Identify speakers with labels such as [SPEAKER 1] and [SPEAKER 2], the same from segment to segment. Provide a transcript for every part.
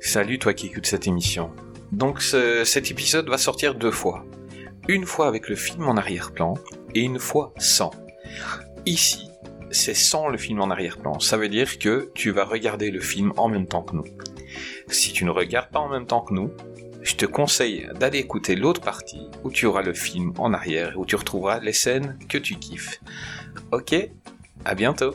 [SPEAKER 1] Salut toi qui écoutes cette émission. Donc ce- cet épisode va sortir deux fois. Une fois avec le film en arrière-plan et une fois sans. Ici, c'est sans le film en arrière-plan. Ça veut dire que tu vas regarder le film en même temps que nous. Si tu ne regardes pas en même temps que nous, je te conseille d'aller écouter l'autre partie où tu auras le film en arrière et où tu retrouveras les scènes que tu kiffes. Ok? À bientôt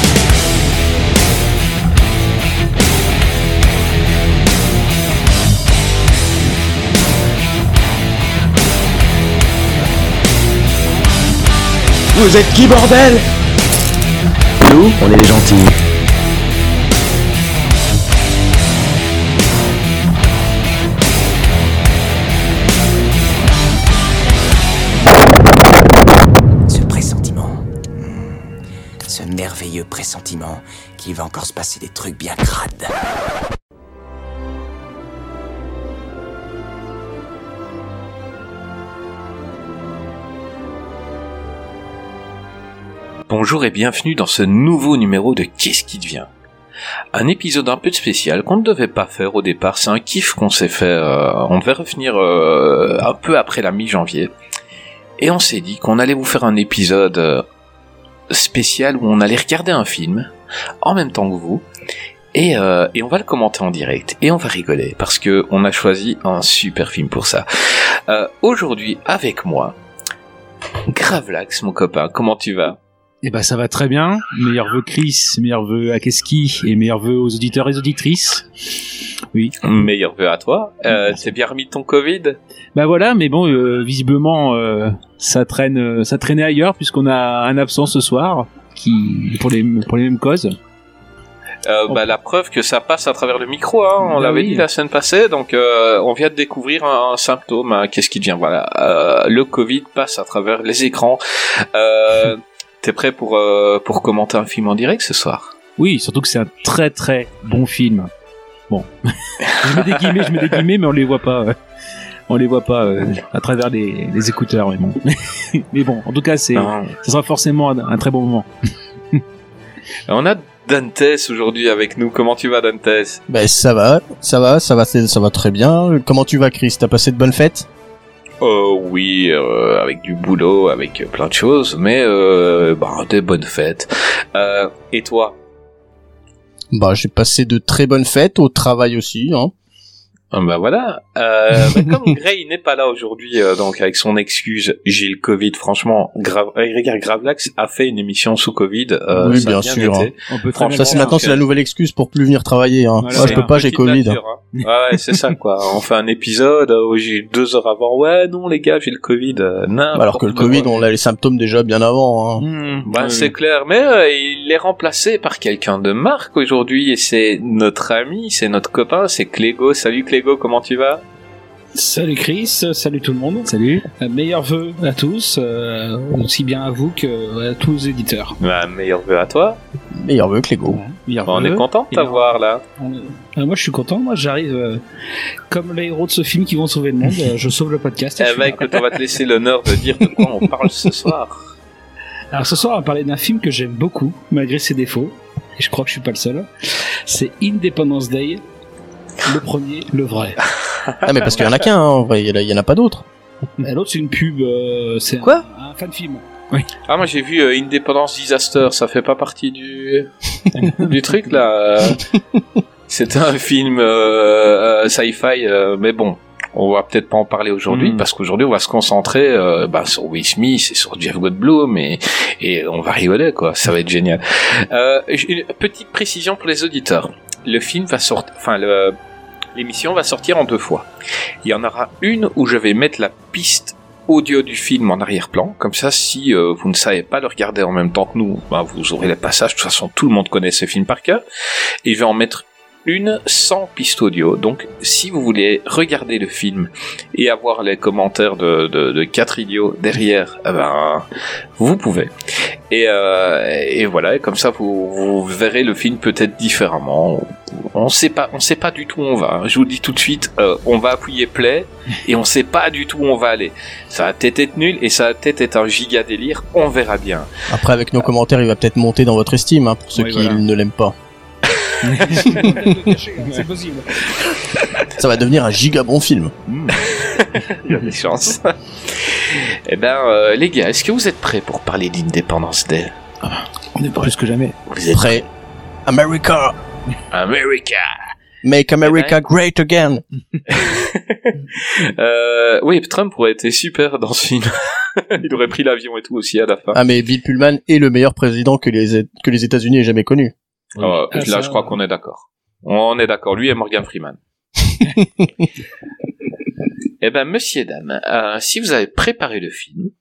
[SPEAKER 2] Vous êtes qui bordel? Nous, on est les gentils.
[SPEAKER 3] Ce pressentiment. Ce merveilleux pressentiment qu'il va encore se passer des trucs bien crades.
[SPEAKER 1] Bonjour et bienvenue dans ce nouveau numéro de Qu'est-ce qui devient? Un épisode un peu spécial qu'on ne devait pas faire au départ, c'est un kiff qu'on s'est fait, euh, on devait revenir euh, un peu après la mi-janvier. Et on s'est dit qu'on allait vous faire un épisode euh, spécial où on allait regarder un film en même temps que vous. Et, on va le commenter en direct et on va rigoler parce que on a choisi un super film pour ça. Aujourd'hui avec moi, Gravelax mon copain, comment tu vas?
[SPEAKER 4] Eh ben ça va très bien. Meilleurs vœux Chris, meilleurs vœux à Keski et meilleurs vœux aux auditeurs et auditrices. Oui.
[SPEAKER 1] Meilleur vœu à toi. Euh, T'es bien remis de ton Covid?
[SPEAKER 4] Bah voilà, mais bon, euh, visiblement euh, ça traîne, euh, ça traînait ailleurs puisqu'on a un absent ce soir qui pour les pour les mêmes causes.
[SPEAKER 1] euh, bah, La preuve que ça passe à travers le micro, hein, on
[SPEAKER 4] Bah
[SPEAKER 1] l'avait
[SPEAKER 4] oui.
[SPEAKER 1] dit la semaine passée, donc euh, on vient de découvrir un, un symptôme. hein. Qu'est-ce qui devient? Voilà, euh, le Covid passe à travers les écrans. T'es prêt pour, euh, pour commenter un film en direct ce soir?
[SPEAKER 4] Oui, surtout que c'est un très très bon film. Bon, je mets des guillemets, je mets des guillemets, mais on les voit pas. euh, On les voit pas euh, à travers les, les écouteurs, mais bon. mais bon, en tout cas, c'est,
[SPEAKER 1] Non.
[SPEAKER 4] ce sera forcément un, un très bon moment.
[SPEAKER 1] On a Dantes aujourd'hui avec nous. Comment tu vas, Dantes?
[SPEAKER 2] Ben ça va, ça va, ça va, ça va très bien. Comment tu vas, Chris? T'as passé de bonnes fêtes?
[SPEAKER 1] Euh, oui, euh, avec du boulot, avec plein de choses, mais euh, bah, des bonnes fêtes. Euh, et toi?
[SPEAKER 2] Bah, j'ai passé de très bonnes fêtes au travail aussi. Hein.
[SPEAKER 1] Ah, Bah voilà. Euh, bah, comme Gray n'est pas là aujourd'hui, euh, donc avec son excuse, j'ai le Covid. Franchement, grave, euh, regarde, Gravelax a fait une émission sous Covid. euh,
[SPEAKER 2] Oui,
[SPEAKER 1] ça
[SPEAKER 2] bien sûr,
[SPEAKER 1] été.
[SPEAKER 4] On peut très
[SPEAKER 1] Franchement,
[SPEAKER 2] Ça, c'est
[SPEAKER 4] faire.
[SPEAKER 2] maintenant, c'est la
[SPEAKER 1] euh,
[SPEAKER 2] nouvelle excuse pour plus venir travailler. Hein.
[SPEAKER 4] Voilà,
[SPEAKER 2] Moi, je
[SPEAKER 4] c'est
[SPEAKER 2] peux
[SPEAKER 4] un
[SPEAKER 2] pas, j'ai
[SPEAKER 1] Petite
[SPEAKER 2] Covid.
[SPEAKER 1] nature, hein. Ouais, ouais, c'est ça quoi. On fait un épisode euh, où j'ai deux heures avant. Ouais, non les gars, j'ai le Covid. Euh, n'importe
[SPEAKER 2] Alors que le. Covid, on a les symptômes déjà bien avant. Hein.
[SPEAKER 4] Mmh,
[SPEAKER 1] Bah,
[SPEAKER 4] oui,
[SPEAKER 1] c'est
[SPEAKER 4] oui.
[SPEAKER 1] clair, mais euh, il est remplacé par quelqu'un de marque aujourd'hui et c'est notre ami, c'est notre copain, c'est Clégo. Salut Clégo, comment tu vas?
[SPEAKER 5] Salut Chris, salut tout le monde.
[SPEAKER 4] Salut.
[SPEAKER 5] Euh, Meilleurs vœux à tous, euh, aussi bien à vous que à tous les éditeurs.
[SPEAKER 1] Bah, meilleur vœu à toi.
[SPEAKER 2] Meilleur vœu que Lego.
[SPEAKER 4] Meilleurs
[SPEAKER 1] on
[SPEAKER 4] vœux.
[SPEAKER 1] est content de t'avoir là.
[SPEAKER 5] On- euh, moi je suis content, moi j'arrive euh, comme les héros de ce film qui vont sauver le monde, euh, je sauve le podcast.
[SPEAKER 1] Eh
[SPEAKER 5] là.
[SPEAKER 1] écoute, on va te laisser l'honneur de dire de quoi on parle ce soir.
[SPEAKER 5] Alors ce soir on va parler d'un film que j'aime beaucoup, malgré ses défauts, et je crois que je suis pas le seul. C'est Independence Day, le premier, le vrai.
[SPEAKER 2] Ah, mais parce qu'il y en a qu'un, hein, en vrai, il y en a- pas d'autres.
[SPEAKER 5] L'autre c'est une pub, euh, c'est
[SPEAKER 2] Quoi
[SPEAKER 5] un, un fan film.
[SPEAKER 1] Ah moi j'ai vu euh, Independence Disaster, ça fait pas partie du du truc là. euh. C'était un film euh, euh, sci-fi, euh, mais bon, on va peut-être pas en parler aujourd'hui
[SPEAKER 4] Mm.
[SPEAKER 1] parce qu'aujourd'hui on va se concentrer euh, bah, sur Will Smith et sur Jeff Goldblum et, et on va rigoler quoi, ça va être génial. Euh, une petite précision pour les auditeurs. Le film va sortir, enfin le l'émission va sortir en deux fois. Il y en aura une où je vais mettre la piste audio du film en arrière-plan, comme ça si euh, vous ne savez pas le regarder en même temps que nous, bah, vous aurez les passages, de toute façon tout le monde connaît ce film par cœur, et je vais en mettre une sans piste audio. Donc, si vous voulez regarder le film et avoir les commentaires de, de, de quatre idiots derrière, eh ben, vous pouvez. Et, euh, et voilà, et comme ça, vous, vous verrez le film peut-être différemment. On sait pas, on sait pas du tout où on va. Je vous dis tout de suite, euh, on va appuyer play et on sait pas du tout où on va aller. Ça va peut-être être nul et ça va peut-être être un giga délire. On verra bien.
[SPEAKER 2] Après, avec nos commentaires, il va peut-être monter dans votre estime, hein, pour ceux
[SPEAKER 4] Oui,
[SPEAKER 2] qui
[SPEAKER 4] voilà.
[SPEAKER 2] ne l'aiment pas.
[SPEAKER 5] C'est possible.
[SPEAKER 2] Ça va devenir un giga bon film.
[SPEAKER 1] Il y a des chances. eh ben, euh, les gars, est-ce que vous êtes prêts pour parler d'Independence Day?
[SPEAKER 4] On est plus que jamais.
[SPEAKER 1] Vous êtes
[SPEAKER 2] Prêt America
[SPEAKER 1] America.
[SPEAKER 2] Make America great again
[SPEAKER 1] Euh, oui, Trump aurait été super dans ce film. Il aurait pris l'avion et tout aussi à la fin.
[SPEAKER 2] Ah mais Bill Pullman est le meilleur président que les, que les États-Unis aient jamais connu.
[SPEAKER 1] Euh,
[SPEAKER 5] Ah,
[SPEAKER 1] là,
[SPEAKER 5] ça,
[SPEAKER 1] je crois qu'on est d'accord. On est d'accord. Lui et Morgan Freeman. eh ben, monsieur, dame, euh, si vous avez préparé le film,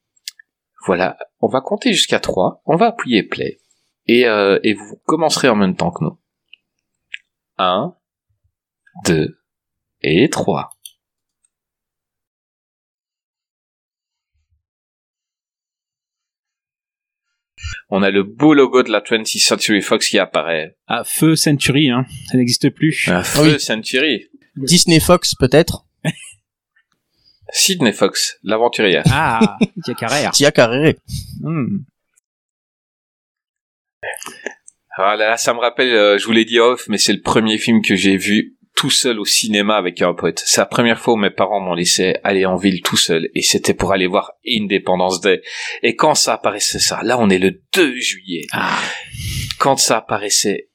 [SPEAKER 1] voilà, on va compter jusqu'à 3, on va appuyer play, et, euh, et vous commencerez en même temps que nous. 1, 2 et 3. On a le beau logo de la 20th Century Fox qui apparaît.
[SPEAKER 4] Ah, Feu Century, hein. Ça n'existe plus.
[SPEAKER 1] Un
[SPEAKER 2] Ah
[SPEAKER 1] feu
[SPEAKER 2] oui.
[SPEAKER 1] Century.
[SPEAKER 2] Disney Fox peut-être
[SPEAKER 1] Sydney Fox, l'aventurière.
[SPEAKER 4] Ah, Tia Carrère.
[SPEAKER 2] Tia Carrere.
[SPEAKER 4] Hmm.
[SPEAKER 1] Ah là, là, ça me rappelle, euh, je vous l'ai dit off, mais c'est le premier film que j'ai vu tout seul au cinéma avec un pote. C'est la première fois où mes parents m'ont laissé aller en ville tout seul, et c'était pour aller voir Independence Day. Et quand ça apparaissait ça, là on est le 2 juillet.
[SPEAKER 4] Ah.
[SPEAKER 1] Quand ça apparaissait,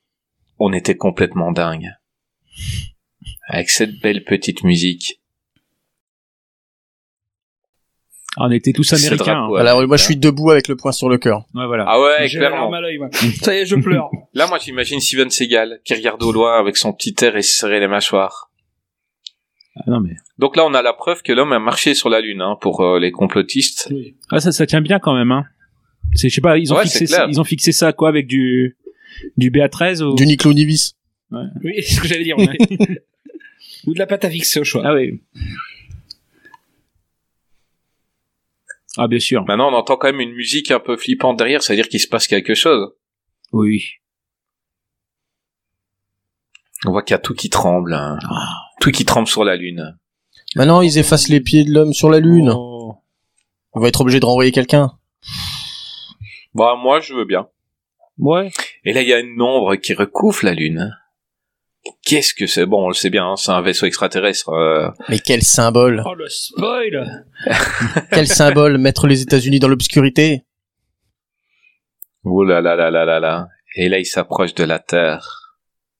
[SPEAKER 1] on était complètement dingue. Avec cette belle petite musique.
[SPEAKER 4] On était tous américains.
[SPEAKER 1] drapeau,
[SPEAKER 4] hein.
[SPEAKER 2] Alors moi je suis debout avec le poing sur le cœur.
[SPEAKER 4] Ouais, voilà.
[SPEAKER 1] Ah ouais, clairement.
[SPEAKER 5] à. Ça y est, je pleure.
[SPEAKER 1] Là, moi, j'imagine Steven Seagal qui regarde au loin avec son petit air et se serrer les mâchoires.
[SPEAKER 4] Ah, non, mais...
[SPEAKER 1] Donc là, on a la preuve que l'homme a marché sur la Lune, hein, pour euh, les complotistes.
[SPEAKER 5] Oui.
[SPEAKER 4] ah, ça, ça tient bien quand même, hein. C'est, je sais pas, ils ont
[SPEAKER 1] Ouais,
[SPEAKER 4] fixé ça, ils ont fixé ça quoi avec du, du BA13 ou...
[SPEAKER 2] Du Niclo Nivis.
[SPEAKER 5] Oui, c'est ce que j'allais dire. ouais. Ou de la pâte à fixer au choix.
[SPEAKER 4] Ah oui. Ah, bien sûr.
[SPEAKER 1] Maintenant, on entend quand même une musique un peu flippante derrière, ça veut dire qu'il se passe quelque chose.
[SPEAKER 4] Oui.
[SPEAKER 1] On voit qu'il y a tout qui tremble, hein. tout qui tremble sur la Lune.
[SPEAKER 2] Maintenant ils effacent les pieds de l'homme sur la lune.
[SPEAKER 4] Oh.
[SPEAKER 2] On va être obligé de renvoyer quelqu'un.
[SPEAKER 1] Bah, moi, je veux bien.
[SPEAKER 4] Ouais.
[SPEAKER 1] Et là, il y a une ombre qui recouvre la Lune. Qu'est-ce que c'est? Bon, on le sait bien, hein, c'est un vaisseau extraterrestre. euh,
[SPEAKER 2] Mais quel symbole?
[SPEAKER 5] Oh, le spoil
[SPEAKER 2] Quel symbole mettre les États-Unis dans l'obscurité?
[SPEAKER 1] Oh là là là là là là. Et là, il s'approche de la Terre.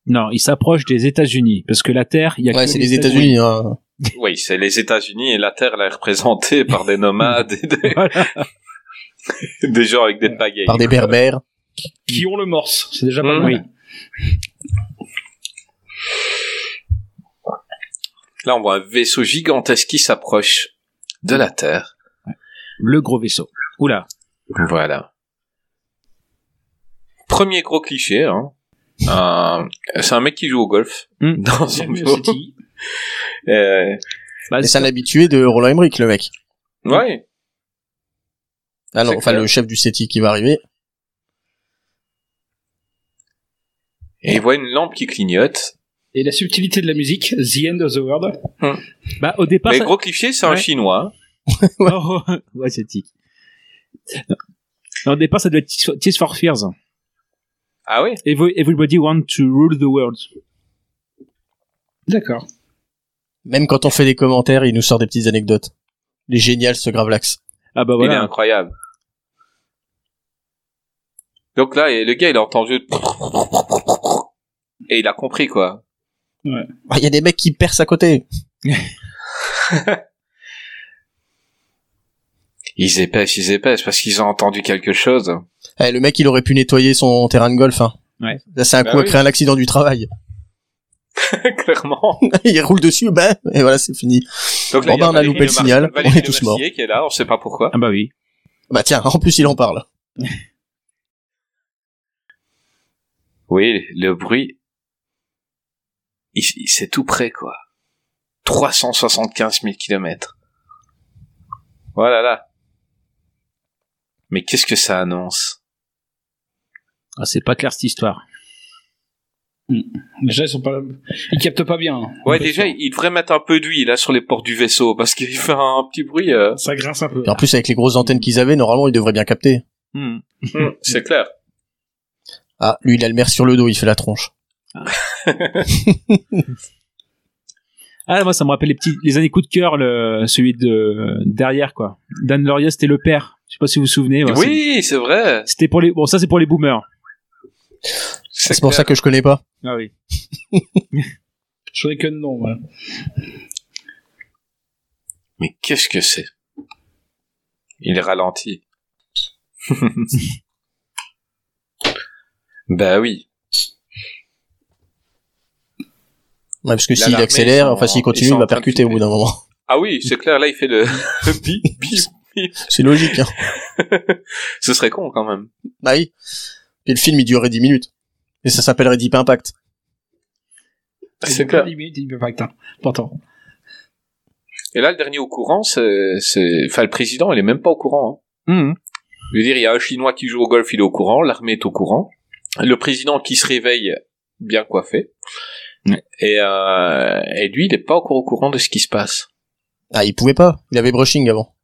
[SPEAKER 4] Non, il s'approche des États-Unis parce que la Terre, il y a
[SPEAKER 2] Ouais, c'est les États-Unis. Hein.
[SPEAKER 1] Oui, c'est les États-Unis et la Terre, elle est représentée par des nomades et des,
[SPEAKER 4] Voilà.
[SPEAKER 1] des gens avec des pagaies.
[SPEAKER 2] Par des berbères.
[SPEAKER 5] Qui ont le morse. C'est déjà pas
[SPEAKER 1] Mmh.
[SPEAKER 5] mal.
[SPEAKER 4] Oui.
[SPEAKER 1] Là, on voit un vaisseau gigantesque qui s'approche de la Terre.
[SPEAKER 4] Le gros vaisseau. Oula.
[SPEAKER 1] Voilà. Premier gros cliché, hein. Un- c'est un mec qui joue au golf
[SPEAKER 4] Hmm.
[SPEAKER 1] dans son bureau.
[SPEAKER 5] City.
[SPEAKER 1] Euh,
[SPEAKER 4] Bah,
[SPEAKER 2] Et c'est un habitué de Roland Emmerich, le mec.
[SPEAKER 1] ouais.
[SPEAKER 2] Ah non,
[SPEAKER 1] C'est
[SPEAKER 2] enfin
[SPEAKER 1] clair.
[SPEAKER 2] le chef du SETI qui va arriver.
[SPEAKER 1] Et il voit une lampe qui clignote.
[SPEAKER 5] Et la subtilité de la musique, The End of the World.
[SPEAKER 4] bah, au départ,
[SPEAKER 1] Mais
[SPEAKER 4] ça-
[SPEAKER 1] gros cliché, c'est un
[SPEAKER 4] Ouais.
[SPEAKER 1] chinois.
[SPEAKER 4] Oh, ouais, c'est tic. Non. Non, Au départ, ça doit être Tears- for Fears.
[SPEAKER 1] Ah oui
[SPEAKER 4] Every- Everybody want to rule the world.
[SPEAKER 5] D'accord.
[SPEAKER 2] Même quand on fait des commentaires, il nous sort des petites anecdotes. Il est génial ce Gravelax.
[SPEAKER 4] Ah bah
[SPEAKER 1] Il est
[SPEAKER 4] voilà.
[SPEAKER 1] incroyable. Donc là, et le gars, il a entendu... Et il a compris, quoi.
[SPEAKER 2] Ah, Il y a des mecs qui percent à côté.
[SPEAKER 1] Ils épaissent, ils épaissent, parce qu'ils ont entendu quelque chose.
[SPEAKER 2] Eh, le mec, il aurait pu nettoyer son terrain de golf. Hein.
[SPEAKER 4] Ouais.
[SPEAKER 2] C'est un
[SPEAKER 1] Bah
[SPEAKER 2] coup à
[SPEAKER 1] oui.
[SPEAKER 2] créer un accident du travail.
[SPEAKER 1] Clairement.
[SPEAKER 2] il roule dessus, ben, et voilà, c'est fini.
[SPEAKER 1] Donc
[SPEAKER 2] Bon, ben, on a loupé le signal,
[SPEAKER 1] Valérie
[SPEAKER 2] on est tous morts.
[SPEAKER 1] Qui est là, on sait pas pourquoi.
[SPEAKER 4] Ah bah oui.
[SPEAKER 2] Bah tiens, en plus, il en parle.
[SPEAKER 1] Oui, le bruit. C'est tout près, quoi. 375 000 kilomètres. Voilà là. Mais qu'est-ce que ça annonce?
[SPEAKER 4] Ah, c'est pas clair cette histoire.
[SPEAKER 5] Déjà, ils sont pas, ils captent pas bien. hein.
[SPEAKER 1] Ouais, déjà, il devrait mettre un peu d'huile là sur les portes du vaisseau parce qu'il fait un petit bruit. euh.
[SPEAKER 5] Ça grince un peu.
[SPEAKER 2] Et en plus, avec les grosses antennes qu'ils avaient, normalement, ils devraient bien capter.
[SPEAKER 4] Hmm.
[SPEAKER 1] C'est clair.
[SPEAKER 2] Ah, lui, il a le maire sur le dos, il fait la tronche.
[SPEAKER 4] Ah, moi, ça me rappelle les petits, les années coup de cœur, le, celui de derrière, quoi. Dan Lauria, c'était le père. Je sais pas si vous vous souvenez.
[SPEAKER 1] Oui, c'est vrai.
[SPEAKER 4] C'était pour les, bon, ça, c'est pour les boomers.
[SPEAKER 2] C'est pour ça que je connais pas.
[SPEAKER 4] Ah oui.
[SPEAKER 5] Je saurais que non, ouais.
[SPEAKER 1] Mais qu'est-ce que c'est? Il est ralenti. bah oui.
[SPEAKER 2] Ouais, parce que s'il accélère,
[SPEAKER 1] sont-
[SPEAKER 2] enfin s'il continue, il va percuter au bout d'un moment.
[SPEAKER 1] Ah oui, c'est clair, là il fait le bip, bip, bip.
[SPEAKER 2] C'est logique, hein.
[SPEAKER 1] Ce serait con quand même.
[SPEAKER 2] Bah oui. Et le film, il durerait 10 minutes. Et ça s'appellerait Deep Impact.
[SPEAKER 1] C'est clair.
[SPEAKER 5] peut pas que Pourtant.
[SPEAKER 1] Et là, le dernier au courant, c'est, c'est, enfin, le président, il est même pas au courant. hein.
[SPEAKER 4] Hmm.
[SPEAKER 1] Je veux dire, il y a un Chinois qui joue au golf, il est au courant, l'armée est au courant. Le président qui se réveille, bien coiffé. Et, euh, et lui, il est pas encore au courant de ce qui se passe.
[SPEAKER 2] Ah, il pouvait pas. Il avait brushing avant.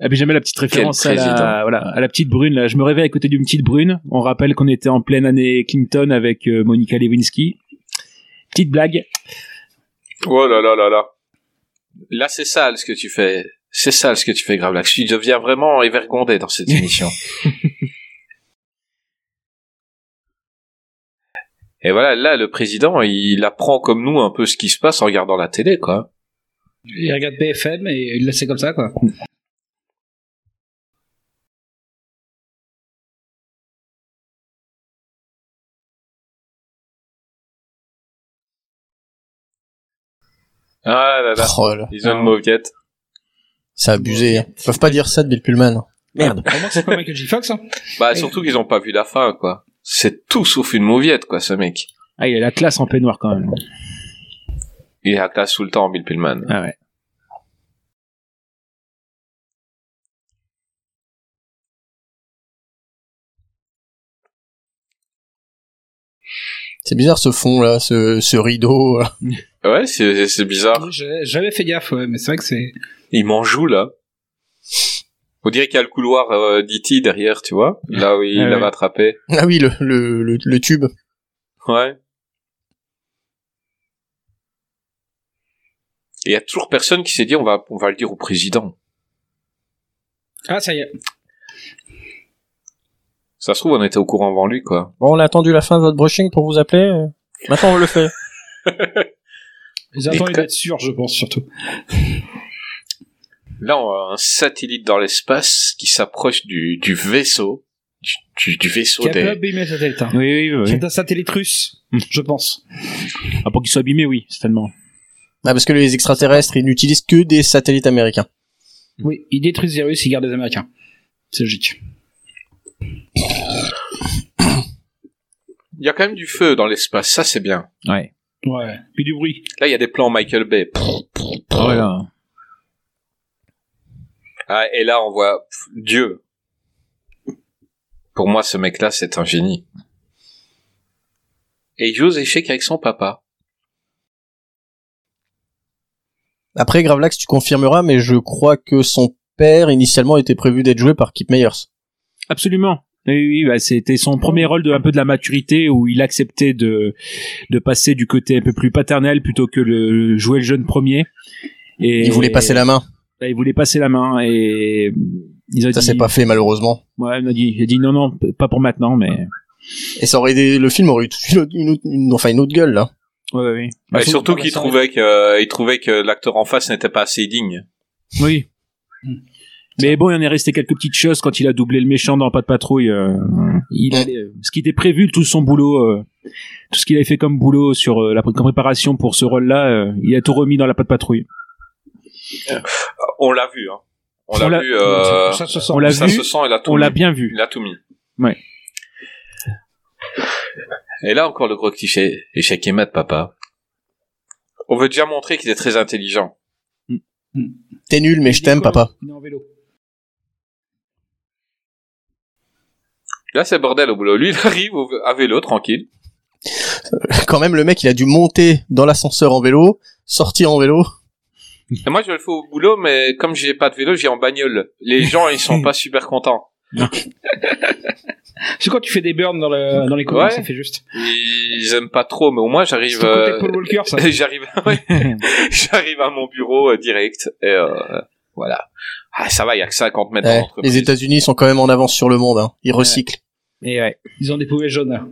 [SPEAKER 4] Ah, mais j'aimais la petite référence à la, voilà, à la petite brune. Là. Je me réveille à côté d'une petite brune. On rappelle qu'on était en pleine année Clinton avec euh, Monica Lewinsky. Petite blague.
[SPEAKER 1] Oh là là là là. Là, c'est sale ce que tu fais. C'est sale ce que tu fais, Gravelax. Tu deviens vraiment évergondé dans cette émission. Et voilà, là, le président, il apprend comme nous un peu ce qui se passe en regardant la télé, quoi.
[SPEAKER 5] Il regarde BFM et il le laisse comme ça, quoi.
[SPEAKER 1] Ah là là.
[SPEAKER 2] Oh là.
[SPEAKER 1] Ils ont une mauviette.
[SPEAKER 2] C'est abusé. hein. Ils peuvent pas dire ça de Bill Pullman. Merde.
[SPEAKER 5] Pour moi, c'est pas Michael J. Fox, hein.
[SPEAKER 1] Bah, surtout qu'ils ont pas vu la fin, quoi. C'est tout sauf une mauviette, quoi, ce mec.
[SPEAKER 4] Ah, il a la classe en peignoir quand même.
[SPEAKER 1] Il est à classe tout le temps, Bill Pillman.
[SPEAKER 4] Ah ouais.
[SPEAKER 2] C'est bizarre ce fond là, ce, ce rideau.
[SPEAKER 1] Ouais, c'est, c'est bizarre.
[SPEAKER 5] J'avais fait gaffe, ouais, mais c'est vrai que c'est.
[SPEAKER 1] Il m'en joue, là. On dirait qu'il y a le couloir euh, d'E.T. derrière, tu vois. Là où il
[SPEAKER 4] Ah
[SPEAKER 1] attrapé.
[SPEAKER 2] Ah oui, le, le, le, le tube.
[SPEAKER 1] Ouais. Et il y a toujours personne qui s'est dit on va, on va le dire au président.
[SPEAKER 5] Ah, ça y est.
[SPEAKER 1] Ça se trouve, on était au courant avant lui, quoi.
[SPEAKER 2] Bon, on a attendu la fin de votre brushing pour vous appeler. Maintenant, on le fait.
[SPEAKER 5] Ils attendaient d'être sûrs, je pense, surtout.
[SPEAKER 1] Là, on a un satellite dans l'espace qui s'approche du, du vaisseau. Du, du, vaisseau
[SPEAKER 5] Qui a peu
[SPEAKER 1] des...
[SPEAKER 5] abîmé le satellite, hein.
[SPEAKER 4] Oui, oui, oui.
[SPEAKER 5] C'est un satellite russe, je pense.
[SPEAKER 4] Ah, pour qu'il soit abîmé, oui, certainement.
[SPEAKER 2] Ah, parce que les extraterrestres, ils n'utilisent que des satellites américains.
[SPEAKER 5] Oui, ils détruisent les Russes, ils gardent les Américains. C'est logique.
[SPEAKER 1] Il y a quand même du feu dans l'espace, ça c'est bien.
[SPEAKER 4] Ouais.
[SPEAKER 5] Ouais. Puis du bruit.
[SPEAKER 1] Là, il y a des plans Michael Bay.
[SPEAKER 4] Voilà.
[SPEAKER 1] Ah, et là, on voit pff, Dieu. Pour moi, ce mec-là, c'est un génie. Et il joue aux échecs avec son papa.
[SPEAKER 2] Après, Gravelax, tu confirmeras, mais je crois que son père, initialement, était prévu d'être joué par Kip Meyers.
[SPEAKER 4] Absolument. Oui, oui, bah, c'était son premier rôle de un peu de la maturité où il acceptait de de passer du côté un peu plus paternel plutôt que le jouer le jeune premier. Et
[SPEAKER 2] Il voulait passer la main.
[SPEAKER 4] Bah, il voulait passer la main et ils ont
[SPEAKER 2] Ça
[SPEAKER 4] dit,
[SPEAKER 2] s'est pas fait, malheureusement.
[SPEAKER 4] Ouais, il a dit, il a dit non non, pas pour maintenant, mais
[SPEAKER 2] Et ça aurait aidé, le film aurait eu une autre, une autre- une- enfin, une autre gueule, là.
[SPEAKER 4] ouais, ouais, oui.
[SPEAKER 1] et
[SPEAKER 5] surtout
[SPEAKER 1] surtout qu'il trouvait que, euh, il trouvait que l'acteur en face n'était pas assez digne.
[SPEAKER 4] Oui.
[SPEAKER 5] Hmm.
[SPEAKER 4] Mais bon, il en est resté quelques petites choses quand il a doublé le méchant dans Pas de patrouille. euh, il allait- euh, ce qui était prévu, tout son boulot, euh, tout ce qu'il avait fait comme boulot sur euh, la comme préparation pour ce rôle-là, euh, il a tout remis dans la Pas de patrouille.
[SPEAKER 1] On l'a vu, hein. On,
[SPEAKER 4] On l'a-
[SPEAKER 1] vu, euh,
[SPEAKER 5] ça se sent.
[SPEAKER 4] on l'a vu,
[SPEAKER 1] se sent, il a tout
[SPEAKER 4] On l'a bien vu.
[SPEAKER 1] Il a tout mis.
[SPEAKER 4] Ouais.
[SPEAKER 1] Et là encore le gros cliché. Échec et mat, papa. On veut déjà montrer qu'il est très intelligent.
[SPEAKER 2] T'es nul, mais je t'aime, papa.
[SPEAKER 5] Il est en vélo.
[SPEAKER 1] Là, c'est bordel au boulot. Lui, il arrive à vélo, tranquille.
[SPEAKER 2] Quand même, le mec, il a dû monter dans l'ascenseur en vélo, sortir en vélo.
[SPEAKER 1] Et moi, je le fais au boulot, mais comme j'ai pas de vélo, j'ai en bagnole. Les gens, ils sont pas super contents.
[SPEAKER 5] C'est quand tu fais des burns dans, le, dans les couloirs,
[SPEAKER 1] Ouais.
[SPEAKER 5] ça fait juste.
[SPEAKER 1] Ils aiment pas trop, mais au moins, j'arrive... euh,
[SPEAKER 5] Paul Walker, ça.
[SPEAKER 1] j'arrive, ouais. j'arrive à mon bureau euh, direct. Et euh, voilà. Ah, ça va, il y a que 50 mètres l'entreprise.
[SPEAKER 2] les États-Unis sont quand même en avance sur le monde. Hein. Ils recyclent.
[SPEAKER 4] Et ouais.
[SPEAKER 5] Ils ont des poubelles jaunes. là.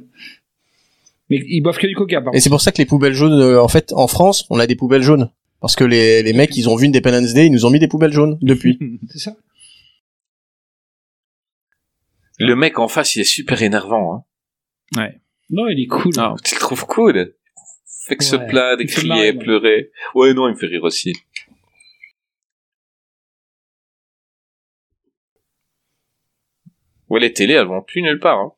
[SPEAKER 5] Mais ils boivent que du coca, par
[SPEAKER 2] Et c'est pour ça que les poubelles jaunes, euh, en fait, en France, on a des poubelles jaunes. Parce que les, les mecs, ils ont vu une Independence Day, ils nous ont mis des poubelles jaunes depuis.
[SPEAKER 5] C'est ça
[SPEAKER 1] Le mec en face, il est super énervant. Hein.
[SPEAKER 4] Ouais.
[SPEAKER 5] Non, il est cool.
[SPEAKER 4] Ah.
[SPEAKER 1] Tu le trouves cool? Fait que se
[SPEAKER 5] Ouais.
[SPEAKER 1] plaindre,
[SPEAKER 5] Il fait
[SPEAKER 1] crier, pleurer. Ouais, non, il me fait rire aussi. Ouais, les télés, elles vont plus nulle part. Hein.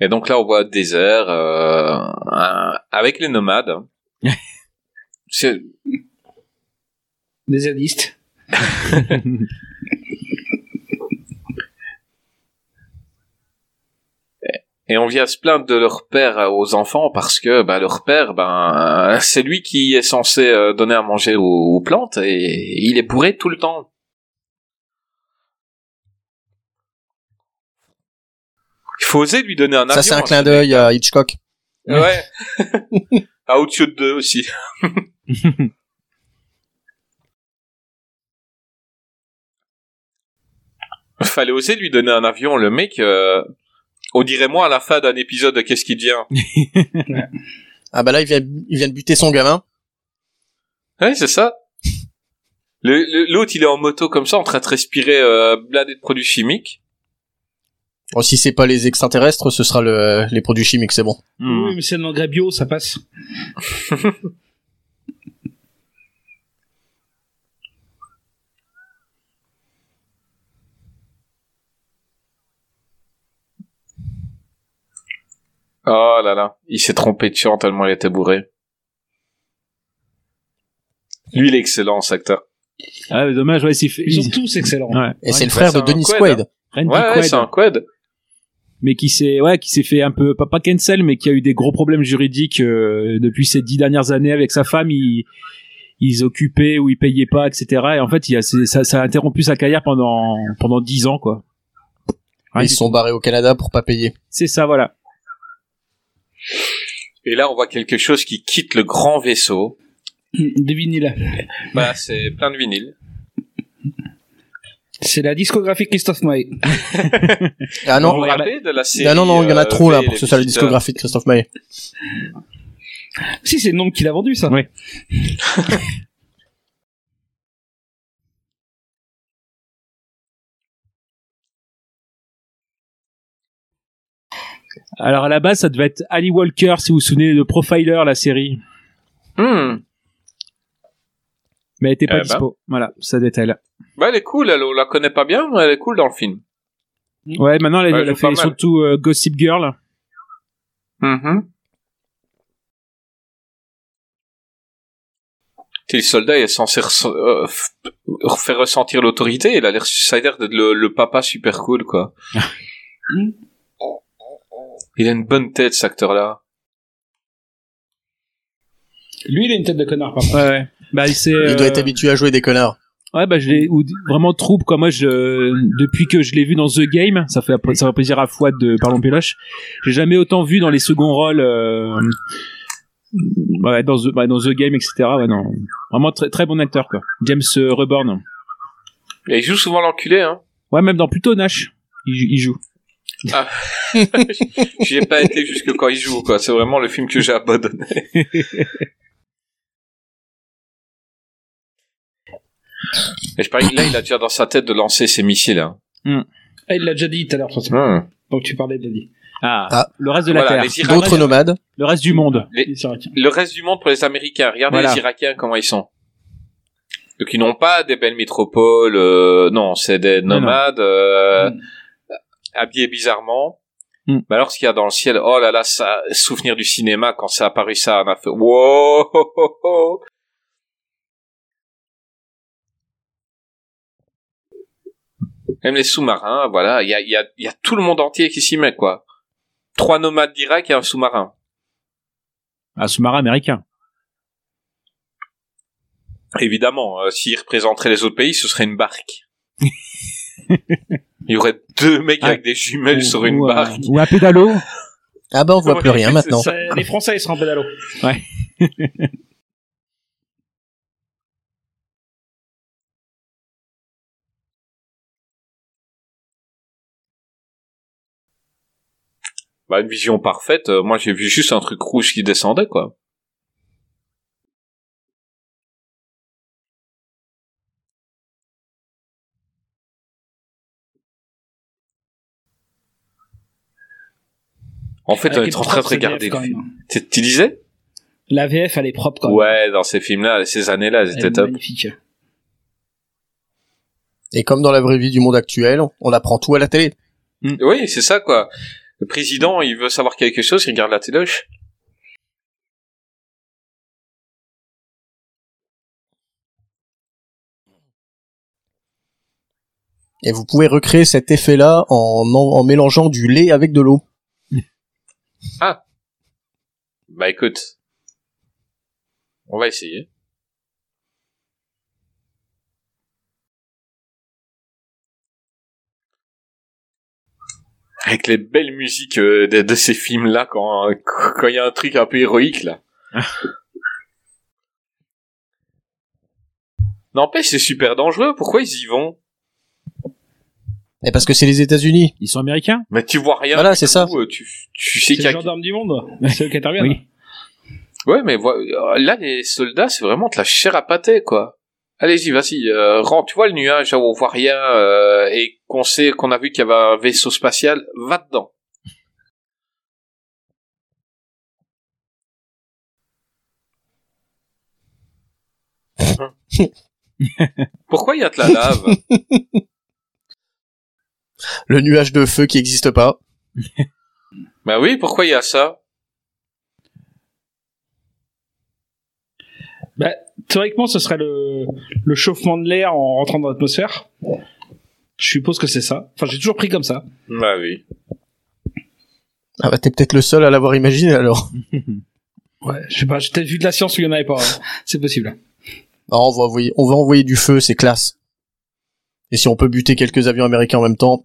[SPEAKER 1] Et donc là, on voit désert euh, avec les nomades. C'est-
[SPEAKER 5] Des zadistes.
[SPEAKER 1] Et on vient se plaindre de leur père aux enfants parce que bah, leur père, ben, c'est lui qui est censé euh, donner à manger aux, aux plantes et il est bourré tout le temps. Il faut oser lui donner un avion.
[SPEAKER 2] Ça, c'est un
[SPEAKER 1] à
[SPEAKER 2] clin d'œil à Hitchcock.
[SPEAKER 1] mec. Ouais. à Outshot 2 aussi. Fallait oser lui donner un avion. Le mec, euh, on dirait moi à la fin d'un épisode de Qu'est-ce qui devient?
[SPEAKER 2] Ah bah là, il vient, il vient de buter son gamin.
[SPEAKER 1] Ouais, c'est ça. L'autre, il est en moto comme ça, en train de respirer euh, blindé de produits chimiques.
[SPEAKER 2] Bon, si c'est pas les extraterrestres, ce sera le, les produits chimiques, c'est bon.
[SPEAKER 4] Hmm.
[SPEAKER 5] Oui, mais c'est un engrais bio, ça passe.
[SPEAKER 1] Oh là là, il s'est trompé de chant tellement il était bourré. Lui, il est excellent, cet acteur.
[SPEAKER 4] Ah, mais dommage, ouais.
[SPEAKER 5] Ils sont tous excellents.
[SPEAKER 4] Ouais.
[SPEAKER 2] Et c'est le frère de Denis Quaid.
[SPEAKER 4] Randy
[SPEAKER 1] Ouais, ouais,
[SPEAKER 4] Quaid,
[SPEAKER 1] c'est un quad.
[SPEAKER 4] Mais qui s'est, ouais, qui s'est fait un peu, pas, pas cancel, mais qui a eu des gros problèmes juridiques euh, depuis ces dix dernières années avec sa femme. Il, ils occupaient ou ils payaient pas, etc. Et en fait, il a, c'est- ça, ça a interrompu sa carrière pendant pendant dix ans, quoi.
[SPEAKER 2] Ils se sont barrés au Canada pour pas payer.
[SPEAKER 4] C'est ça, voilà.
[SPEAKER 1] Et là, on voit quelque chose qui quitte le grand vaisseau.
[SPEAKER 5] Des vinyles.
[SPEAKER 1] Voilà, c'est plein de vinyles.
[SPEAKER 5] C'est la discographie Christophe Maé.
[SPEAKER 2] Ah non,
[SPEAKER 1] de la série
[SPEAKER 2] ah non, non, il y en a
[SPEAKER 1] euh,
[SPEAKER 2] trop là pour que ce soit la discographie de Christophe Maé.
[SPEAKER 5] Si, c'est le nom qu'il a vendu, ça.
[SPEAKER 4] Ouais. Alors à la base, ça devait être Ali Walker, si vous vous souvenez de Profiler, la série,
[SPEAKER 1] Hmm.
[SPEAKER 4] mais elle était pas
[SPEAKER 1] Eh ben.
[SPEAKER 4] dispo. Voilà, ça devait être elle.
[SPEAKER 1] Bah, elle est cool, elle, on la connaît pas bien, mais elle est cool dans le film.
[SPEAKER 4] Ouais, maintenant elle,
[SPEAKER 1] Ouais,
[SPEAKER 4] elle
[SPEAKER 1] elle
[SPEAKER 4] fait surtout euh, Gossip Girl.
[SPEAKER 1] Mhm. Et le soldat est censé euh, f- faire ressentir l'autorité. Il a l'air, ça a l'air d'être le, le papa super cool, quoi. Il a une bonne tête, cet acteur-là.
[SPEAKER 5] Lui, il a une tête de connard, par contre.
[SPEAKER 4] Ouais, ouais. Bah.
[SPEAKER 2] Il doit
[SPEAKER 4] euh,
[SPEAKER 2] être habitué à jouer des connards.
[SPEAKER 4] Ouais, bah je l'ai ou vraiment trouble quoi. Moi, je depuis que je l'ai vu dans The Game, ça fait ça fait plaisir à Fouad de Parlons Péloche. J'ai jamais autant vu dans les seconds rôles. Euh, ouais, dans The, ouais, dans The Game, etc. Ouais, non, vraiment très très bon acteur quoi. James euh, Reborn.
[SPEAKER 1] Et il joue souvent l'enculé, hein.
[SPEAKER 4] Ouais, même dans plutôt Nash, il, il joue.
[SPEAKER 1] J'y ai pas été jusque quand il joue, quoi. C'est vraiment le film que j'ai abandonné. Et je parie que là, il a déjà dans sa tête de lancer ses missiles, hein.
[SPEAKER 5] Ah, il l'a déjà dit tout à l'heure.
[SPEAKER 1] Hmm.
[SPEAKER 5] Donc tu parlais de l'a dit.
[SPEAKER 4] Ah,
[SPEAKER 2] Ah.
[SPEAKER 4] le reste de la
[SPEAKER 1] Voilà,
[SPEAKER 4] terre.
[SPEAKER 2] D'autres nomades.
[SPEAKER 4] le reste du monde.
[SPEAKER 1] Les-
[SPEAKER 5] Il.
[SPEAKER 1] Le reste du monde pour les Américains. Regardez
[SPEAKER 4] Voilà.
[SPEAKER 1] les Irakiens, comment ils sont. Donc ils n'ont pas des belles métropoles, euh, non, c'est des
[SPEAKER 4] Non, non.
[SPEAKER 1] nomades euh,
[SPEAKER 5] Mm.
[SPEAKER 1] habillés bizarrement.
[SPEAKER 4] Mm.
[SPEAKER 1] Mais alors ce qu'il y a dans le ciel, oh là là, ça, souvenir du cinéma quand c'est apparu ça, on a fait wow. Même les sous-marins, voilà, il y a, il y, a, y a tout le monde entier qui s'y met quoi. Trois nomades directs et un sous-marin.
[SPEAKER 4] Un sous-marin américain.
[SPEAKER 1] Évidemment, euh, s'ils représenteraient les autres pays, ce serait une barque. Il y aurait deux mecs
[SPEAKER 4] Ah.
[SPEAKER 1] avec des jumelles sur une
[SPEAKER 4] ou, euh,
[SPEAKER 1] barque.
[SPEAKER 4] ou un pédalo.
[SPEAKER 2] Ah bah on voit plus
[SPEAKER 1] Ouais,
[SPEAKER 2] rien maintenant.
[SPEAKER 1] ça.
[SPEAKER 5] Les Français, ils seront en pédalo.
[SPEAKER 1] Bah, une vision parfaite. euh, moi, j'ai vu juste un truc rouge qui descendait, quoi. En fait, on
[SPEAKER 5] Avec
[SPEAKER 1] est en train de regarder. Tu disais
[SPEAKER 5] La VF, elle est propre quand même.
[SPEAKER 1] Ouais, dans ces films-là, ces années-là, elles
[SPEAKER 5] Elle
[SPEAKER 1] étaient top.
[SPEAKER 5] magnifique.
[SPEAKER 2] Et comme dans la vraie vie du monde actuel, on apprend tout à la télé.
[SPEAKER 1] Oui, c'est ça, quoi. Le président, il veut savoir quelque chose, il regarde la téloche.
[SPEAKER 2] Et vous pouvez recréer cet effet-là en, en, en mélangeant du lait avec de l'eau.
[SPEAKER 1] Bah écoute, on va essayer. Avec les belles musiques euh, de, de ces films-là, quand quand il y a un truc un peu héroïque là. N'empêche, c'est super dangereux. Pourquoi ils y vont?
[SPEAKER 2] Et parce que c'est les États-Unis.
[SPEAKER 4] Ils sont américains
[SPEAKER 1] Mais tu vois rien.
[SPEAKER 2] Voilà,
[SPEAKER 1] du
[SPEAKER 2] c'est ça.
[SPEAKER 1] tout, euh, Tu, tu sais qu'il y
[SPEAKER 5] les
[SPEAKER 1] a
[SPEAKER 5] gendarmes du monde. C'est eux qui interviennent.
[SPEAKER 4] Oui.
[SPEAKER 1] Ouais, mais euh, là, les soldats, c'est vraiment de la chair à pâté, quoi. Allez-y, vas-y, euh, rentre. Tu vois le nuage, où on voit rien, euh, et qu'on sait, qu'on a vu qu'il y avait un vaisseau spatial, va dedans. Pourquoi il y a de la lave?
[SPEAKER 2] Le nuage de feu qui n'existe pas.
[SPEAKER 1] Bah oui, pourquoi il y a ça?
[SPEAKER 5] Bah, théoriquement, ce serait le, le chauffement de l'air en rentrant dans l'atmosphère. Je suppose que c'est ça. Enfin, j'ai toujours pris comme ça.
[SPEAKER 1] Bah oui.
[SPEAKER 2] Ah bah t'es peut-être le seul à l'avoir imaginé alors.
[SPEAKER 5] Ouais, je sais pas, j'ai peut-être vu de la science où il y en avait pas. hein. C'est possible.
[SPEAKER 2] Ah, on va envoyer, on va envoyer du feu, c'est classe. Et si on peut buter quelques avions américains en même temps,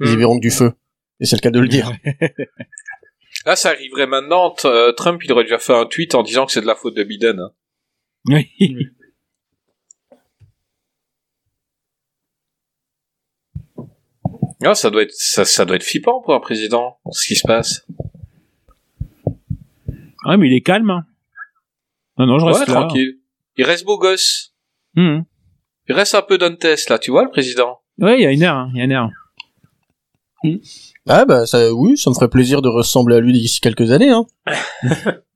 [SPEAKER 2] ils y
[SPEAKER 1] Hmm.
[SPEAKER 2] verront que du feu. Et c'est le cas de le dire.
[SPEAKER 1] Là, ça arriverait maintenant. t- euh, Trump, il aurait déjà fait un tweet en disant que c'est de la faute de Biden. hein.
[SPEAKER 4] Oui.
[SPEAKER 1] Ah, ça doit être, ça, ça doit être flippant pour un président, ce qui se passe.
[SPEAKER 4] Ah, mais il est calme. hein. Non, non, je
[SPEAKER 1] Ouais,
[SPEAKER 4] reste là.
[SPEAKER 1] tranquille. Il reste beau gosse.
[SPEAKER 4] Mhm.
[SPEAKER 1] Il reste un peu d'un test, là, tu vois, le président.
[SPEAKER 4] Ouais, il y a une heure, hein, il y a une heure.
[SPEAKER 2] Ah bah ça, oui, ça me ferait plaisir de ressembler à lui d'ici quelques années. Hein.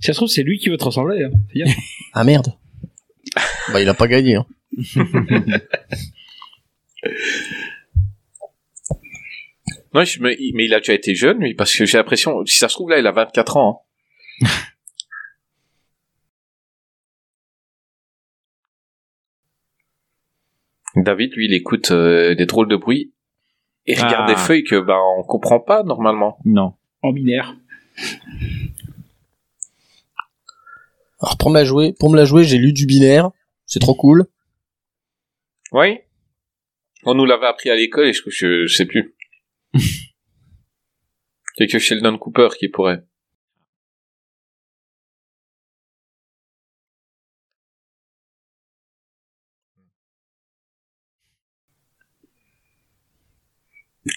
[SPEAKER 5] Si ça se trouve, c'est lui qui veut te ressembler. Hein. Fais gaffe.
[SPEAKER 2] Ah merde. bah il a pas gagné. Hein.
[SPEAKER 1] Non, je- mais, mais il a déjà été jeune, lui, parce que j'ai l'impression, si ça se trouve, là, il a 24 ans. hein. David, lui, il écoute euh, des drôles de bruit et regarde
[SPEAKER 4] Ah.
[SPEAKER 1] des feuilles que, bah, on comprend pas, normalement.
[SPEAKER 4] Non.
[SPEAKER 5] En binaire.
[SPEAKER 2] Alors pour me la jouer, pour me la jouer, j'ai lu du binaire. C'est trop cool.
[SPEAKER 1] Oui. On nous l'avait appris à l'école et je, je, je sais plus. Il y a que Sheldon Cooper qui pourrait.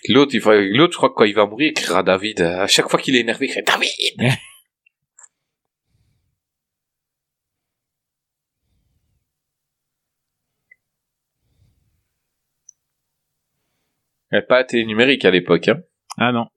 [SPEAKER 1] L'autre, il va, l'autre, je crois que quand il va mourir, il criera David. À chaque fois qu'il est énervé, il crie David! Elle pas la télé numérique à l'époque. Hein.
[SPEAKER 4] Ah non.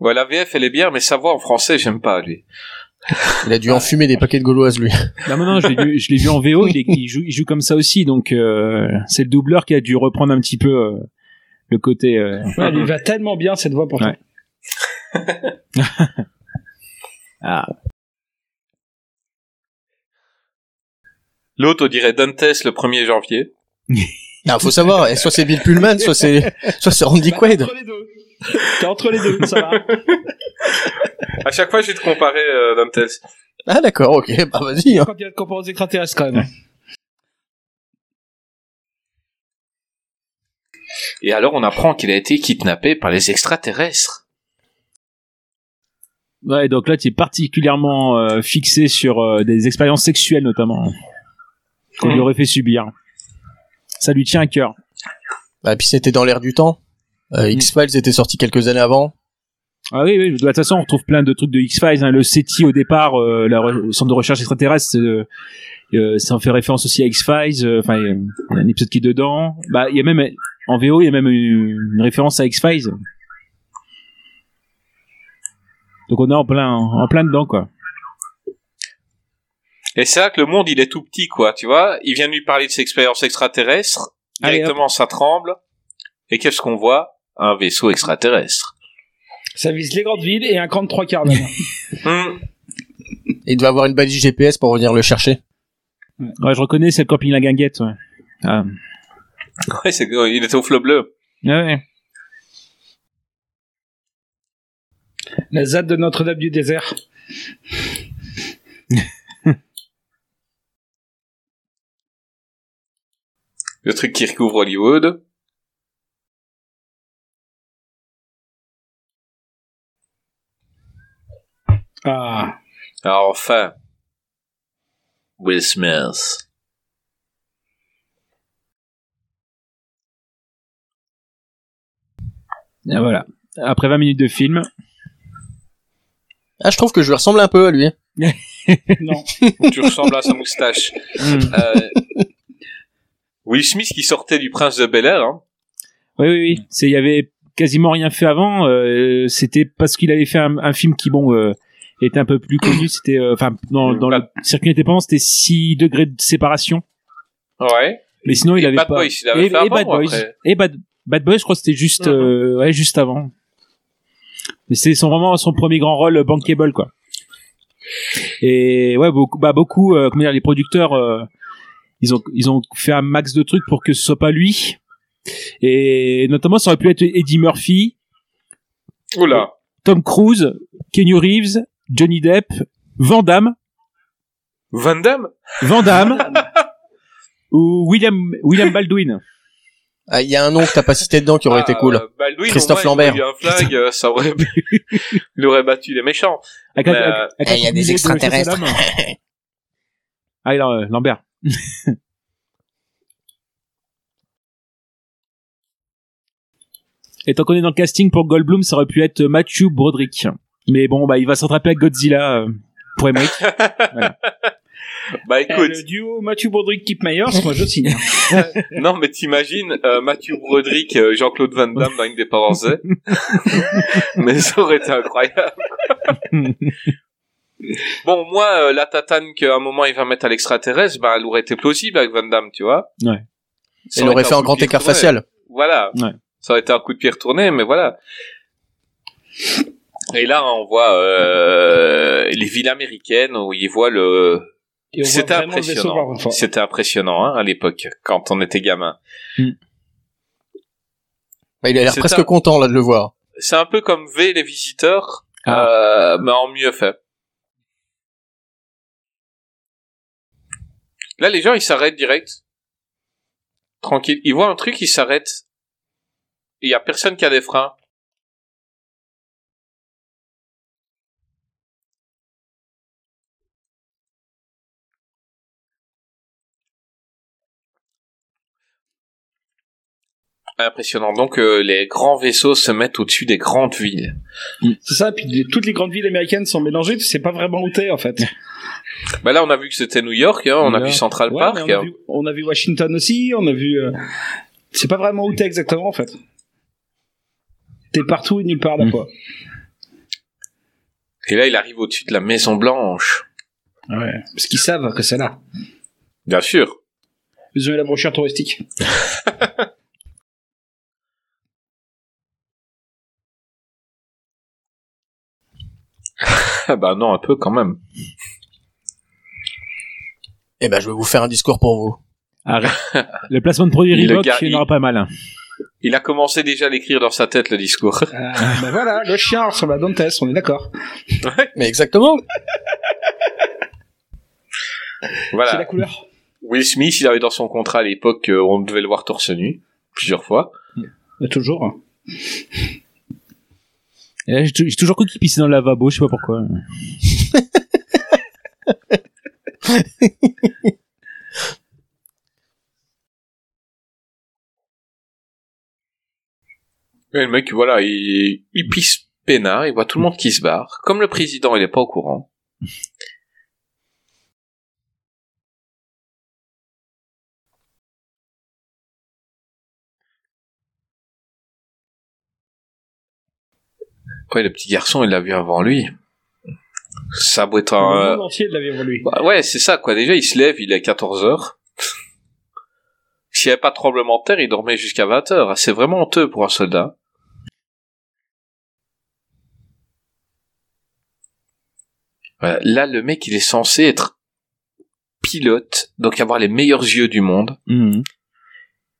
[SPEAKER 1] Ouais, la VF, elle est bien, mais sa voix en français, j'aime pas, lui.
[SPEAKER 2] Il a dû enfumer des paquets de gauloises, lui.
[SPEAKER 4] Non, non, non je l'ai vu, en VO, il, joue, comme ça aussi, donc euh, c'est le doubleur qui a dû reprendre un petit peu euh, le côté. euh,
[SPEAKER 5] Ouais, elle lui va tellement bien cette voix pourtant.
[SPEAKER 4] Ouais. Ah,
[SPEAKER 1] L'autre, on dirait Dantes le 1er janvier.
[SPEAKER 2] Ah, faut savoir, eh, soit c'est Bill Pullman, soit c'est, soit c'est Randy
[SPEAKER 5] Bah,
[SPEAKER 2] Quaid.
[SPEAKER 5] Entre les deux. T'es entre les deux, ça va.
[SPEAKER 1] À chaque fois, je vais te comparer euh, Dantes.
[SPEAKER 2] Ah, d'accord, ok, bah vas-y. hein.
[SPEAKER 5] Quand il y a de comparer aux extraterrestres quand même.
[SPEAKER 1] Et alors, on apprend qu'il a été kidnappé par les extraterrestres.
[SPEAKER 4] ouais, donc là, tu es particulièrement euh, fixé sur euh, des expériences sexuelles notamment qu'on lui
[SPEAKER 1] Mhm.
[SPEAKER 4] aurait fait subir. Ça lui tient à cœur.
[SPEAKER 2] Bah, puis c'était dans l'air du temps. Euh, X-Files était sorti quelques années avant.
[SPEAKER 4] Ah oui, oui, de toute façon, on retrouve plein de trucs de X-Files. Hein. Le SETI, au départ, euh, la re- le centre de recherche extraterrestre, euh, euh, ça en fait référence aussi à X-Files. euh, Enfin, il y a un épisode qui est dedans. Bah, il y a même, en VO, il y a même une, une référence à X-Files. Donc on est en plein, en plein dedans, quoi.
[SPEAKER 1] Et c'est là que le monde, il est tout petit, quoi, tu vois. Il vient de lui parler de ses expériences extraterrestres.
[SPEAKER 4] Allez,
[SPEAKER 1] Directement, ça tremble. Et qu'est-ce qu'on voit? Un vaisseau extraterrestre.
[SPEAKER 5] Ça vise les grandes villes et un camp de trois quarts d'heure.
[SPEAKER 1] Hmm.
[SPEAKER 2] Il devait avoir une balise GPS pour venir le chercher.
[SPEAKER 4] Ouais, je reconnais, c'est le camping La Guinguette, ouais. Ah.
[SPEAKER 1] Ouais, c'est, il était au flot bleu.
[SPEAKER 4] Ouais.
[SPEAKER 5] La ZAD de Notre-Dame du désert.
[SPEAKER 1] Le truc qui recouvre Hollywood.
[SPEAKER 5] Ah.
[SPEAKER 1] Alors, enfin. Will Smith.
[SPEAKER 4] Et voilà. Après 20 minutes de film.
[SPEAKER 2] Ah, je trouve que je lui ressemble un peu à lui.
[SPEAKER 5] Non.
[SPEAKER 1] tu ressembles à sa moustache.
[SPEAKER 4] Hmm.
[SPEAKER 1] Euh, Will Smith qui sortait du Prince de Bel Air, hein.
[SPEAKER 4] Oui, oui, oui. C'est, il y avait quasiment rien fait avant. euh, c'était parce qu'il avait fait un, un film qui, bon, euh, était un peu plus connu. C'était, euh, enfin, dans, dans le circuit indépendant, c'était 6 degrés de séparation.
[SPEAKER 1] Ouais.
[SPEAKER 4] Mais sinon, il
[SPEAKER 1] Et
[SPEAKER 4] avait
[SPEAKER 1] Bad
[SPEAKER 4] pas.
[SPEAKER 1] Boys, il avait
[SPEAKER 4] et,
[SPEAKER 1] fait avant
[SPEAKER 4] et Bad Boys. Et Bad, Bad Boys, je crois que c'était juste,
[SPEAKER 1] Mhm.
[SPEAKER 4] euh, ouais, juste avant. Mais c'est son vraiment son premier grand rôle euh, bankable, quoi. Et ouais, beaucoup, bah beaucoup, euh, comment dire, les producteurs, euh, ils ont ils ont fait un max de trucs pour que ce soit pas lui. Et notamment, ça aurait pu être Eddie Murphy,
[SPEAKER 1] Oula.
[SPEAKER 4] Tom Cruise, Kenny Reeves, Johnny Depp, Van Damme,
[SPEAKER 1] Van Damme?
[SPEAKER 4] Van Damme ou William William Baldwin.
[SPEAKER 2] Ah, il y a un nom que t'as pas cité dedans qui aurait
[SPEAKER 1] Ah,
[SPEAKER 2] été cool.
[SPEAKER 1] euh, Baldwin,
[SPEAKER 2] Christophe
[SPEAKER 1] moins, il
[SPEAKER 2] Lambert.
[SPEAKER 1] aurait eu un flag, euh, ça aurait, il aurait battu les méchants. Euh,
[SPEAKER 2] Eh, il y a des extraterrestres.
[SPEAKER 4] Ah, alors, euh, Lambert. Et tant qu'on est dans le casting pour Goldblum, ça aurait pu être Matthew Broderick. Mais bon, bah, il va s'attraper avec Godzilla euh, pour Emmerich.
[SPEAKER 1] Bah
[SPEAKER 5] Eh,
[SPEAKER 1] écoute,
[SPEAKER 5] le duo Matthew Broderick Kip Myers, moi je signe.
[SPEAKER 1] non mais t'imagines euh, Matthew Broderick, euh, Jean-Claude Van Damme dans Independence Day Mais ça aurait été incroyable. bon, moi, euh, la tatane qu'à un moment il va mettre à l'extraterrestre, bah elle aurait été plausible avec Van Damme, tu vois.
[SPEAKER 4] Ouais.
[SPEAKER 1] Ça
[SPEAKER 2] Il aurait fait un grand écart facial.
[SPEAKER 1] Voilà.
[SPEAKER 4] Ouais.
[SPEAKER 1] Ça aurait été un coup de pied retourné, mais voilà. Et là, on voit euh, les villes américaines où ils voient le. C'était impressionnant.
[SPEAKER 5] enfant.
[SPEAKER 1] C'était impressionnant hein, à l'époque, quand on était gamin.
[SPEAKER 2] Bah, il a l'air presque
[SPEAKER 1] un-
[SPEAKER 2] content là de le voir.
[SPEAKER 1] C'est un peu comme V les visiteurs,
[SPEAKER 4] Ah.
[SPEAKER 1] euh, mais en mieux fait. Là, les gens, ils s'arrêtent direct. Tranquille. Ils voient un truc, ils s'arrêtent. Il y a personne qui a des freins. Impressionnant. Donc, euh, les grands vaisseaux se mettent au-dessus des grandes villes.
[SPEAKER 5] C'est ça, puis les- toutes les grandes villes américaines sont mélangées, tu sais pas vraiment où t'es en fait.
[SPEAKER 1] Bah là, on a vu que c'était New York, hein, on a vu. Central
[SPEAKER 5] Ouais,
[SPEAKER 1] Park.
[SPEAKER 5] on, a
[SPEAKER 1] hein.
[SPEAKER 5] vu, on a vu Washington aussi, on a vu. euh, C'est pas vraiment où t'es exactement en fait. T'es partout et nulle part à la
[SPEAKER 4] Mm.
[SPEAKER 5] fois.
[SPEAKER 1] Et là, il arrive au-dessus de la Maison Blanche.
[SPEAKER 5] Ouais. Parce qu'ils savent que c'est là.
[SPEAKER 1] Bien sûr.
[SPEAKER 5] Ils ont eu la brochure touristique.
[SPEAKER 1] bah non, un peu quand même.
[SPEAKER 2] Eh ben, je vais vous faire un discours pour vous.
[SPEAKER 4] Arrête. Le placement de produit Reebok,
[SPEAKER 1] gar-
[SPEAKER 4] il n'aura pas mal. hein.
[SPEAKER 1] Il a commencé déjà à l'écrire dans sa tête, le discours.
[SPEAKER 5] Ah, ben voilà, le chien ressemble à Dantes, on est d'accord.
[SPEAKER 2] Mais exactement.
[SPEAKER 5] C'est
[SPEAKER 1] voilà.
[SPEAKER 5] la couleur.
[SPEAKER 1] Will Smith, il avait dans son contrat à l'époque qu'on devait le voir torse nu. Plusieurs fois.
[SPEAKER 5] Mais toujours.
[SPEAKER 4] J'ai tou- j'ai toujours cru qu'il pissait dans le lavabo, je sais pas pourquoi.
[SPEAKER 1] Le mec, voilà, il, il pisse peinard, il voit tout le monde qui se barre. Comme le président, il est pas au courant. Ouais, le petit garçon, il l'a vu avant lui. Ça a beau être
[SPEAKER 5] Le
[SPEAKER 1] un...
[SPEAKER 5] monde entier de l'avait évolué.
[SPEAKER 1] Bah ouais, c'est ça, quoi. Déjà, il se lève, il est 14 heures. S'il n'y avait pas de tremblement de terre, il dormait jusqu'à 20 heures. C'est vraiment honteux pour un soldat. Voilà. Là, le mec, il est censé être pilote, donc avoir les meilleurs yeux du monde.
[SPEAKER 4] Mhm.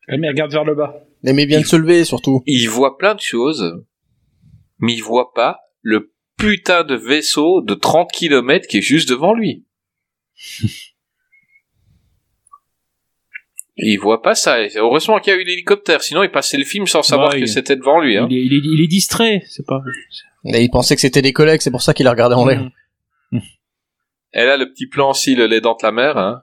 [SPEAKER 5] Ah, mais regarde vers le bas.
[SPEAKER 2] Mais mais bien de se lever, surtout.
[SPEAKER 1] Il voit plein de choses, mais il voit pas le putain de vaisseau de 30 km qui est juste devant lui. il voit pas ça. Heureusement qu'il y a eu l'hélicoptère, sinon il passait le film sans savoir
[SPEAKER 4] Ouais,
[SPEAKER 1] que c'était devant lui. Hein.
[SPEAKER 4] Il, est, il, est, il est distrait, c'est pas.
[SPEAKER 2] Et il pensait que c'était des collègues, c'est pour ça qu'il a regardé en l'air.
[SPEAKER 1] Et là, le petit plan aussi, le lait dans la mer. Hein.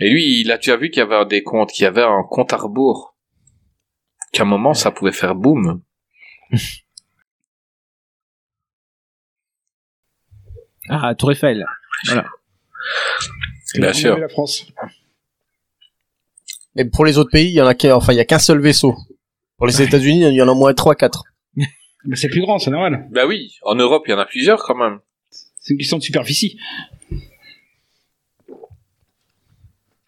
[SPEAKER 1] Et lui, il a déjà vu qu'il y avait des comptes, qu'il y avait un compte à rebours. Qu'à un moment, ça pouvait faire boum.
[SPEAKER 4] Ah, Tour Eiffel.
[SPEAKER 1] Bien
[SPEAKER 5] On a
[SPEAKER 1] sûr.
[SPEAKER 5] vu la France.
[SPEAKER 2] Mais pour les autres pays, il y en a qu'un, enfin, il y a qu'un seul vaisseau. Pour les États-Unis, il y en a au moins 3-4.
[SPEAKER 5] Mais c'est plus grand, c'est normal.
[SPEAKER 1] Bah oui, en Europe, il y en a plusieurs quand même.
[SPEAKER 5] C'est une question de superficie.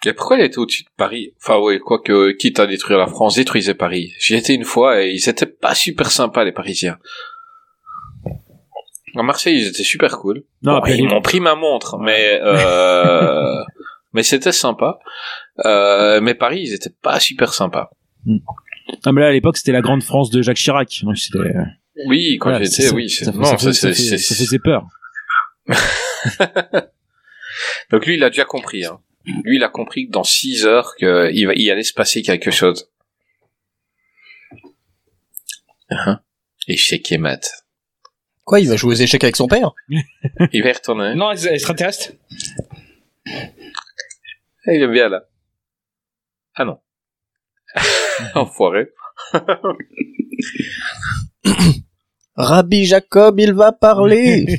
[SPEAKER 1] Et pourquoi il était au-dessus de Paris? Enfin ouais, quoique, quitte à détruire la France, détruisait Paris. J'y étais une fois et ils étaient pas super sympas, les Parisiens. À Marseille, ils étaient super cool.
[SPEAKER 4] Non,
[SPEAKER 1] Bon,
[SPEAKER 4] après,
[SPEAKER 1] ils m'ont pris ma montre, mais euh, mais c'était sympa. Euh, mais Paris, ils étaient pas super sympas.
[SPEAKER 4] Ah, mais là, à l'époque, c'était la grande France de Jacques Chirac. Donc, c'était. euh,
[SPEAKER 1] Oui, quand
[SPEAKER 4] voilà,
[SPEAKER 1] j'étais, oui.
[SPEAKER 4] Ça,
[SPEAKER 1] non,
[SPEAKER 4] ça,
[SPEAKER 1] ça, c'est-
[SPEAKER 4] ça faisait peur.
[SPEAKER 1] Donc lui, il a déjà compris. Hein. Lui, il a compris que dans 6 heures, qu'il va, il allait se passer quelque chose. Hein Échec et mat.
[SPEAKER 2] Quoi, il va jouer aux échecs avec son père?
[SPEAKER 1] Il va y retourner.
[SPEAKER 5] Non, les extraterrestres.
[SPEAKER 1] Ah, Il est bien là. Ah non. Enfoiré.
[SPEAKER 2] Rabbi Jacob, il va parler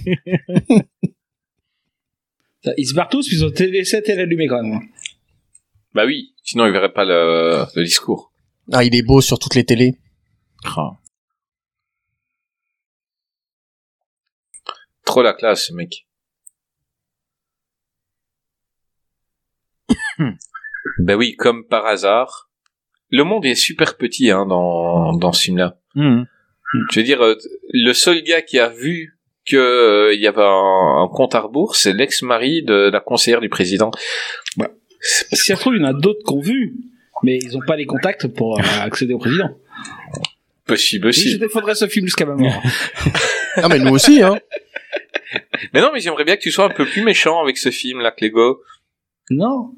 [SPEAKER 5] Ils se barrent tous, puis ils ont laissé la télé allumée quand même.
[SPEAKER 1] Bah oui, sinon il verrait pas le, le discours.
[SPEAKER 2] Ah, il est beau sur toutes les télés.
[SPEAKER 4] Ah.
[SPEAKER 1] Trop la classe, ce mec. bah oui, comme par hasard. Le monde est super petit hein, dans, dans ce film-là.
[SPEAKER 4] Mhm.
[SPEAKER 1] Je veux dire, euh, le seul gars qui a vu que euh, il y avait un, un compte à rebours, c'est l'ex-mari de la conseillère du président.
[SPEAKER 5] Si ça se trouve, il y en a d'autres qui ont vu, mais ils ont pas les contacts pour euh, accéder au président.
[SPEAKER 1] Possible
[SPEAKER 5] Oui, je
[SPEAKER 1] aussi.
[SPEAKER 5] défendrai ce film jusqu'à ma mort.
[SPEAKER 2] Ah, mais nous aussi, hein.
[SPEAKER 1] Mais non, mais j'aimerais bien que tu sois un peu plus méchant avec ce film-là que Lego.
[SPEAKER 5] non,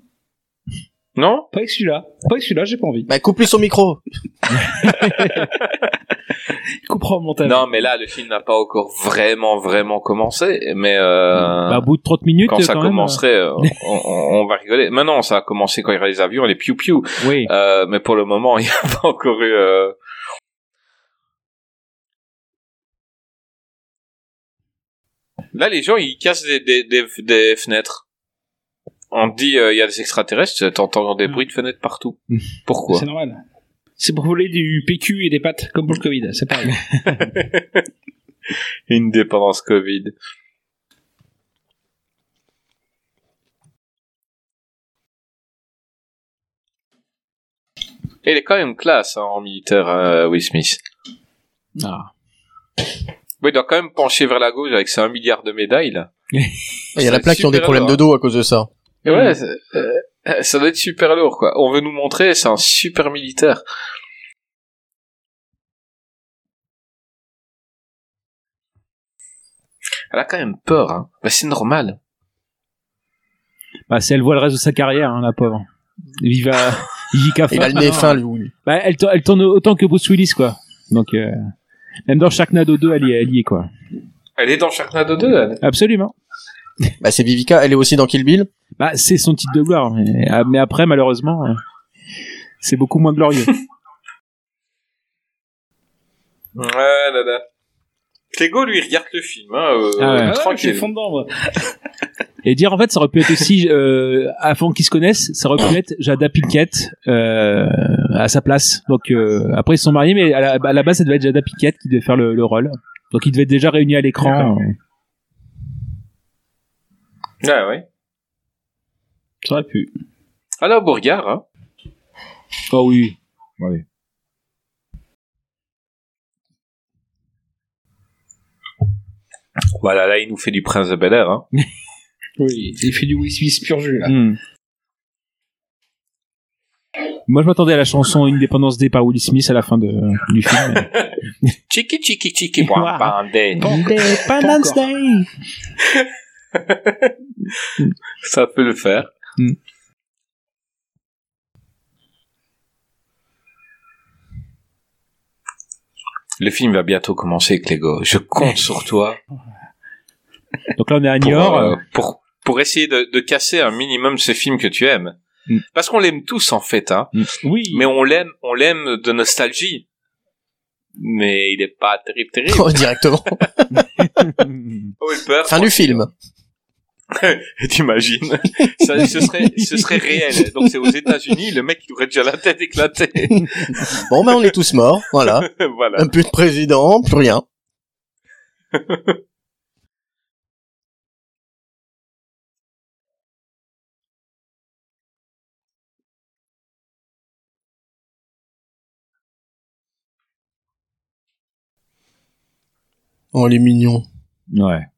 [SPEAKER 1] Non?
[SPEAKER 5] Pas avec celui-là. Pas avec celui-là, j'ai pas envie.
[SPEAKER 2] Bah, coupe-lui son micro.
[SPEAKER 5] Il coupera au montage.
[SPEAKER 1] Non, mais là, le film n'a pas encore vraiment, vraiment commencé. Mais euh,
[SPEAKER 4] Bah, au bout de 30 minutes,
[SPEAKER 1] quand ça
[SPEAKER 4] quand même,
[SPEAKER 1] commencerait, euh, on, on- on va rigoler. Maintenant, ça a commencé quand il y a les avions, les piou-piou.
[SPEAKER 4] oui.
[SPEAKER 1] Euh, mais pour le moment, il n'y a pas encore eu... euh, Là, les gens, ils cassent des, des, des, des fenêtres. On dit, euh, il y a des extraterrestres, t'entends des bruits de fenêtres partout.
[SPEAKER 4] Mm.
[SPEAKER 1] Pourquoi
[SPEAKER 5] C'est normal. C'est pour voler du PQ et des pâtes, comme pour le Covid, c'est pareil.
[SPEAKER 1] Une dépendance Covid. Et il est quand même classe hein, en militaire, euh, Will Smith.
[SPEAKER 4] Ah.
[SPEAKER 1] Oui, il doit quand même pencher vers la gauche avec ses 1 milliard de médailles, là.
[SPEAKER 2] Il y en a
[SPEAKER 1] C'est
[SPEAKER 2] plein qui ont des problèmes de dos à cause de ça.
[SPEAKER 1] Et ouais, c'est- euh, ça doit être super lourd, quoi. On veut nous montrer, c'est un super militaire. Elle a quand même peur, hein. Bah, c'est normal.
[SPEAKER 4] Bah, si elle voit le reste de sa carrière, hein, la pauvre. Viva, Vivica
[SPEAKER 2] Il a le nez fin, lui.
[SPEAKER 4] Bah, elle, tourne- elle tourne autant que Bruce Willis, quoi. Donc, euh, même dans Sharknado 2, elle y est, elle y est, quoi.
[SPEAKER 1] Elle est dans Sharknado 2, elle.
[SPEAKER 4] Absolument.
[SPEAKER 2] Bah, c'est Vivica, elle est aussi dans Kill Bill.
[SPEAKER 4] Bah, c'est son titre de gloire. Mais, ah, mais après, malheureusement, euh, c'est beaucoup moins glorieux.
[SPEAKER 1] Ouais, là, là. Clégo, lui, regarde le film, hein, euh,
[SPEAKER 4] Ah ouais.
[SPEAKER 5] Ah ouais,
[SPEAKER 1] tranquille.
[SPEAKER 5] dedans, moi.
[SPEAKER 4] Et dire, en fait, ça aurait pu être aussi, euh, avant qu'ils se connaissent, ça aurait pu être Jada Pinkett, euh, à sa place. Donc, euh, après, ils se sont mariés, mais à la, à la base, ça devait être Jada Pinkett qui devait faire le, le rôle. Donc, ils devaient être déjà réunis à l'écran.
[SPEAKER 1] Ouais, ouais.
[SPEAKER 5] Ça aurait pu.
[SPEAKER 1] Alors, Bourgard, hein.
[SPEAKER 4] Oh oui. Ouais.
[SPEAKER 1] Voilà, là, il nous fait du Prince de Bel Air, hein.
[SPEAKER 5] Oui, il fait du Will Smith pur jus, là.
[SPEAKER 4] Hmm. Moi, je m'attendais à la chanson Independence Day par Will Smith à la fin de, du film. mais-
[SPEAKER 1] Chiki, chiki, chiki, bandé.
[SPEAKER 4] Independence Day!
[SPEAKER 1] Ça peut le faire.
[SPEAKER 4] Hmm.
[SPEAKER 1] Le film va bientôt commencer, Clégo. Je compte sur toi
[SPEAKER 4] Donc là, on est à
[SPEAKER 1] pour,
[SPEAKER 4] Niort.
[SPEAKER 1] euh, pour, pour essayer de, de casser un minimum ces films que tu aimes.
[SPEAKER 4] Hmm.
[SPEAKER 1] Parce qu'on l'aime tous, en fait, hein.
[SPEAKER 5] Oui.
[SPEAKER 1] Mais on l'aime, on l'aime de nostalgie. Mais il est pas terrible, terrible.
[SPEAKER 2] Oh, directement.
[SPEAKER 1] Oh, peur.
[SPEAKER 2] Fin du film.
[SPEAKER 1] T'imagines Ça, ce serait, ce serait réel. Donc c'est aux États-Unis, le mec il aurait déjà la tête éclatée.
[SPEAKER 2] Bon, ben, on est tous morts. Voilà.
[SPEAKER 1] voilà.
[SPEAKER 2] Un peu de président, plus rien. Oh, les mignons.
[SPEAKER 4] ouais.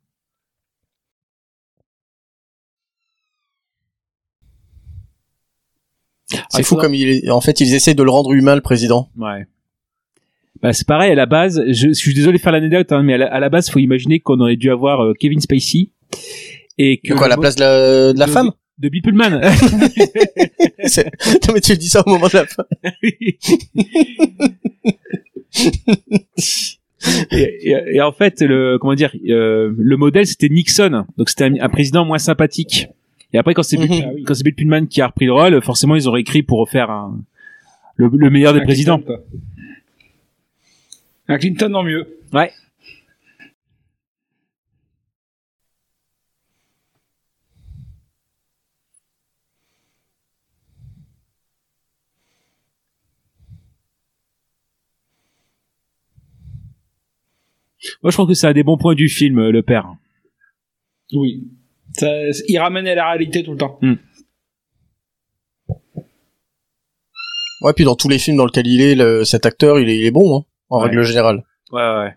[SPEAKER 2] C'est
[SPEAKER 4] Ah,
[SPEAKER 2] fou comme il est... En fait, ils essaient de le rendre humain, le président.
[SPEAKER 4] Ouais. Bah, c'est pareil, à la base, je, je suis désolé de faire l'anecdote, hein, mais à la, à la base, faut imaginer qu'on aurait dû avoir euh, Kevin Spacey. Et que
[SPEAKER 2] De quoi, à la place de la, de la
[SPEAKER 4] de-
[SPEAKER 2] femme?
[SPEAKER 4] De Bill Pullman.
[SPEAKER 2] Non, mais tu le dis ça au moment de la fin.
[SPEAKER 4] et, et- et en fait, le comment dire, euh, le modèle c'était Nixon, donc c'était un, un président moins sympathique. Et après, quand c'est Bill,
[SPEAKER 2] Mhm.
[SPEAKER 4] quand c'est Bill Pullman qui a repris le rôle, forcément, ils ont réécrit pour refaire un, le, le meilleur des
[SPEAKER 5] Un
[SPEAKER 4] présidents.
[SPEAKER 5] Clinton. Un Clinton en mieux.
[SPEAKER 4] Ouais. Moi, je trouve que c'est un des bons points du film, euh, le père.
[SPEAKER 5] Oui. Ça, il ramenait la réalité tout le temps.
[SPEAKER 2] Ouais, puis dans tous les films dans lesquels il est, le- cet acteur, il est, il est bon, hein, en
[SPEAKER 4] Ouais.
[SPEAKER 2] règle générale.
[SPEAKER 4] Ouais, ouais.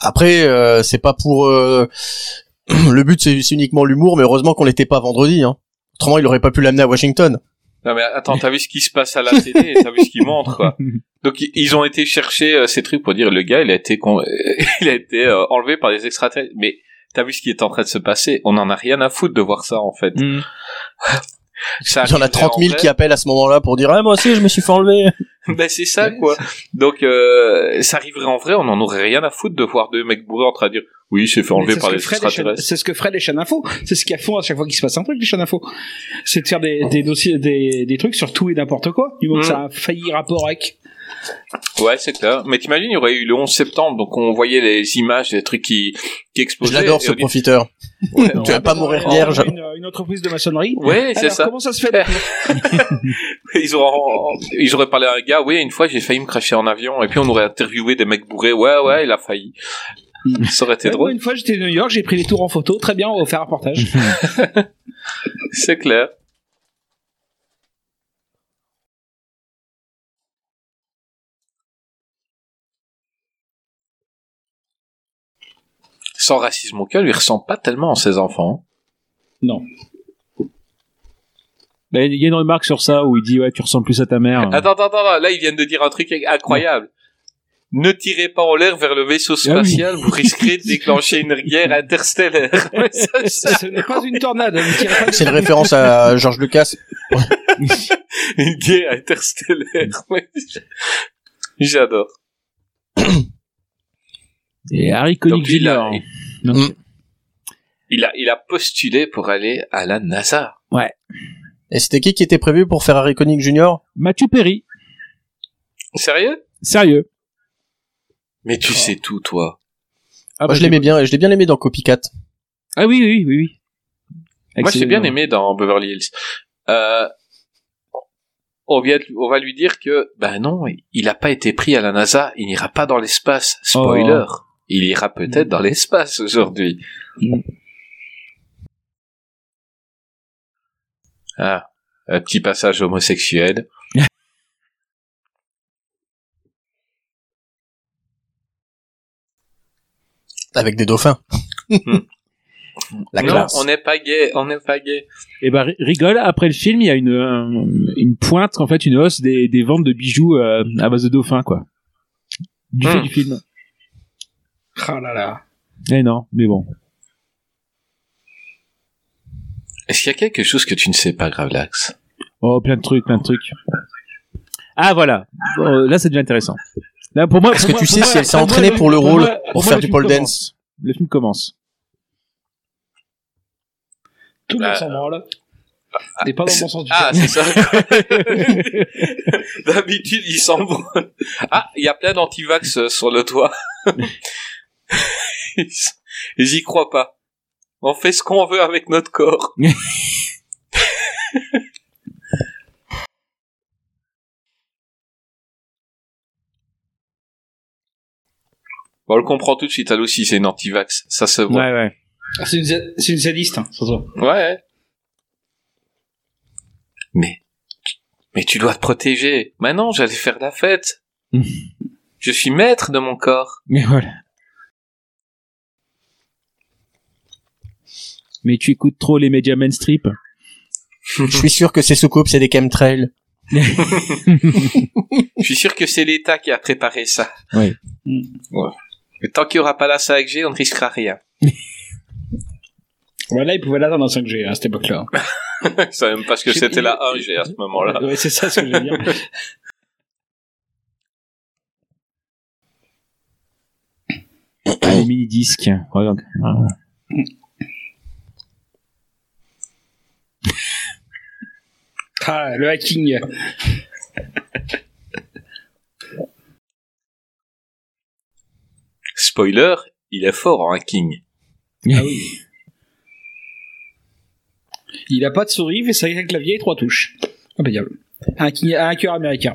[SPEAKER 2] Après, euh, c'est pas pour... euh, le but, c'est uniquement l'humour, mais heureusement qu'on l'était pas vendredi. Hein. Autrement, il aurait pas pu l'amener à Washington.
[SPEAKER 1] Non mais attends, t'as vu ce qui se passe à la télé, t'as vu ce qu'ils montrent quoi. Donc ils ont été chercher euh, ces trucs pour dire le gars il a été con- il a été euh, enlevé par des extraterrestres. Mais t'as vu ce qui est en train de se passer? On en a rien à foutre de voir ça en fait.
[SPEAKER 4] Mm.
[SPEAKER 1] Ça
[SPEAKER 2] Il y en a
[SPEAKER 1] arriverait
[SPEAKER 2] 30 000
[SPEAKER 1] vrai.
[SPEAKER 2] qui appellent à ce moment-là pour dire « Ah, moi aussi, je me suis fait enlever
[SPEAKER 1] Ben c'est ça quoi. Donc euh, ça arriverait en vrai, on en aurait rien à foutre de voir deux mecs bourrés en train de dire oui, c'est fait enlever par
[SPEAKER 5] les
[SPEAKER 1] extraterrestres.
[SPEAKER 5] C'est ce que feraient les chaînes info. C'est ce qu'ils font à chaque fois qu'il se passe un truc, les chaînes info. C'est de faire des, des dossiers, des, des trucs sur tout et n'importe quoi. Du moment que
[SPEAKER 1] Mm.
[SPEAKER 5] ça a failli rapport avec.
[SPEAKER 1] Ouais, c'est clair. Mais t'imagines, il y aurait eu le 11 septembre, donc on voyait les images, des trucs qui, qui
[SPEAKER 2] Je
[SPEAKER 1] explosaient.
[SPEAKER 2] l'adore
[SPEAKER 1] et
[SPEAKER 2] ce profiteur.
[SPEAKER 1] Ouais,
[SPEAKER 2] Tu vas pas mourir vierge.
[SPEAKER 5] Une, une entreprise de maçonnerie.
[SPEAKER 1] Ouais, c'est ça.
[SPEAKER 5] Comment ça se fait
[SPEAKER 1] Ils auraient, ils auraient parlé à un gars, oui, une fois j'ai failli me cracher en avion, et puis on aurait interviewé des mecs bourrés, ouais, ouais, il a failli. Ça aurait été
[SPEAKER 5] Ouais, moi,
[SPEAKER 1] drôle.
[SPEAKER 5] Une fois, j'étais à New York, j'ai pris les tours en photo. Très bien, on va faire un reportage.
[SPEAKER 1] C'est clair. Sans racisme aucun, lui ressemble pas tellement à ses enfants.
[SPEAKER 5] non.
[SPEAKER 4] Bah, Il y a une remarque sur ça où il dit ouais tu ressembles plus à ta mère.
[SPEAKER 1] Attends, attends, attends, là, ils viennent de dire un truc incroyable. Ne tirez pas en l'air vers le vaisseau
[SPEAKER 4] Ah oui.
[SPEAKER 1] spatial, vous risquerez de déclencher une guerre interstellaire. Mais ça, ça,
[SPEAKER 5] Ce n'est pas une tornade. pas
[SPEAKER 2] C'est une référence à George Lucas.
[SPEAKER 1] une guerre interstellaire. J'adore.
[SPEAKER 4] Et Harry Connick
[SPEAKER 1] Donc, il a-
[SPEAKER 4] Jr.
[SPEAKER 1] il-
[SPEAKER 2] Mm.
[SPEAKER 1] Il a, il a postulé pour aller à la NASA.
[SPEAKER 2] Et c'était qui qui était prévu pour faire Harry Connick Jr.
[SPEAKER 4] Matthew Perry.
[SPEAKER 1] Sérieux?
[SPEAKER 4] Sérieux.
[SPEAKER 1] Mais tu sais tout, toi.
[SPEAKER 4] Ah,
[SPEAKER 2] Moi,
[SPEAKER 4] bah,
[SPEAKER 2] je l'aimais bien, et je l'ai bien aimé dans Copycat.
[SPEAKER 4] Ah oui oui oui oui.
[SPEAKER 1] Moi, j'ai bien aimé dans Beverly Hills. Euh, on, vient on va lui dire que, ben non, il a pas été pris à la NASA, il n'ira pas dans l'espace. Spoiler. Il ira peut-être dans l'espace aujourd'hui.
[SPEAKER 4] Mm.
[SPEAKER 1] Ah, un petit passage homosexuel.
[SPEAKER 2] Avec des dauphins. La
[SPEAKER 1] non,
[SPEAKER 2] classe.
[SPEAKER 1] on n'est pas gay, on n'est pas gay.
[SPEAKER 4] Et bah ri- rigole, après le film, il y a une, un- une pointe, en fait, une hausse des, des ventes de bijoux euh, à base de dauphins, quoi. Du fait
[SPEAKER 1] Hmm.
[SPEAKER 4] du film.
[SPEAKER 5] Ah là là.
[SPEAKER 4] Eh non, mais bon.
[SPEAKER 1] Est-ce qu'il y a quelque chose que tu ne sais pas, Gravelax
[SPEAKER 4] Oh, plein de trucs, plein de trucs. Ah, voilà. Euh, là, ça devient intéressant. Là, pour moi,
[SPEAKER 2] Est-ce
[SPEAKER 4] pour
[SPEAKER 2] que
[SPEAKER 4] moi-
[SPEAKER 2] tu sais
[SPEAKER 4] moi-
[SPEAKER 2] si elle s'est entraînée pour le
[SPEAKER 4] pour
[SPEAKER 2] rôle,
[SPEAKER 4] moi-
[SPEAKER 2] pour
[SPEAKER 4] moi,
[SPEAKER 2] faire du
[SPEAKER 4] film
[SPEAKER 2] pole
[SPEAKER 4] commence.
[SPEAKER 2] dance
[SPEAKER 4] Le film commence.
[SPEAKER 5] Tout le monde s'en branle. Et pas dans le bon sens du
[SPEAKER 1] Ah,
[SPEAKER 5] terme.
[SPEAKER 1] c'est ça. D'habitude, il s'en branle. Ah, il y a plein d'antivax euh, sur le toit. J'y crois pas. On fait ce qu'on veut avec notre corps. Bon, on le comprend tout de suite, elle aussi, c'est une antivax. Ça se voit.
[SPEAKER 4] Ouais, ouais.
[SPEAKER 5] Ah, C'est une, une zadiste, hein, surtout.
[SPEAKER 1] Ouais. Mais, mais tu dois te protéger. Maintenant, j'allais faire la fête. Je suis maître de mon corps.
[SPEAKER 4] Mais voilà. Mais tu écoutes trop les médias mainstream.
[SPEAKER 2] Je suis sûr que ces soucoupes, c'est des chemtrails.
[SPEAKER 1] Je suis sûr que c'est l'État qui a préparé ça.
[SPEAKER 4] Oui.
[SPEAKER 1] Ouais. Mais tant qu'il n'y aura pas la 5G, on ne risquera rien.
[SPEAKER 5] Voilà, ils pouvaient l'attendre en 5G à cette époque-là.
[SPEAKER 1] Je savais même pas ce que c'était la 1G à ce moment-là.
[SPEAKER 5] Ouais, c'est ça ce que je veux dire.
[SPEAKER 4] Ah, les mini-disques. Regarde. Ah.
[SPEAKER 5] Ah, le hacking.
[SPEAKER 1] Spoiler, il est fort en hacking.
[SPEAKER 5] Ah oui. Il a pas de souris, mais c'est un clavier et trois touches. Impeccable. Un, hacking- un hacker américain.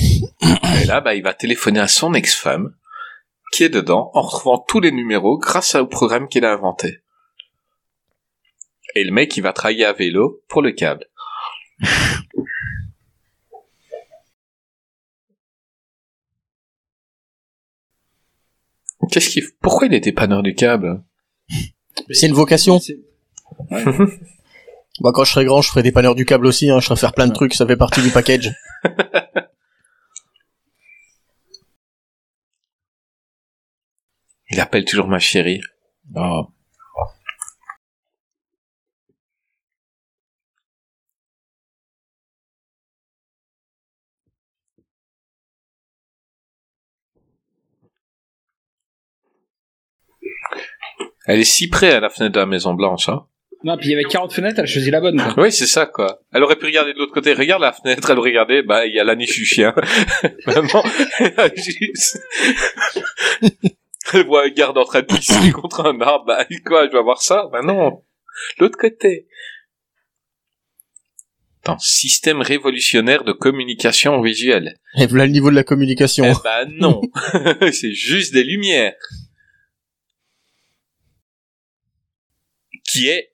[SPEAKER 1] Et là, bah, il va téléphoner à son ex-femme, qui est dedans, en retrouvant tous les numéros grâce au programme qu'il a inventé. Et le mec, il va travailler à vélo pour le câble. Qu'est-ce qu'il... Pourquoi il est dépanneur du câble?
[SPEAKER 2] C'est une vocation.
[SPEAKER 5] C'est-
[SPEAKER 2] Moi, quand je serai grand, je ferai des panneurs du câble aussi, hein. Je ferai faire plein de trucs, ça fait partie du package.
[SPEAKER 1] Il appelle toujours ma chérie.
[SPEAKER 4] Oh.
[SPEAKER 1] Elle est si près à la fenêtre de la Maison Blanche, hein.
[SPEAKER 5] Non, puis il y avait 40 fenêtres, elle a choisi la bonne. quoi.
[SPEAKER 1] Oui, c'est ça, quoi. Elle aurait pu regarder de l'autre côté. Regarde la fenêtre, elle regardait, bah, il y a la niche du chien. Vraiment, elle a juste... Elle voit un garde en train de pisser contre un arbre. Bah, quoi, je dois voir ça? Bah non. L'autre côté. Dans système révolutionnaire de communication visuelle.
[SPEAKER 2] Et voilà le niveau de la communication.
[SPEAKER 1] Eh ben non. c'est juste des lumières. Qui est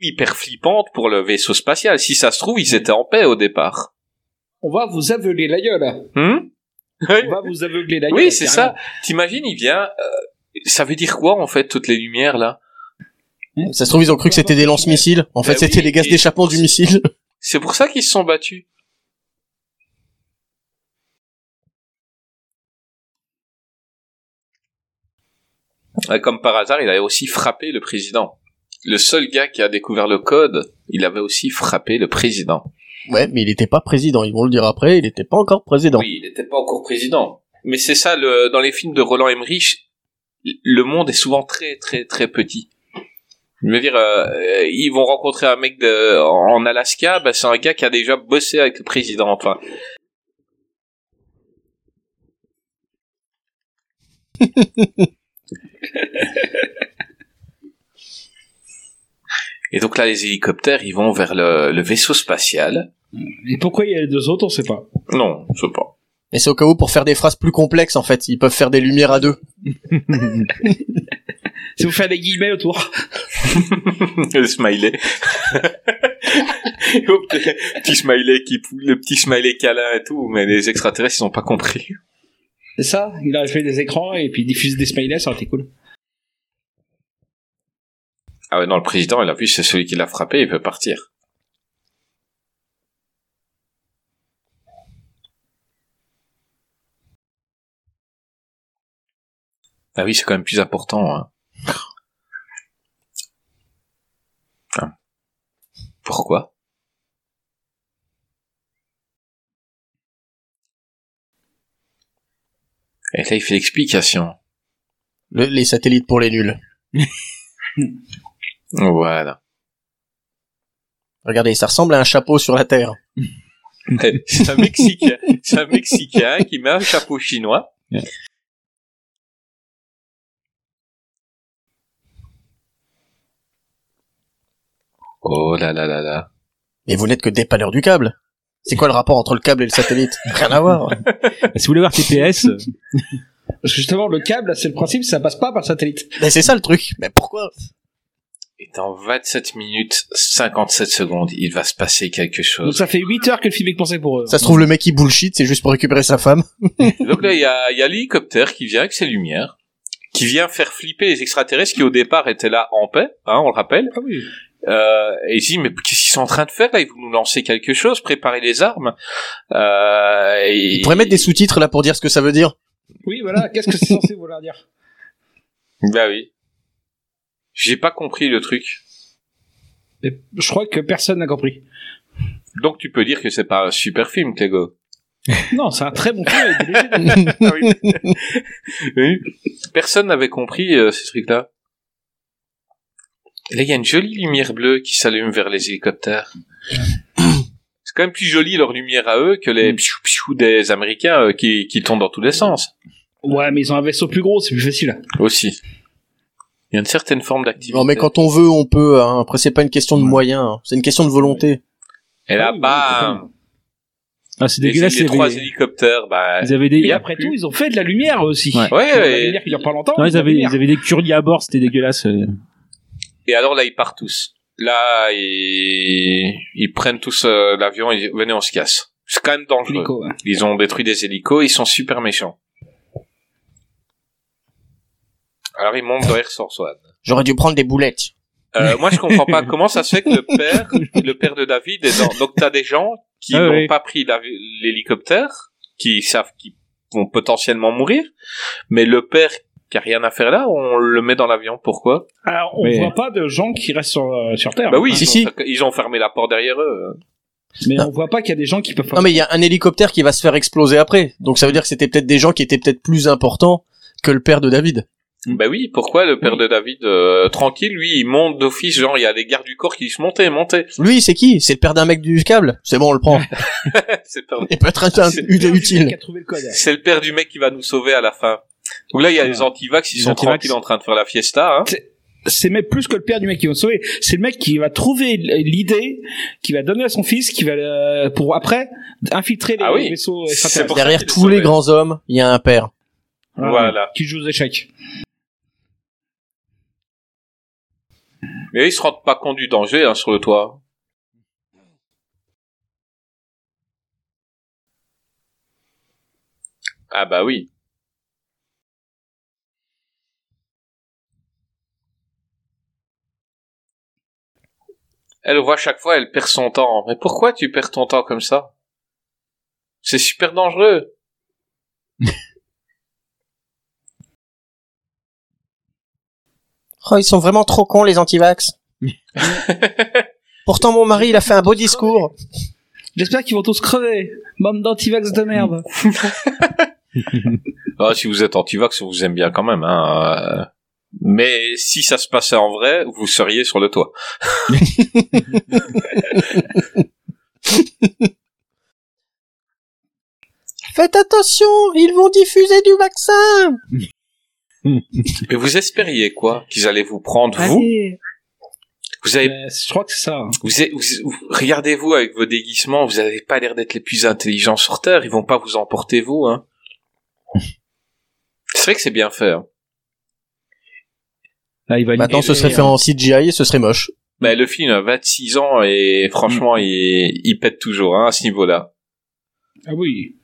[SPEAKER 1] hyper flippante pour le vaisseau spatial. Si ça se trouve, ils étaient en paix au départ.
[SPEAKER 5] On va vous aveugler la gueule.
[SPEAKER 1] Hmm?
[SPEAKER 5] On va vous aveugler la gueule.
[SPEAKER 1] oui, c'est ça. T'imagines, il vient... euh, ça veut dire quoi, en fait, toutes les lumières, là?
[SPEAKER 2] Ça se trouve, ils ont cru que c'était des lance-missiles. En fait,
[SPEAKER 1] Bah
[SPEAKER 2] c'était
[SPEAKER 1] oui,
[SPEAKER 2] les gaz d'échappement du missile.
[SPEAKER 1] C'est pour ça qu'ils se sont battus. Comme par hasard, il avait aussi frappé le président. Le seul gars qui a découvert le code, il avait aussi frappé le président.
[SPEAKER 2] Ouais, mais il était pas président. Ils vont le dire après. Il était pas encore président.
[SPEAKER 1] Oui, il n'était pas encore président. Mais c'est ça, le, dans les films de Roland Emmerich, le monde est souvent très très très petit. Je veux dire, euh, ils vont rencontrer un mec de, en Alaska, bah, c'est un gars qui a déjà bossé avec le président. Enfin, Et donc là, les hélicoptères, ils vont vers le, le vaisseau spatial.
[SPEAKER 5] Et pourquoi il y a les deux autres, on sait pas.
[SPEAKER 1] Non, je sais pas.
[SPEAKER 2] Et c'est au cas où pour faire des phrases plus complexes, en fait. Ils peuvent faire des lumières à deux.
[SPEAKER 5] C'est vous faire des guillemets autour.
[SPEAKER 1] le smiley. le petit smiley qui, le petit smiley câlin et tout, mais les extraterrestres, ils ont pas compris.
[SPEAKER 5] C'est ça Il a fait des écrans et puis il diffuse des smileys, ça aurait été cool.
[SPEAKER 1] Ah ouais, non, le président, il a vu, c'est celui qui l'a frappé, il peut partir. Ah oui, c'est quand même plus important. Hein. Ah. Pourquoi? Et là, il fait l'explication.
[SPEAKER 2] Le- les satellites pour les nuls.
[SPEAKER 1] Voilà.
[SPEAKER 2] Regardez, ça ressemble à un chapeau sur la Terre.
[SPEAKER 1] C'est un Mexicain. C'est un Mexicain qui met un chapeau chinois. Oh là là là là.
[SPEAKER 2] Mais vous n'êtes que dépanneur du câble. C'est quoi le rapport entre le câble et le satellite? Rien à voir.
[SPEAKER 4] Si vous voulez voir TPS,
[SPEAKER 5] Parce que justement, le câble, c'est le principe, ça passe pas par satellite.
[SPEAKER 2] Mais c'est ça le truc. Mais pourquoi?
[SPEAKER 1] Et dans 27 minutes 57 secondes, il va se passer quelque
[SPEAKER 5] Donc
[SPEAKER 1] chose.
[SPEAKER 5] ça fait 8 heures que le film est pensé pour eux.
[SPEAKER 2] Ça se trouve le mec qui bullshit, c'est juste pour récupérer sa femme.
[SPEAKER 1] Donc là, il y a, il y a l'hélicoptère qui vient avec ses lumières, qui vient faire flipper les extraterrestres qui au départ étaient là en paix, hein, on le rappelle.
[SPEAKER 5] Ah oui.
[SPEAKER 1] Euh, et il dit, mais qu'est-ce qu'ils sont en train de faire là? Ils vont nous lancer quelque chose, préparer les armes. Euh, et...
[SPEAKER 2] Il pourrait mettre des sous-titres là pour dire ce que ça veut dire.
[SPEAKER 5] Oui, voilà, qu'est-ce que c'est censé vouloir dire?
[SPEAKER 1] Bah oui. J'ai pas compris le truc.
[SPEAKER 5] Et Je crois que personne n'a compris.
[SPEAKER 1] Donc tu peux dire que c'est pas un super film, Clégo.
[SPEAKER 5] Non, c'est un très bon film.
[SPEAKER 1] Ah oui. Personne n'avait compris euh, ce truc-là. Là, il y a une jolie lumière bleue qui s'allume vers les hélicoptères. C'est quand même plus joli leur lumière à eux que les psiou psiou des Américains euh, qui, qui tombent dans tous les sens.
[SPEAKER 5] Ouais, mais ils ont un vaisseau plus gros, c'est plus facile.
[SPEAKER 1] Aussi. Il y a une certaine forme d'activité.
[SPEAKER 2] Non mais quand on veut, on peut. hein. Après c'est pas une question de moyens, hein. c'est une question de volonté.
[SPEAKER 1] Et là,
[SPEAKER 5] Ah oui, oui,
[SPEAKER 1] bam
[SPEAKER 4] ah, c'est dégueulasse.
[SPEAKER 1] les trois hélicoptères, bah...
[SPEAKER 4] Ils avaient des.
[SPEAKER 5] Et après tout, ils ont fait de la lumière aussi.
[SPEAKER 4] Ouais.
[SPEAKER 1] Ouais,
[SPEAKER 5] Bon, La
[SPEAKER 1] et,
[SPEAKER 5] lumière qui dure pas longtemps.
[SPEAKER 4] Non, ils avaient, ils avaient des curlis à bord, c'était dégueulasse. euh.
[SPEAKER 1] et alors là, ils partent tous. Là, ils, ils prennent tous euh, l'avion et venez, on se casse. C'est quand même dangereux.
[SPEAKER 5] Hélico, ouais.
[SPEAKER 1] Ils ont détruit des hélicos, ils sont super méchants. Alors ils montent dans Air Force One.
[SPEAKER 2] J'aurais dû prendre des boulettes.
[SPEAKER 1] Euh, moi je comprends pas comment ça se fait que le père, le père de David est dans... Donc t'as des gens qui
[SPEAKER 4] Ah
[SPEAKER 1] n'ont
[SPEAKER 4] oui.
[SPEAKER 1] pas pris l'hélicoptère, qui savent qu'ils vont potentiellement mourir, mais le père qui a rien à faire là, on le met dans l'avion. Pourquoi?
[SPEAKER 5] Alors, on
[SPEAKER 4] Mais-
[SPEAKER 5] voit pas de gens qui restent sur, euh, sur Terre.
[SPEAKER 1] Bah oui,
[SPEAKER 5] hein.
[SPEAKER 1] ils,
[SPEAKER 2] si,
[SPEAKER 1] ont, ils ont fermé la porte derrière eux.
[SPEAKER 5] Mais on voit pas qu'il y a des gens qui peuvent pas.
[SPEAKER 2] Non mais il y a un hélicoptère qui va se faire exploser après. Donc ça veut dire que c'était peut-être des gens qui étaient peut-être plus importants que le père de David.
[SPEAKER 1] Bah oui, pourquoi le père de David, euh, tranquille, lui, il monte d'office, genre, il y a des gardes du corps qui disent montez, montez.
[SPEAKER 2] Lui, c'est qui? C'est le père d'un mec du câble? C'est bon, on le prend.
[SPEAKER 1] c'est le père-
[SPEAKER 2] Il peut être un-
[SPEAKER 1] C'est-
[SPEAKER 2] utile.
[SPEAKER 1] c'est le père du mec qui va nous sauver à la fin. Donc là, il y a les antivax, ils
[SPEAKER 4] Les
[SPEAKER 1] sont tranquilles en train de faire la fiesta, hein.
[SPEAKER 5] C'est même plus que le père du mec qui va le sauver. C'est le mec qui va trouver l'idée, qui va donner à son fils, qui va euh, pour après infiltrer les
[SPEAKER 1] Ah oui.
[SPEAKER 5] vaisseaux
[SPEAKER 1] C'est
[SPEAKER 5] extraterrestres.
[SPEAKER 1] pour ça
[SPEAKER 2] Derrière tous les grands hommes, il y a un père.
[SPEAKER 1] Voilà.
[SPEAKER 5] Qui joue aux échecs.
[SPEAKER 1] Mais ils se rendent pas compte du danger, hein, sur le toit. Ah bah oui. Elle voit chaque fois, elle perd son temps. Mais pourquoi tu perds ton temps comme ça? C'est super dangereux.
[SPEAKER 2] Oh, ils sont vraiment trop cons, les antivax. Pourtant, mon mari, il a fait un beau discours.
[SPEAKER 5] J'espère qu'ils vont tous crever. Bande d'antivax de merde.
[SPEAKER 1] Ah, si vous êtes anti-vax, on vous aime bien quand même. Hein. Mais si ça se passait en vrai, vous seriez sur le toit.
[SPEAKER 2] Faites attention, ils vont diffuser du vaccin.
[SPEAKER 1] Mais vous espériez quoi Qu'ils allaient vous prendre, vous?
[SPEAKER 5] Allez.
[SPEAKER 1] Vous avez...
[SPEAKER 5] Euh, je crois que c'est ça.
[SPEAKER 1] Vous, êtes- vous- vous- regardez-vous avec vos déguisements, vous avez pas l'air d'être les plus intelligents sur Terre, ils vont pas vous emporter vous, hein. C'est vrai que c'est bien fait. Hein.
[SPEAKER 4] Là, il va
[SPEAKER 2] Maintenant, ce serait fait en CGI et ce serait moche.
[SPEAKER 1] Mais le film a 26 ans et franchement, il, il pète toujours hein, à ce niveau-là.
[SPEAKER 5] Ah oui.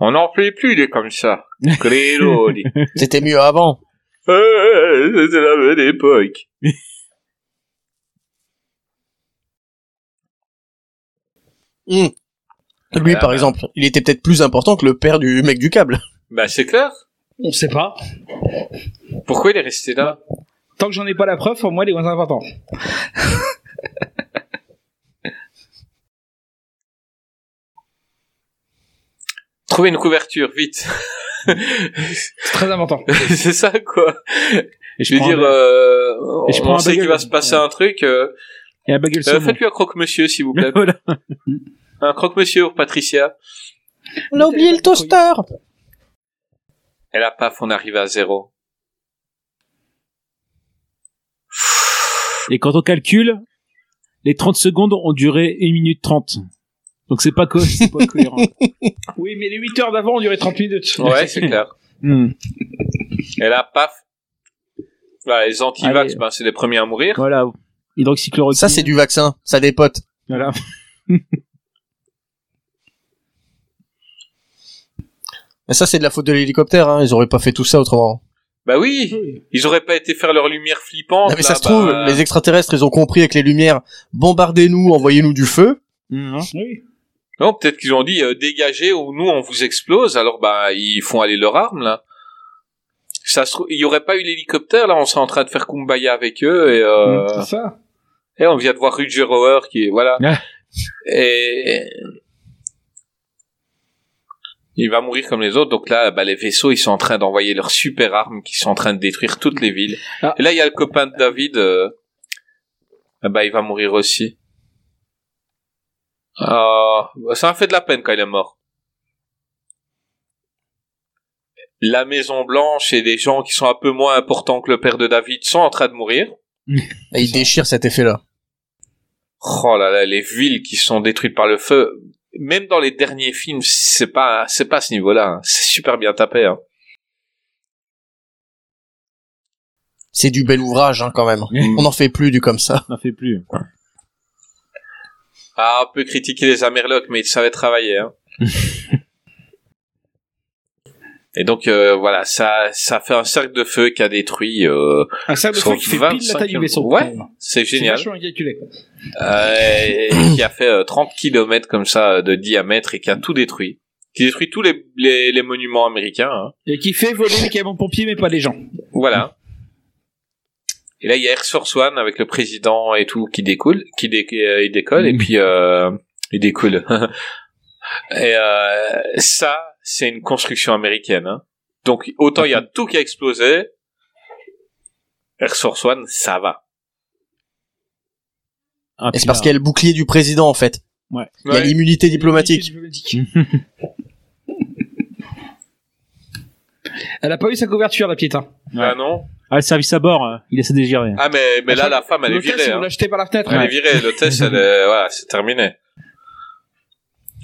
[SPEAKER 1] On n'en plaît plus, il est comme ça. Credo, dit.
[SPEAKER 2] C'était mieux avant.
[SPEAKER 1] Euh, C'était la bonne époque.
[SPEAKER 2] Hmm. Lui, par exemple, il était peut-être plus important que le père du mec du câble.
[SPEAKER 1] Bah c'est clair.
[SPEAKER 5] On sait pas.
[SPEAKER 1] Pourquoi il est resté là?
[SPEAKER 5] Tant que j'en ai pas la preuve, pour moi, il est moins important.
[SPEAKER 1] Trouvez une couverture, vite.
[SPEAKER 5] C'est très important.
[SPEAKER 1] c'est ça, quoi.
[SPEAKER 4] Et
[SPEAKER 1] Je veux dire, euh,
[SPEAKER 4] Et je
[SPEAKER 1] on
[SPEAKER 4] un
[SPEAKER 1] sait qu'il va se passer un truc. Euh,
[SPEAKER 4] et un bagel
[SPEAKER 1] euh. Faites-lui un croque-monsieur, s'il vous plaît.
[SPEAKER 4] voilà.
[SPEAKER 1] un croque-monsieur pour Patricia.
[SPEAKER 2] On a oublié le toaster.
[SPEAKER 1] Et là, paf, on arrive à zéro.
[SPEAKER 4] Et quand on calcule, les 30 secondes ont duré 1 minute 30. Donc c'est pas, co c'est pas cohérent.
[SPEAKER 5] Oui, mais les 8 heures d'avant ont duré 30 minutes.
[SPEAKER 1] Ouais, c'est clair.
[SPEAKER 4] Hmm.
[SPEAKER 1] Et là, paf. Voilà, les anti-vax, ben, c'est les premiers à mourir.
[SPEAKER 4] Voilà. Hydroxychloroquine.
[SPEAKER 2] Ça, c'est du vaccin. Ça dépote.
[SPEAKER 4] Voilà.
[SPEAKER 2] Mais ça, c'est de la faute de l'hélicoptère. Hein. Ils auraient pas fait tout ça autrement.
[SPEAKER 1] Bah oui,
[SPEAKER 5] Oui.
[SPEAKER 1] ils auraient pas été faire leur lumière flippante.
[SPEAKER 2] Non, mais
[SPEAKER 1] là,
[SPEAKER 2] ça se
[SPEAKER 1] bah,
[SPEAKER 2] trouve, les extraterrestres, ils ont compris avec les lumières. Bombardez-nous, envoyez-nous du feu.
[SPEAKER 4] Hmm, hein.
[SPEAKER 5] Oui.
[SPEAKER 1] Non, peut-être qu'ils ont dit euh, dégagez ou nous on vous explose. Alors bah ils font aller leur arme là. Ça se trouve, il y aurait pas eu l'hélicoptère là, on serait en train de faire kumbaya avec eux et euh,
[SPEAKER 5] C'est ça.
[SPEAKER 1] et on vient de voir Rudger Hauer qui est voilà
[SPEAKER 4] Ah.
[SPEAKER 1] et il va mourir comme les autres. Donc là, bah, les vaisseaux, ils sont en train d'envoyer leurs super armes qui sont en train de détruire toutes les villes.
[SPEAKER 5] Ah.
[SPEAKER 1] Et là, il y a le copain de David. euh, ah bah, il va mourir aussi. Ah, bah, ça m'a fait de la peine quand il est mort. La Maison Blanche et des gens qui sont un peu moins importants que le père de David sont en train de mourir.
[SPEAKER 2] Et ils déchirent cet effet-là.
[SPEAKER 1] Oh là là, les villes qui sont détruites par le feu. Même dans les derniers films, c'est pas, c'est pas à ce niveau-là. hein. C'est super bien tapé. Hein.
[SPEAKER 2] C'est du bel ouvrage, hein, quand même. On n'en fait plus du comme ça.
[SPEAKER 4] On n'en fait plus.
[SPEAKER 1] Ah, on peut critiquer les Amerlocs, mais ils savaient travailler. Hein. Et donc euh, voilà, ça, ça fait un cercle de feu qui a détruit. euh,
[SPEAKER 5] Un sac de feu qui fait pile la
[SPEAKER 1] 25
[SPEAKER 5] taille du vaisseau.
[SPEAKER 1] Ouais. c'est génial.
[SPEAKER 5] calculé.
[SPEAKER 1] Euh, et qui a fait euh, 30 km comme ça de diamètre et qui a tout détruit. Qui détruit tous les, les, les monuments américains. Hein.
[SPEAKER 5] Et qui fait voler les camions pompiers, mais pas les gens.
[SPEAKER 1] Voilà. Et là, il y a Air Force One avec le président et tout qui découle, qui dé euh, il décolle et
[SPEAKER 4] Mhm.
[SPEAKER 1] puis euh, il découle. et euh, ça, c'est une construction américaine. Hein. Donc autant il y a tout qui a explosé. Air Force One, ça va.
[SPEAKER 4] Ah,
[SPEAKER 2] c'est parce qu'il y a le bouclier du président en fait. Il y a
[SPEAKER 1] Ouais.
[SPEAKER 2] l'immunité diplomatique.
[SPEAKER 5] Diplomatique. Elle a pas eu sa couverture, la petite. Hein.
[SPEAKER 1] Ah non.
[SPEAKER 4] Ah, le service à bord, euh, il laisse dégérer.
[SPEAKER 1] Ah mais mais là la femme elle est virée.
[SPEAKER 5] vous
[SPEAKER 1] Hein.
[SPEAKER 5] l'a jeté par la fenêtre.
[SPEAKER 1] Elle est virée. L'hôtesse elle est voilà c'est terminé.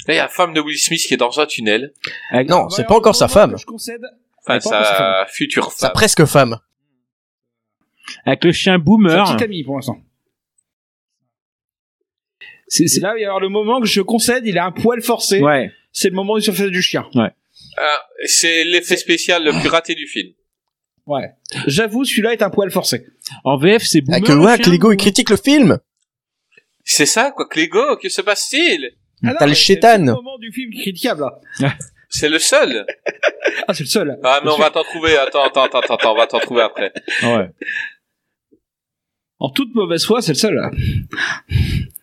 [SPEAKER 1] Là il y a la femme de Will Smith qui est dans un tunnel.
[SPEAKER 4] Avec-
[SPEAKER 2] Non, c'est pas encore sa femme.
[SPEAKER 5] Je concède.
[SPEAKER 1] Enfin
[SPEAKER 5] sa
[SPEAKER 1] sa future
[SPEAKER 2] Sa
[SPEAKER 1] femme.
[SPEAKER 2] presque femme.
[SPEAKER 4] Avec le chien
[SPEAKER 5] Sa
[SPEAKER 4] Boomer.
[SPEAKER 5] petite amie pour l'instant.
[SPEAKER 4] C'est,
[SPEAKER 5] là, il va y avoir le moment que je concède, il a un poil forcé.
[SPEAKER 4] Ouais.
[SPEAKER 5] C'est le moment où il se fait du chien.
[SPEAKER 1] Ah, c'est l'effet spécial le plus raté du film.
[SPEAKER 5] Ouais. J'avoue, celui-là est un poil forcé.
[SPEAKER 4] En VF, c'est Boomer.
[SPEAKER 2] Ah, que
[SPEAKER 4] le
[SPEAKER 2] ouais, Lego
[SPEAKER 4] ou-
[SPEAKER 2] il critique le film.
[SPEAKER 1] C'est ça quoi, Clégo, que se passe-t-il
[SPEAKER 5] Ah
[SPEAKER 2] T'as le chétan.
[SPEAKER 5] C'est le moment du film critiquable. là.
[SPEAKER 1] C'est le seul.
[SPEAKER 5] Ah, c'est le seul.
[SPEAKER 1] Ah mais on va t'en trouver. Attends attends attends attends, on va t'en trouver après.
[SPEAKER 4] Ouais.
[SPEAKER 5] En toute mauvaise foi, c'est le seul.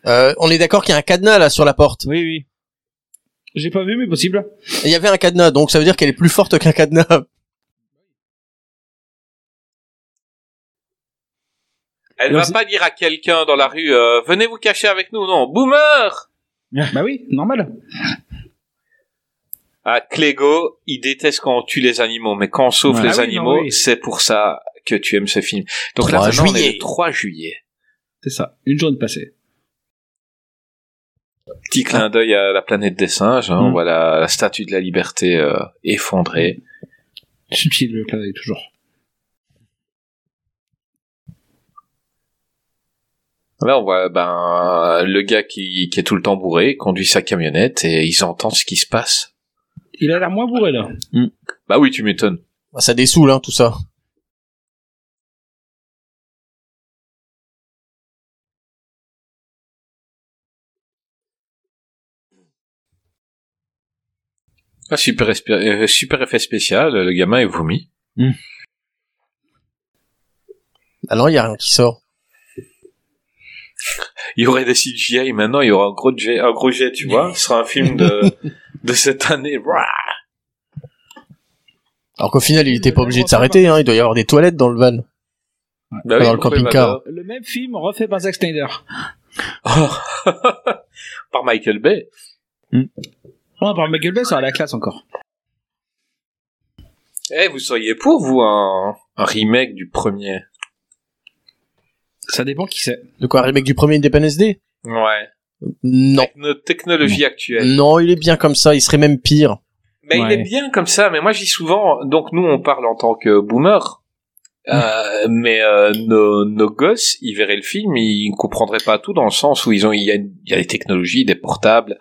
[SPEAKER 2] Euh, on est d'accord qu'il y a un cadenas là sur la porte.
[SPEAKER 4] Oui, oui.
[SPEAKER 5] J'ai pas vu, mais possible.
[SPEAKER 2] Il y avait un cadenas, donc ça veut dire qu'elle est plus forte qu'un cadenas.
[SPEAKER 1] Elle va pas dire à quelqu'un dans la rue euh, venez vous cacher avec nous non, boomer.
[SPEAKER 5] Bah oui, normal.
[SPEAKER 1] Ah Clégo, il déteste quand on tue les animaux, mais quand on sauve
[SPEAKER 4] Ouais.
[SPEAKER 1] les
[SPEAKER 5] Ah oui, non,
[SPEAKER 1] animaux,
[SPEAKER 5] oui.
[SPEAKER 1] c'est pour ça que tu aimes ce film. Donc
[SPEAKER 2] 3
[SPEAKER 1] là maintenant, on est
[SPEAKER 2] juillet.
[SPEAKER 1] le 3 juillet.
[SPEAKER 5] C'est ça. Une journée passée.
[SPEAKER 1] Petit clin d'œil à la planète des singes, hein,
[SPEAKER 4] Mm.
[SPEAKER 1] on voit la, la statue de la liberté euh, effondrée.
[SPEAKER 5] Subtil le clin d'œil, toujours.
[SPEAKER 1] Là, on voit ben le gars qui, qui est tout le temps bourré, conduit sa camionnette et ils entendent ce qui se passe.
[SPEAKER 5] Il a l'air moins bourré là.
[SPEAKER 1] Bah oui, tu m'étonnes.
[SPEAKER 2] Bah, ça dessoule, hein, tout ça.
[SPEAKER 1] Ah, super, euh, super effet spécial, le gamin est vomi.
[SPEAKER 2] Alors il y a rien qui sort.
[SPEAKER 1] Il y aurait des CGI, maintenant il y aura un gros jet, un gros jet, tu vois. Ce sera un film de, de cette année.
[SPEAKER 2] Alors qu'au final, il était pas obligé de s'arrêter, hein. Il doit y avoir des toilettes dans le van.
[SPEAKER 1] Bah
[SPEAKER 2] Dans le camping-car.
[SPEAKER 5] Le même film refait par Zack Snyder.
[SPEAKER 1] Par Michael Bay.
[SPEAKER 5] Oh, par Michael Bay, ça a la classe encore.
[SPEAKER 1] Eh, vous seriez pour, vous, un, un remake du premier?
[SPEAKER 5] Ça dépend qui c'est.
[SPEAKER 2] De quoi, un remake du premier Independence Day?
[SPEAKER 1] Ouais.
[SPEAKER 2] Non.
[SPEAKER 1] Avec notre technologie actuelle.
[SPEAKER 2] Non, il est bien comme ça, il serait même pire.
[SPEAKER 1] Mais il est bien comme ça, mais moi je dis souvent, donc nous on parle en tant que boomer, euh, mais euh, nos, nos gosses, ils verraient le film, ils comprendraient pas tout dans le sens où ils ont, il y a, il y a des technologies, des portables,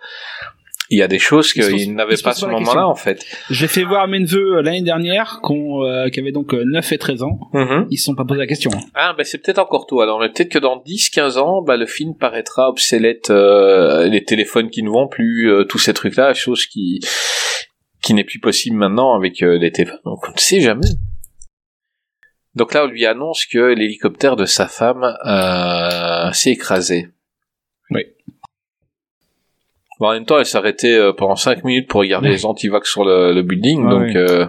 [SPEAKER 1] il y a des choses qu'ils
[SPEAKER 5] ils
[SPEAKER 1] n'avaient pas à ce moment-là en fait.
[SPEAKER 5] J'ai fait voir mes neveux euh, l'année dernière, qu'on, euh, qui avaient donc euh, 9 et 13 ans.
[SPEAKER 1] Mhm.
[SPEAKER 5] Ils se sont pas posé la question.
[SPEAKER 1] Ah, bah c'est peut-être encore tôt. Alors, peut-être que dans 10-15 ans, bah, le film paraîtra obsolète, euh, les téléphones qui ne vont plus, euh, tous ces trucs-là, chose qui qui n'est plus possible maintenant avec euh, les téléphones. Donc, on ne sait jamais. Donc là, on lui annonce que l'hélicoptère de sa femme euh, s'est écrasé.
[SPEAKER 5] Oui.
[SPEAKER 1] Bon, en même temps, elle s'est arrêtée euh, pendant 5 minutes pour regarder les antivax sur le, le building,
[SPEAKER 4] Ah
[SPEAKER 1] donc
[SPEAKER 4] oui.
[SPEAKER 1] euh,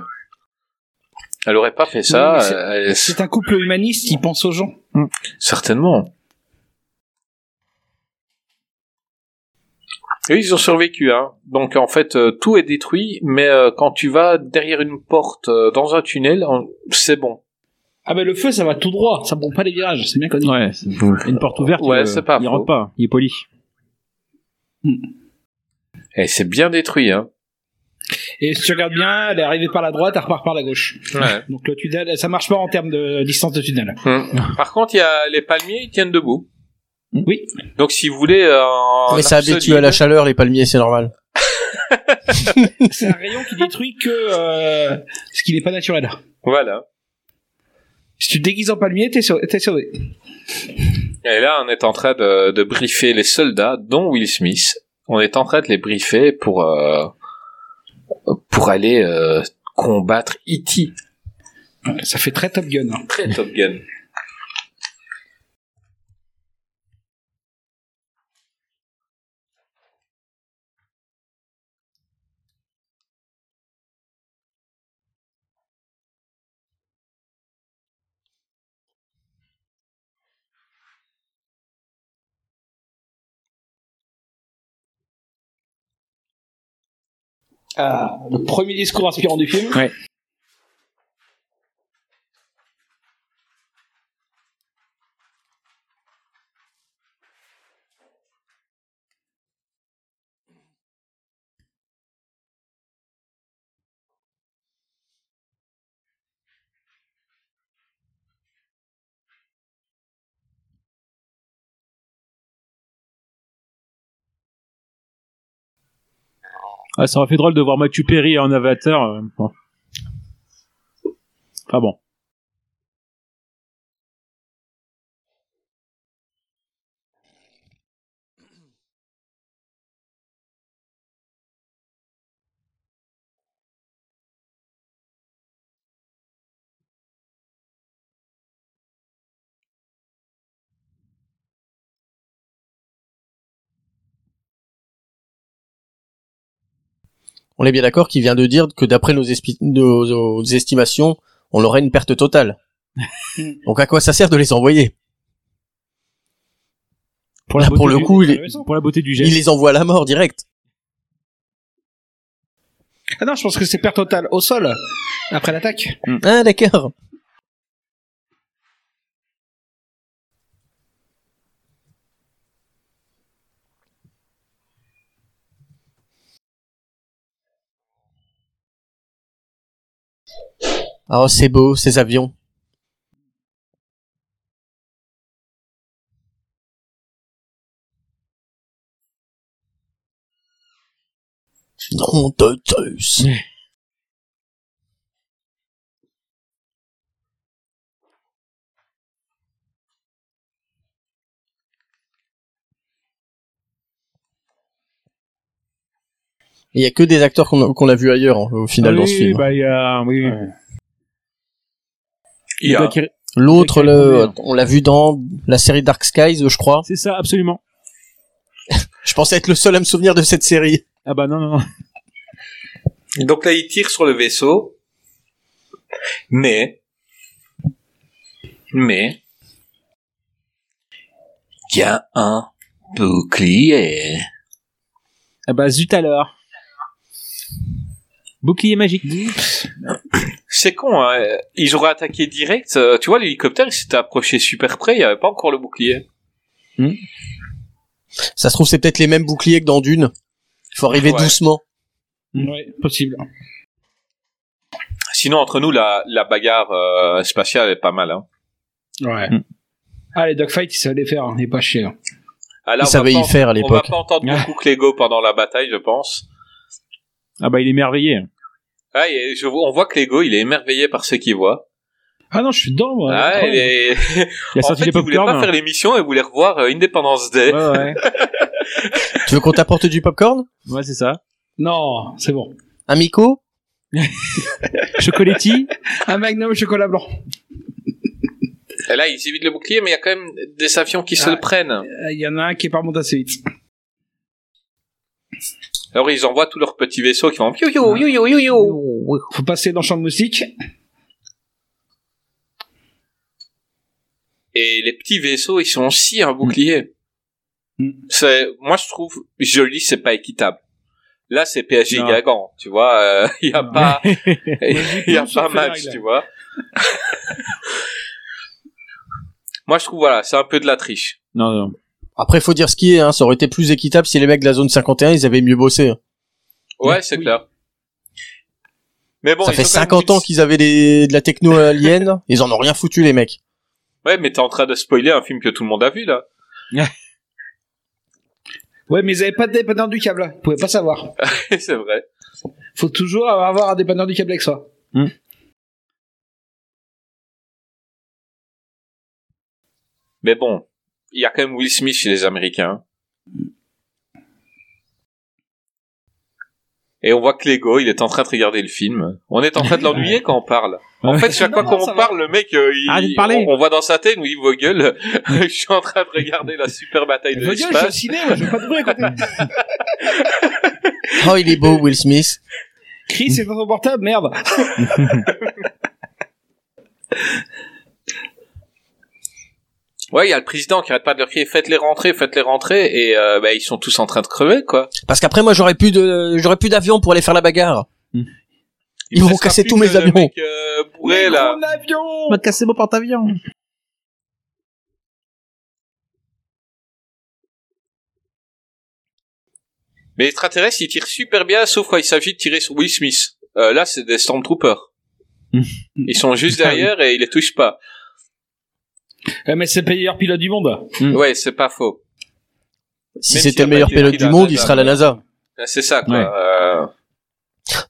[SPEAKER 1] elle aurait pas fait ça.
[SPEAKER 5] Oui, c'est- un couple humaniste qui pense aux gens.
[SPEAKER 1] Certainement. Et ils ont survécu, hein. Donc en fait, euh, tout est détruit, mais euh, quand tu vas derrière une porte euh, dans un tunnel, c'est bon.
[SPEAKER 5] Ah bah le feu, ça va tout droit. Ça prend pas les virages. C'est bien connu.
[SPEAKER 4] Ouais, une porte ouverte.
[SPEAKER 1] Ouais,
[SPEAKER 4] il,
[SPEAKER 1] c'est pas
[SPEAKER 4] Il rentre pas, il est poli.
[SPEAKER 1] Et c'est bien détruit, hein.
[SPEAKER 5] Et si tu regardes bien, elle est arrivée par la droite, elle repart par la gauche.
[SPEAKER 1] Ouais.
[SPEAKER 5] Donc le tunnel, ça marche pas en termes de distance de tunnel.
[SPEAKER 1] Hum. Par contre, il y a les palmiers, ils tiennent debout.
[SPEAKER 5] Oui.
[SPEAKER 1] Donc si vous voulez, euh, en
[SPEAKER 2] Mais ça habitue
[SPEAKER 1] absolu-
[SPEAKER 2] à la chaleur, les palmiers, c'est normal.
[SPEAKER 5] C'est un rayon qui détruit que euh, ce qui n'est pas naturel.
[SPEAKER 1] Voilà.
[SPEAKER 5] Si tu te déguises en palmier, t'es sauvé.
[SPEAKER 1] Et là, on est en train de, de briefer les soldats, dont Will Smith. On est en train de les briefer pour euh, pour aller euh, combattre E.T.
[SPEAKER 5] Ça fait très Top Gun. hein.
[SPEAKER 1] Très Top Gun.
[SPEAKER 5] Ah, le premier discours inspirant du film.
[SPEAKER 4] Ah, ça aurait fait drôle de voir Matthew Perry en avatar. euh. Enfin bon.
[SPEAKER 2] On est bien d'accord qu'il vient de dire que d'après nos, espi- nos- nos estimations, on aurait une perte totale. Donc à quoi ça sert de les envoyer?
[SPEAKER 4] Pour
[SPEAKER 2] Là,
[SPEAKER 4] beauté
[SPEAKER 2] pour le
[SPEAKER 4] du-
[SPEAKER 2] coup, il, est-
[SPEAKER 4] pour la beauté du geste.
[SPEAKER 2] il les envoie à la mort direct.
[SPEAKER 5] Ah non, je pense que c'est perte totale au sol après l'attaque.
[SPEAKER 2] Ah d'accord. Oh, c'est beau, ces avions. Nom de Zeus. Il y a que des acteurs qu'on a, qu'on a vus ailleurs, hein, au final,
[SPEAKER 4] Ah
[SPEAKER 2] dans
[SPEAKER 4] oui,
[SPEAKER 2] ce film.
[SPEAKER 4] Bah, il y a, oui.
[SPEAKER 1] Il
[SPEAKER 2] L'autre, le, on l'a vu dans la série Dark Skies, je crois.
[SPEAKER 4] C'est ça, absolument.
[SPEAKER 2] Je pensais être le seul à me souvenir de cette série.
[SPEAKER 4] Ah bah non, non, non.
[SPEAKER 1] Donc là, il tire sur le vaisseau. Mais. Mais. Il y a un bouclier.
[SPEAKER 4] Ah bah zut alors. Bouclier magique.
[SPEAKER 1] C'est con, hein. Ils auraient attaqué direct. euh, Tu vois, l'hélicoptère, il s'était approché super près, il n'y avait pas encore le bouclier.
[SPEAKER 2] Ça se trouve, c'est peut-être les mêmes boucliers que dans Dune. Il faut arriver
[SPEAKER 1] Ouais.
[SPEAKER 2] doucement.
[SPEAKER 5] Ouais, possible.
[SPEAKER 1] Sinon, entre nous, la, la bagarre euh, spatiale est pas mal. Hein.
[SPEAKER 5] Ouais.
[SPEAKER 4] Mm.
[SPEAKER 5] Ah, les dogfights, ils savaient les faire, hein, il est pas chier. hein.
[SPEAKER 1] Ah, là,
[SPEAKER 2] Ils
[SPEAKER 1] on
[SPEAKER 2] savaient
[SPEAKER 1] va
[SPEAKER 2] y faire à
[SPEAKER 1] On va
[SPEAKER 2] l'époque.
[SPEAKER 1] pas entendre beaucoup Clégo pendant la bataille, je pense.
[SPEAKER 4] Ah bah il est merveillé.
[SPEAKER 1] Ah, et je on voit que Lego, il est émerveillé par ce qu'il voit.
[SPEAKER 5] Ah non, je suis dedans, moi.
[SPEAKER 1] ah, il est...
[SPEAKER 4] Il a
[SPEAKER 1] en
[SPEAKER 4] sorti
[SPEAKER 1] fait, il voulait pas faire l'émission, il voulait revoir euh, Independence Day.
[SPEAKER 4] Ouais, ouais.
[SPEAKER 2] Tu veux qu'on t'apporte du popcorn?
[SPEAKER 4] Ouais, c'est ça.
[SPEAKER 5] Non, c'est bon.
[SPEAKER 2] Un Miko?
[SPEAKER 4] Chocoletti?
[SPEAKER 5] Un magnum chocolat blanc.
[SPEAKER 1] Et là, il évite le bouclier, mais il y a quand même des avions qui se
[SPEAKER 5] Ah.
[SPEAKER 1] le prennent.
[SPEAKER 5] Euh, Il y en a un qui est pas remonté assez vite.
[SPEAKER 1] Alors, ils envoient tous leurs petits vaisseaux qui font yo yo yo yo yo yo.
[SPEAKER 5] Faut passer dans le champ de moustique.
[SPEAKER 1] Et les petits vaisseaux, ils sont aussi un bouclier.
[SPEAKER 5] Mm.
[SPEAKER 1] C'est, moi, je trouve, joli, c'est pas équitable. Là, c'est PSG. Gagant, tu vois. euh, Il y a
[SPEAKER 4] Non.
[SPEAKER 1] pas, il y a pas match, tu vois. moi, je trouve, voilà, c'est un peu de la triche.
[SPEAKER 4] non, non.
[SPEAKER 2] Après, faut dire ce qui est, hein. Ça aurait été plus équitable si les mecs de la zone 51, ils avaient mieux bossé. hein.
[SPEAKER 1] Ouais, c'est
[SPEAKER 5] Oui.
[SPEAKER 1] clair. Mais bon,
[SPEAKER 2] ça fait
[SPEAKER 1] ont quand même
[SPEAKER 2] 50 ans qu'ils avaient des, de la techno alien. ils en ont rien foutu, les mecs.
[SPEAKER 1] Ouais, mais t'es en train de spoiler un film que tout le monde a vu, là.
[SPEAKER 5] Ouais, mais ils avaient pas de dépanneur du câble. Vous pouvez pas savoir.
[SPEAKER 1] c'est vrai.
[SPEAKER 5] Faut toujours avoir un dépanneur du câble avec soi.
[SPEAKER 1] Mais bon, il y a quand même Will Smith chez les Américains. Et on voit que Lego, il est en train de regarder le film. On est en train de l'ennuyer quand on parle. En fait, chaque fois
[SPEAKER 5] Non,
[SPEAKER 1] qu'on
[SPEAKER 5] va.
[SPEAKER 1] parle, le mec, euh, il. On, on voit dans sa tête où il vos gueules. je suis en train de regarder la super bataille de
[SPEAKER 5] Vos gueules, je suis au
[SPEAKER 1] l'espace.
[SPEAKER 5] ciné, moi, je veux pas de bruit à côté.
[SPEAKER 2] Oh, il est beau, Will Smith.
[SPEAKER 5] Chris, c'est dans ton portable, merde.
[SPEAKER 1] Ouais, il y a le président qui arrête pas de leur crier faites-les rentrer, faites-les rentrer, et euh, bah, ils sont tous en train de crever, quoi.
[SPEAKER 2] Parce qu'après, moi, j'aurais plus de, j'aurais plus d'avion pour aller faire la bagarre.
[SPEAKER 1] Il
[SPEAKER 2] Ils vont casser tous mes avions.
[SPEAKER 1] mec, euh, bourré, là.
[SPEAKER 4] On va casser mon porte-avions.
[SPEAKER 1] Mais les extraterrestres, ils tirent super bien, sauf quand il s'agit de tirer sur Will Smith. Euh, là, c'est des Stormtroopers.
[SPEAKER 4] Hmm.
[SPEAKER 1] Ils sont juste derrière et ils les touchent pas.
[SPEAKER 5] Eh, mais c'est le meilleur pilote du monde.
[SPEAKER 4] Mm.
[SPEAKER 1] Ouais, c'est pas faux.
[SPEAKER 2] Si
[SPEAKER 1] Même
[SPEAKER 2] c'était le meilleur pilote du monde, il
[SPEAKER 1] NASA,
[SPEAKER 2] sera à la NASA.
[SPEAKER 1] Ah, C'est ça, quoi.
[SPEAKER 4] Ouais.
[SPEAKER 1] Euh,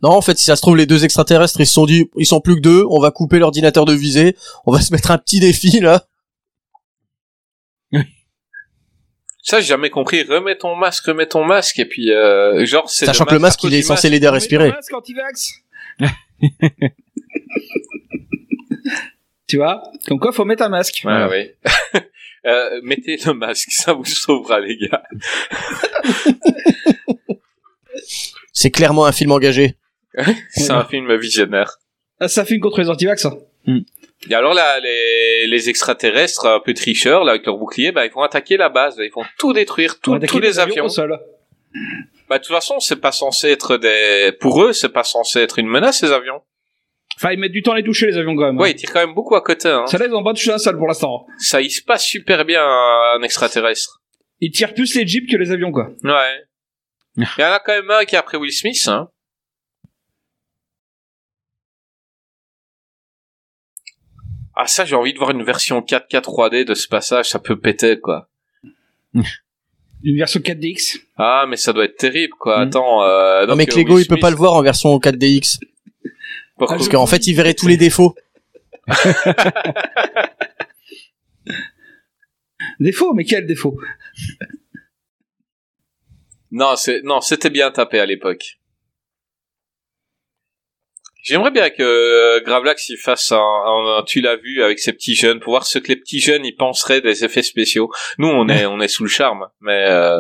[SPEAKER 2] Non, en fait, si ça se trouve, les deux extraterrestres, ils se sont dit, ils sont plus que deux, on va couper l'ordinateur de visée, on va se mettre un petit défi, là.
[SPEAKER 1] Ça, j'ai jamais compris. Remets ton masque, remets ton masque, et puis, euh, genre, c'est
[SPEAKER 2] Sachant que le masque, il est censé l'aider à respirer.
[SPEAKER 5] Masque anti-vax. tu vois? Comme quoi, faut mettre un masque.
[SPEAKER 1] Ouais, ouais. euh, mettez le masque, ça vous sauvera, les gars.
[SPEAKER 2] C'est clairement un film engagé.
[SPEAKER 1] C'est un film visionnaire.
[SPEAKER 5] Ah, ça fait une contre les anti-vax. hein.
[SPEAKER 1] Et alors là, les, les extraterrestres, un peu tricheurs, là, avec leur bouclier, bah, ils vont attaquer la base. Ils vont tout détruire, tout- tous les avions.
[SPEAKER 5] sol.
[SPEAKER 1] Bah, de toute façon, c'est pas censé être des, pour eux, c'est pas censé être une menace, ces avions.
[SPEAKER 5] Enfin, ils mettent du temps à les toucher, les avions, quand même. hein.
[SPEAKER 1] Ouais, ils tirent quand même beaucoup à côté, hein.
[SPEAKER 5] Ça là, ils ont pas touché un seul pour l'instant.
[SPEAKER 1] Ça, il se passe super bien, un extraterrestre.
[SPEAKER 5] Ils tirent plus les jeeps que les avions, quoi.
[SPEAKER 1] Ouais. Il y en a quand même un qui est après Will Smith, hein. Ah, ça, j'ai envie de voir une version 4K 3D de ce passage, ça peut péter, quoi.
[SPEAKER 5] Une version 4DX.
[SPEAKER 1] Ah, mais ça doit être terrible, quoi.
[SPEAKER 5] Mm.
[SPEAKER 1] Attends, euh,
[SPEAKER 2] Non, mais
[SPEAKER 1] euh,
[SPEAKER 2] Clégo,
[SPEAKER 1] Will
[SPEAKER 2] il peut pas le voir en version 4DX. Parce qu'en fait, il verrait tous les défauts.
[SPEAKER 5] Défaut, mais quel défaut
[SPEAKER 1] Non, c'est non, c'était bien tapé à l'époque. J'aimerais bien que euh, Gravelax il fasse un, un- un tu l'as vu avec ses petits jeunes pour voir ce que les petits jeunes ils penseraient des effets spéciaux. Nous on est on est sous le charme, mais euh,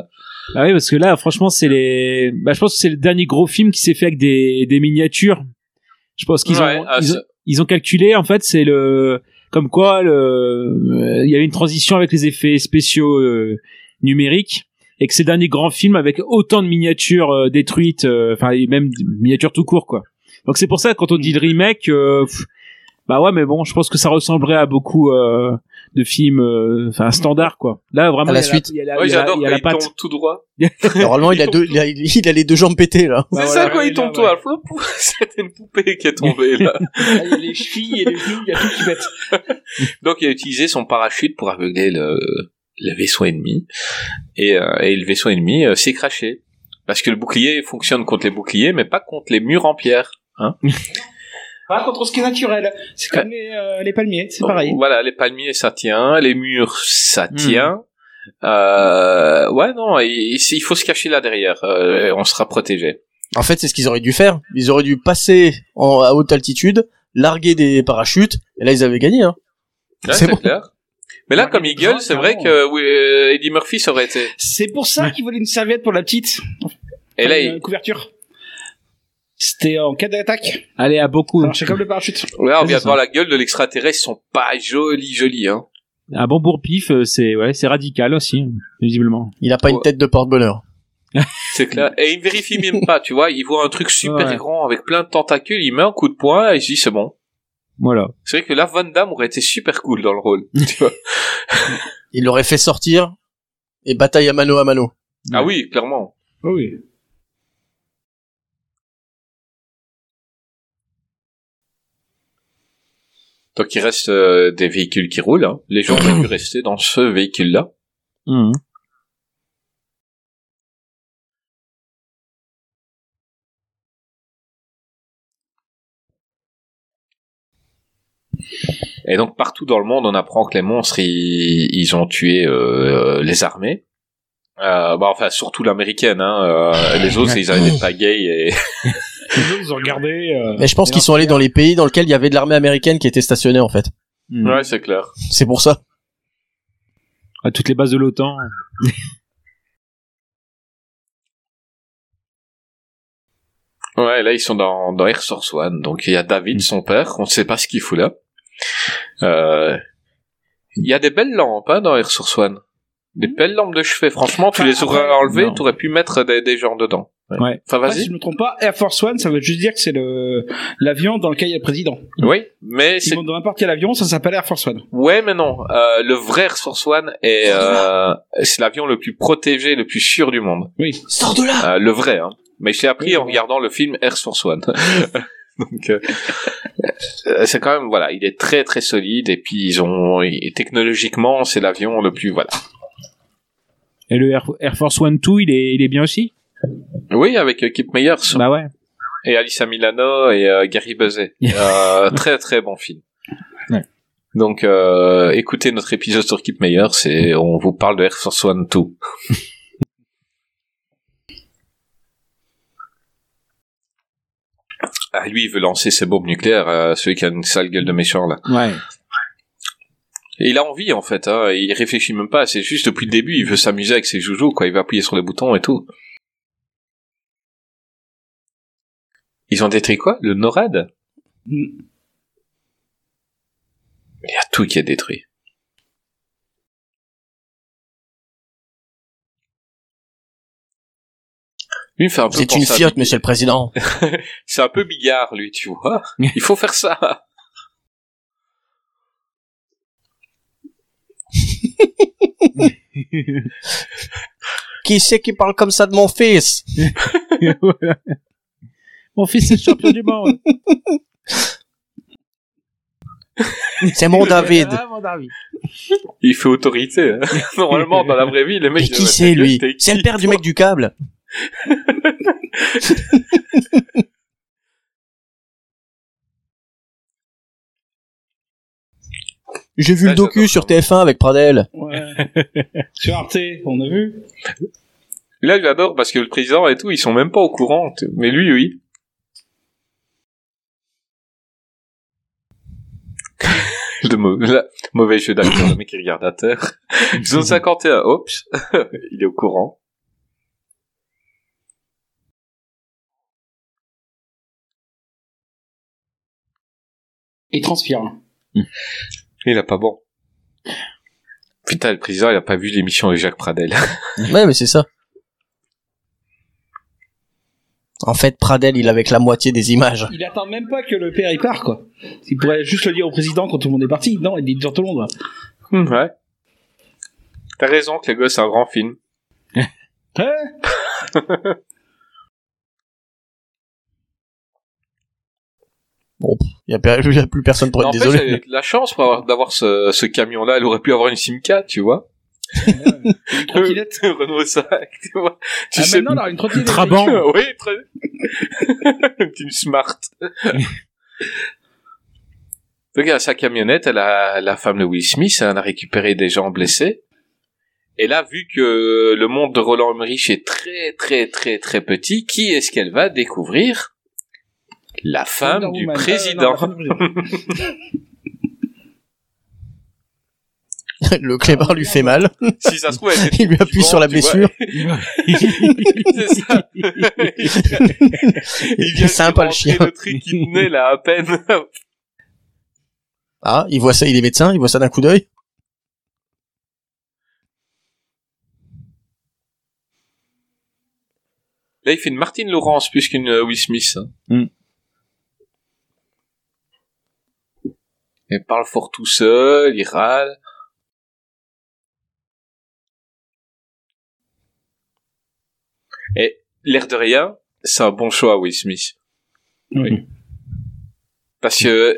[SPEAKER 4] Ah oui, parce que là, franchement, c'est les. Bah, je pense que c'est le dernier gros film qui s'est fait avec des, des miniatures. Je pense qu'ils
[SPEAKER 1] ouais,
[SPEAKER 4] ont,
[SPEAKER 1] ah,
[SPEAKER 4] ils ont ils ont calculé en fait, c'est le comme quoi le euh, il y avait une transition avec les effets spéciaux euh, numériques et que ces derniers grands films avec autant de miniatures euh, détruites, euh, enfin et même miniatures tout court quoi. Donc c'est pour ça quand on dit le remake, euh, pff, bah ouais, mais bon, je pense que ça ressemblerait à beaucoup euh, de films, euh, enfin standard quoi. Là vraiment
[SPEAKER 2] À la suite.
[SPEAKER 4] il y a la,
[SPEAKER 1] ouais,
[SPEAKER 4] il y a la-
[SPEAKER 1] j'adore
[SPEAKER 4] il y a
[SPEAKER 1] quand
[SPEAKER 4] la
[SPEAKER 1] il
[SPEAKER 4] patte.
[SPEAKER 1] tombe tout droit.
[SPEAKER 2] Normalement, il a deux, il a, il a les deux jambes pétées, là.
[SPEAKER 5] Bah
[SPEAKER 1] c'est
[SPEAKER 5] voilà,
[SPEAKER 1] ça
[SPEAKER 5] ouais,
[SPEAKER 1] il tombe tout
[SPEAKER 5] ouais.
[SPEAKER 1] à flop. C'était une poupée qui est tombée là.
[SPEAKER 5] Ah, Il y a les chevilles et les genoux, il y a tout qui pète.
[SPEAKER 1] Donc il a utilisé son parachute pour aveugler le, le vaisseau ennemi et, euh, et le vaisseau ennemi euh, s'est craché parce que le bouclier fonctionne contre les boucliers mais pas contre les murs en pierre.
[SPEAKER 5] Pas contre ce qui est naturel. C'est comme les, euh, les palmiers, c'est pareil.
[SPEAKER 1] Voilà, les palmiers ça tient, les murs ça
[SPEAKER 4] Hmm.
[SPEAKER 1] tient. Euh, ouais non, il, il faut se cacher là derrière, euh, on sera protégé.
[SPEAKER 2] En fait, c'est ce qu'ils auraient dû faire. Ils auraient dû passer en, à haute altitude, larguer des parachutes, et là, ils avaient gagné, hein.
[SPEAKER 1] Ouais,
[SPEAKER 2] C'est bon.
[SPEAKER 1] clair. Mais là,
[SPEAKER 5] Ouais,
[SPEAKER 1] comme il gueule, c'est vrai que oui, euh, Eddie Murphy ça aurait été.
[SPEAKER 5] C'est pour ça qu'ils voulaient une serviette pour la petite.
[SPEAKER 1] Et là,
[SPEAKER 5] une
[SPEAKER 1] il...
[SPEAKER 5] couverture. C'était en cas d'attaque.
[SPEAKER 4] Allez, à beaucoup.
[SPEAKER 5] Marchait comme le parachute.
[SPEAKER 1] là, on vient
[SPEAKER 4] c'est
[SPEAKER 1] de voir la gueule de l'extraterrestre, ils sont pas jolis, jolis, hein.
[SPEAKER 4] Un bon bourre-pif, euh, c'est ouais, c'est radical aussi, visiblement.
[SPEAKER 2] Il a pas une
[SPEAKER 1] Ouais.
[SPEAKER 2] tête de porte-bonheur.
[SPEAKER 1] C'est clair. Et il vérifie même pas, tu vois. Il voit un truc super
[SPEAKER 4] Ouais.
[SPEAKER 1] grand avec plein de tentacules, il met un coup de poing et il se dit c'est bon.
[SPEAKER 4] Voilà.
[SPEAKER 1] C'est vrai que là, Van Damme aurait été super cool dans le rôle. tu vois.
[SPEAKER 2] Il l'aurait fait sortir, et bataille à mano à mano.
[SPEAKER 1] Ah oui, clairement.
[SPEAKER 5] Oh oui.
[SPEAKER 1] Donc il reste euh, des véhicules qui roulent. hein. Les gens auraient pu rester dans ce véhicule-là.
[SPEAKER 4] Mhm.
[SPEAKER 1] Et donc partout dans le monde, on apprend que les monstres, ils, ils ont tué euh, les armées. Euh, bah, enfin, surtout l'américaine. Hein. euh, les autres, ils avaient des pagayes et...
[SPEAKER 5] Ils ont regardé. euh,
[SPEAKER 2] Mais je pense qu'ils sont allés dans les pays dans lesquels il y avait de l'armée américaine qui était stationnée, en fait.
[SPEAKER 4] Mhm.
[SPEAKER 1] Ouais, c'est clair.
[SPEAKER 2] C'est pour ça.
[SPEAKER 4] À toutes les bases de l'OTAN.
[SPEAKER 1] Ouais, là ils sont dans, dans Air Source One. Donc il y a David, son père, on ne sait pas ce qu'il fout là. Euh, Il y a des belles lampes hein, dans Air Source One. Des belles lampes de chevet. Franchement, tu les aurais
[SPEAKER 5] après,
[SPEAKER 1] enlevées, tu aurais pu mettre des, des gens dedans.
[SPEAKER 4] Ouais.
[SPEAKER 1] Enfin, vas-y.
[SPEAKER 5] si je me trompe pas, Air Force One, ça veut juste dire que c'est le l'avion dans lequel il y a le président.
[SPEAKER 1] Oui, mais
[SPEAKER 5] Si
[SPEAKER 1] c'est
[SPEAKER 5] on dans n'importe quel avion, ça s'appelle Air Force One.
[SPEAKER 1] Ouais, mais non. Euh, le vrai Air Force One est euh, c'est l'avion le plus protégé, le plus sûr du monde.
[SPEAKER 5] Oui.
[SPEAKER 2] Sors de là
[SPEAKER 1] Euh, le vrai, hein. Mais je l'ai appris
[SPEAKER 5] Oui,
[SPEAKER 1] en regardant le film Air Force One. Donc euh, c'est quand même voilà, il est très très solide et puis ils ont et technologiquement c'est l'avion le plus voilà.
[SPEAKER 4] Et le Air, Air Force One 2, il est, il est bien aussi?
[SPEAKER 1] Oui, avec euh, Kip Meyers
[SPEAKER 4] Bah ouais.
[SPEAKER 1] et Alissa Milano et euh, Gary Busey. Euh, très très bon film.
[SPEAKER 4] Ouais.
[SPEAKER 1] Donc euh, écoutez notre épisode sur Kip Meyers et on vous parle de Air Force One 2. Ah, lui, il veut lancer ses bombes nucléaires, celui qui a une sale gueule de méchant, là.
[SPEAKER 4] Ouais.
[SPEAKER 1] Et il a envie, en fait, hein, il réfléchit même pas, c'est juste depuis le début, il veut s'amuser avec ses joujoux, quoi, il va appuyer sur les boutons et tout. Ils ont détruit quoi? Le NORAD?
[SPEAKER 5] Mm.
[SPEAKER 1] Il y a tout qui est détruit. Lui, il me fait un peu
[SPEAKER 2] C'est une fiotte, monsieur le président.
[SPEAKER 1] C'est un peu bigard, lui, tu vois. Il faut faire ça.
[SPEAKER 2] Qui c'est qui parle comme ça de mon fils?
[SPEAKER 4] Mon fils est champion du monde.
[SPEAKER 2] C'est mon David.
[SPEAKER 4] Ah, mon David.
[SPEAKER 1] Il fait autorité. hein. Normalement, dans la vraie vie, les mecs...
[SPEAKER 2] Mais
[SPEAKER 1] ils
[SPEAKER 2] qui c'est lui? C'est le père du mec du câble. J'ai vu le docu sur
[SPEAKER 1] ça.
[SPEAKER 2] TF1 avec Pradel.
[SPEAKER 5] Ouais. Sur Arte, on a vu.
[SPEAKER 1] Là, j'adore parce que le président et tout, ils sont même pas au courant. Mais lui, oui. Le mauvais jeu d'acteur, le mec qui regarde à terre. Zone 51, oups, il est au courant.
[SPEAKER 5] Il transpire.
[SPEAKER 1] Il a pas bon. Putain, le président, il a pas vu l'émission de Jacques Pradel.
[SPEAKER 2] Ouais, mais c'est ça. En fait, Pradel, il avait que la moitié des images.
[SPEAKER 5] Il attend même pas que le père il part, quoi. Il pourrait juste le dire au président quand tout le monde est parti. Non, il dit devant tout le monde.
[SPEAKER 1] Hmm, ouais. T'as raison que les gosses, c'est un grand film.
[SPEAKER 2] Il y a, per- il y a plus personne pour être
[SPEAKER 1] N'empêche,
[SPEAKER 2] désolé.
[SPEAKER 1] avec la chance d'avoir ce, ce camion-là, elle aurait pu avoir une Simca, tu vois.
[SPEAKER 5] Une trottinette.
[SPEAKER 1] Renault 5, tu vois. Tu
[SPEAKER 5] ah,
[SPEAKER 1] sais
[SPEAKER 5] maintenant, alors, une trottinette.
[SPEAKER 4] Trabant.
[SPEAKER 1] oui, très. une smart. Regarde, sa camionnette, elle a la femme de Will Smith, elle a récupéré des gens blessés. Et là, vu que le monde de Roland Emmerich est très, très, très, très petit, qui est-ce qu'elle va découvrir? La femme
[SPEAKER 5] Wonder
[SPEAKER 1] du
[SPEAKER 5] Woman.
[SPEAKER 1] président.
[SPEAKER 5] Euh, non, la femme du président.
[SPEAKER 2] le clébard lui fait mal.
[SPEAKER 1] si ça se trouve, elle
[SPEAKER 2] Il lui appuie sur la blessure.
[SPEAKER 1] C'est ça. Il vient
[SPEAKER 2] C'est sympa, le chien.
[SPEAKER 1] le truc qui tenait là à peine.
[SPEAKER 2] Ah, il voit ça, il est médecin, il voit ça d'un coup d'œil.
[SPEAKER 1] Là, il fait une Martine Laurence plus qu'une euh, Will Smith. hein.
[SPEAKER 4] Mm.
[SPEAKER 1] Il parle fort tout seul, il râle. Et l'air de rien, c'est un bon choix, Will Smith.
[SPEAKER 5] Oui.
[SPEAKER 1] Parce que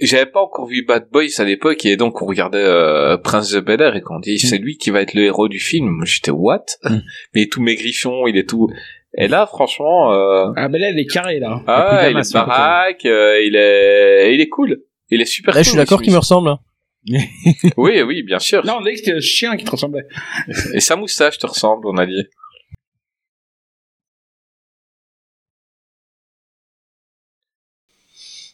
[SPEAKER 1] j'avais pas encore vu Bad Boys à l'époque et donc on regardait euh, Prince de Bel Air et qu'on dit c'est lui qui va être le héros du film. J'étais what?
[SPEAKER 4] Mm.
[SPEAKER 1] Mais tout maigrichon, il est tout. Et là, franchement, euh,
[SPEAKER 5] Ah, ben là, elle est carrée, là.
[SPEAKER 1] ah, il est baraque, euh, il est, il est cool. Il est super.
[SPEAKER 2] Là, je suis
[SPEAKER 1] cool,
[SPEAKER 2] d'accord qu'il me ressemble. hein.
[SPEAKER 1] Oui, oui, bien sûr.
[SPEAKER 5] Non, on a dit que c'était le chien qui te ressemblait.
[SPEAKER 1] Et sa moustache te ressemble, on a dit.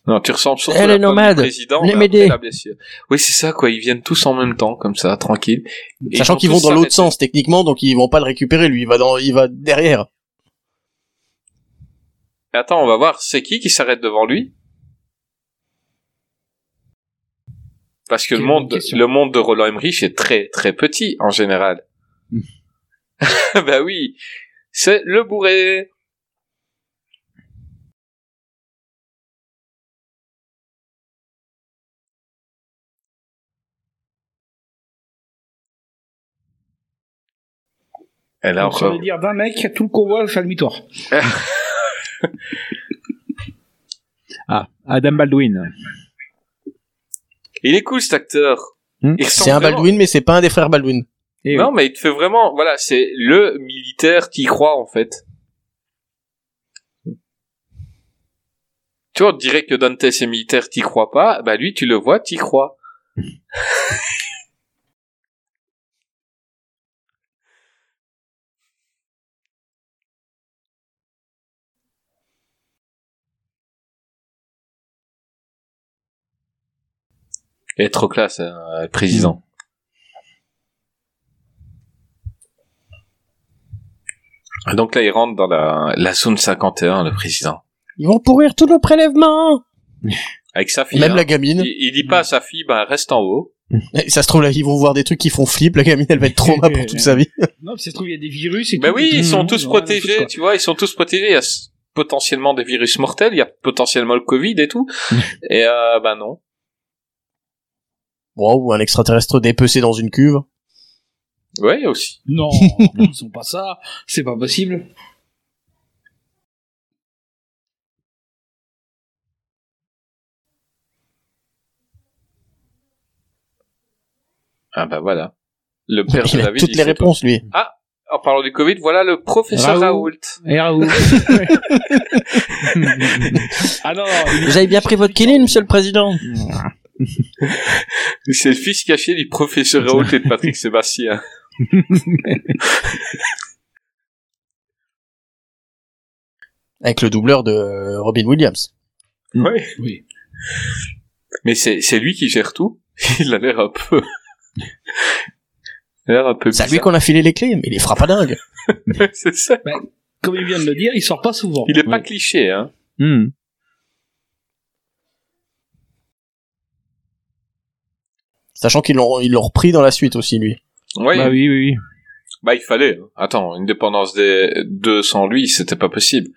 [SPEAKER 1] Non, tu ressembles surtout
[SPEAKER 2] Elle
[SPEAKER 1] à la président.
[SPEAKER 2] M'aider.
[SPEAKER 1] la blessure. Oui, c'est ça, quoi. Ils viennent tous en même temps, comme ça, tranquille. Et
[SPEAKER 2] Sachant
[SPEAKER 1] ils
[SPEAKER 2] qu'ils vont dans l'autre sens, techniquement, donc ils vont pas le récupérer, lui, il va dans, il va derrière.
[SPEAKER 1] Attends, on va voir, c'est qui qui s'arrête devant lui? Parce que le monde, le monde de Roland Emmerich est très très petit en général. bah oui, c'est le bourré. Là,
[SPEAKER 5] Donc, ça veut
[SPEAKER 1] encore.
[SPEAKER 5] dire d'un mec, tout le convoi fait demi-tour.
[SPEAKER 4] Ah, Adam Baldwin.
[SPEAKER 1] Il est cool cet acteur.
[SPEAKER 4] Hmm.
[SPEAKER 2] C'est un
[SPEAKER 1] vraiment-
[SPEAKER 2] Baldwin, mais c'est pas un des frères Baldwin.
[SPEAKER 4] Et
[SPEAKER 1] Non, mais il te fait vraiment, voilà, c'est le militaire qui croit en fait. Tu vois, on dirait que Dante c'est militaire, t'y crois pas. Bah lui, tu le vois, t'y crois. est trop classe, le président. Et Donc là, il rentre dans la, la zone 51, le président.
[SPEAKER 2] Ils vont pourrir tous nos prélèvements.
[SPEAKER 1] Avec sa fille.
[SPEAKER 2] Même
[SPEAKER 1] hein.
[SPEAKER 2] la gamine.
[SPEAKER 1] Il, il dit pas à sa fille, ben reste en haut.
[SPEAKER 2] Et Ça se trouve là, ils vont voir des trucs qui font flip. La gamine, elle va être trauma pour toute sa vie.
[SPEAKER 5] Non, si ça se trouve, il y a des virus et
[SPEAKER 1] Ben
[SPEAKER 5] tout.
[SPEAKER 1] oui, ils sont
[SPEAKER 5] Non,
[SPEAKER 1] tous protégés, tu vois, ils sont tous protégés. Il y a potentiellement des virus mortels, il y a potentiellement le Covid et tout. et euh, ben non.
[SPEAKER 2] Wow, ou un extraterrestre dépecé dans une cuve.
[SPEAKER 1] Ouais, aussi.
[SPEAKER 5] Non, ils sont pas ça. C'est pas possible.
[SPEAKER 1] Ah ben voilà. Le père de
[SPEAKER 2] Il a
[SPEAKER 1] David.
[SPEAKER 2] toutes les réponses, lui.
[SPEAKER 1] tout. En parlant du Covid, voilà le professeur
[SPEAKER 4] Raoult. Et Raoult.
[SPEAKER 5] Ah non, non, il-
[SPEAKER 2] Vous avez bien pris votre quinine, monsieur le président
[SPEAKER 1] C'est le fils caché du professeur Raoult et de Patrick Sébastien.
[SPEAKER 2] Avec le doubleur de Robin Williams.
[SPEAKER 5] Oui.
[SPEAKER 1] Mais c'est c'est lui qui gère tout. Il a l'air un peu. Il a l'air un peu
[SPEAKER 2] C'est à lui qu'on a filé les clés, mais il les fera pas dingue.
[SPEAKER 1] c'est ça.
[SPEAKER 5] Comme il vient de le dire, il sort pas souvent.
[SPEAKER 1] Il est pas cliché, hein.
[SPEAKER 4] Hmm.
[SPEAKER 2] Sachant qu'ils l'ont ils l'ont repris dans la suite aussi, lui.
[SPEAKER 1] Ouais.
[SPEAKER 4] Bah oui, oui, oui.
[SPEAKER 1] Bah, il fallait. hein. Attends, une dépendance des deux sans lui, c'était pas possible.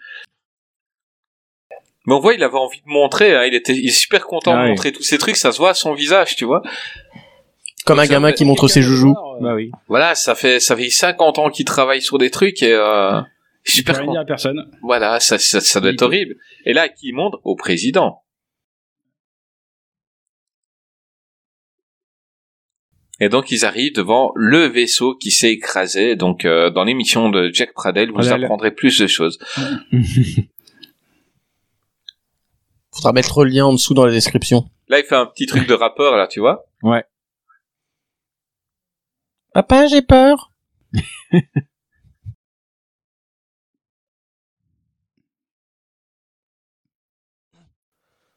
[SPEAKER 1] Mais on voit, il avait envie de montrer, hein. il était il est super content
[SPEAKER 4] Ah
[SPEAKER 1] de
[SPEAKER 4] oui.
[SPEAKER 1] montrer tous ces trucs, ça se voit à son visage, tu vois.
[SPEAKER 2] Comme un
[SPEAKER 1] Ça
[SPEAKER 2] gamin
[SPEAKER 1] fait-
[SPEAKER 2] qui montre ses joujoux.
[SPEAKER 4] Bah oui.
[SPEAKER 1] Voilà, ça fait, ça fait 50 ans qu'il travaille sur des trucs et, euh,
[SPEAKER 5] Il peut
[SPEAKER 1] super
[SPEAKER 5] rien à personne.
[SPEAKER 1] Voilà, ça, ça, ça doit
[SPEAKER 5] Il
[SPEAKER 1] être
[SPEAKER 5] peut-
[SPEAKER 1] horrible. Et là, qui montre au président. Et donc ils arrivent devant le vaisseau qui s'est écrasé. Donc euh, dans l'émission de Jack Pradel, vous
[SPEAKER 4] Pradel.
[SPEAKER 1] apprendrez plus de choses.
[SPEAKER 2] Faudra mettre le lien en dessous dans la description.
[SPEAKER 1] Là, il fait un petit truc de rappeur là, tu vois.
[SPEAKER 2] Papa, j'ai peur.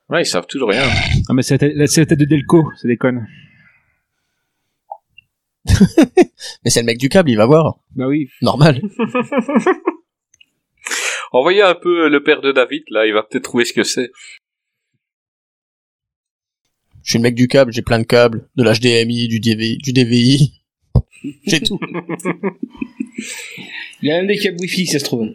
[SPEAKER 1] Ouais, ils savent toujours rien.
[SPEAKER 4] Ah, mais c'est la tête- là, c'est la tête de Delco, ça déconne.
[SPEAKER 2] Mais c'est le mec du câble, il va voir.
[SPEAKER 4] Bah oui.
[SPEAKER 2] Normal.
[SPEAKER 1] Envoyez un peu le père de David là, il va peut-être trouver ce que c'est.
[SPEAKER 2] Je suis le mec du câble, j'ai plein de câbles, de l'HDMI, du DVI, du DVI. J'ai tout.
[SPEAKER 5] Il y a même des câbles wifi, ça se trouve.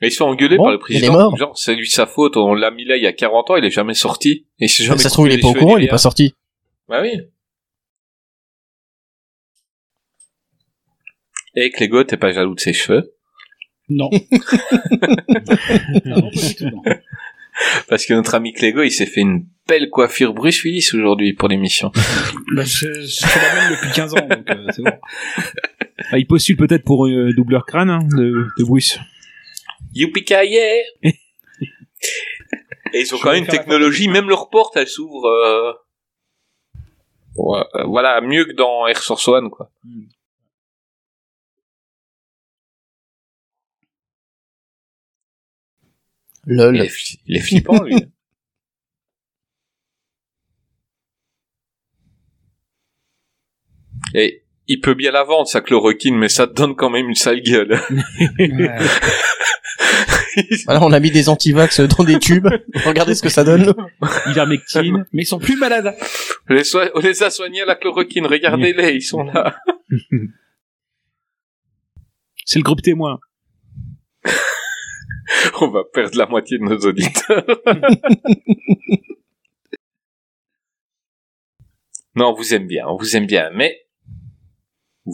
[SPEAKER 1] Et ils sont engueulés
[SPEAKER 2] Bon,
[SPEAKER 1] par le
[SPEAKER 2] il est
[SPEAKER 1] président.
[SPEAKER 2] mort.
[SPEAKER 1] Genre, c'est lui sa faute. On l'a mis là il y a 40 ans, il est jamais sorti. Et jamais
[SPEAKER 2] ça se trouve, il est pas au courant, il est pas sorti.
[SPEAKER 1] Bah oui. Et Clégo, t'es pas jaloux de ses cheveux?
[SPEAKER 5] Non. non, pas du tout, non.
[SPEAKER 1] Parce que notre ami Clégo, il s'est fait une belle coiffure Bruce Willis aujourd'hui pour l'émission.
[SPEAKER 5] Bah, je, je fais la même depuis 15 ans, donc euh, c'est bon.
[SPEAKER 4] Ah, il postule peut-être pour euh, doubleur crâne hein, de, de Bruce.
[SPEAKER 1] Youpi-ki-yay Et ils ont
[SPEAKER 5] Je
[SPEAKER 1] quand même une technologie, même leur porte, elle s'ouvre... euh, ouais, euh, voilà, mieux que dans Air Source One, quoi. Il
[SPEAKER 2] Lol.
[SPEAKER 1] est, fli- il est flippant, lui. Et il peut bien la vendre, sa chloroquine, mais ça te donne quand même une sale gueule.
[SPEAKER 5] Ouais.
[SPEAKER 2] Voilà, on a mis des antivax dans des tubes. Regardez ce que ça donne.
[SPEAKER 4] Ivermectine.
[SPEAKER 5] Mais ils sont plus malades.
[SPEAKER 1] On les, on les a soignés à la chloroquine, regardez-les, ils sont là.
[SPEAKER 4] C'est le groupe témoin.
[SPEAKER 1] On va perdre la moitié de nos auditeurs. non, on vous aime bien, on vous aime bien, mais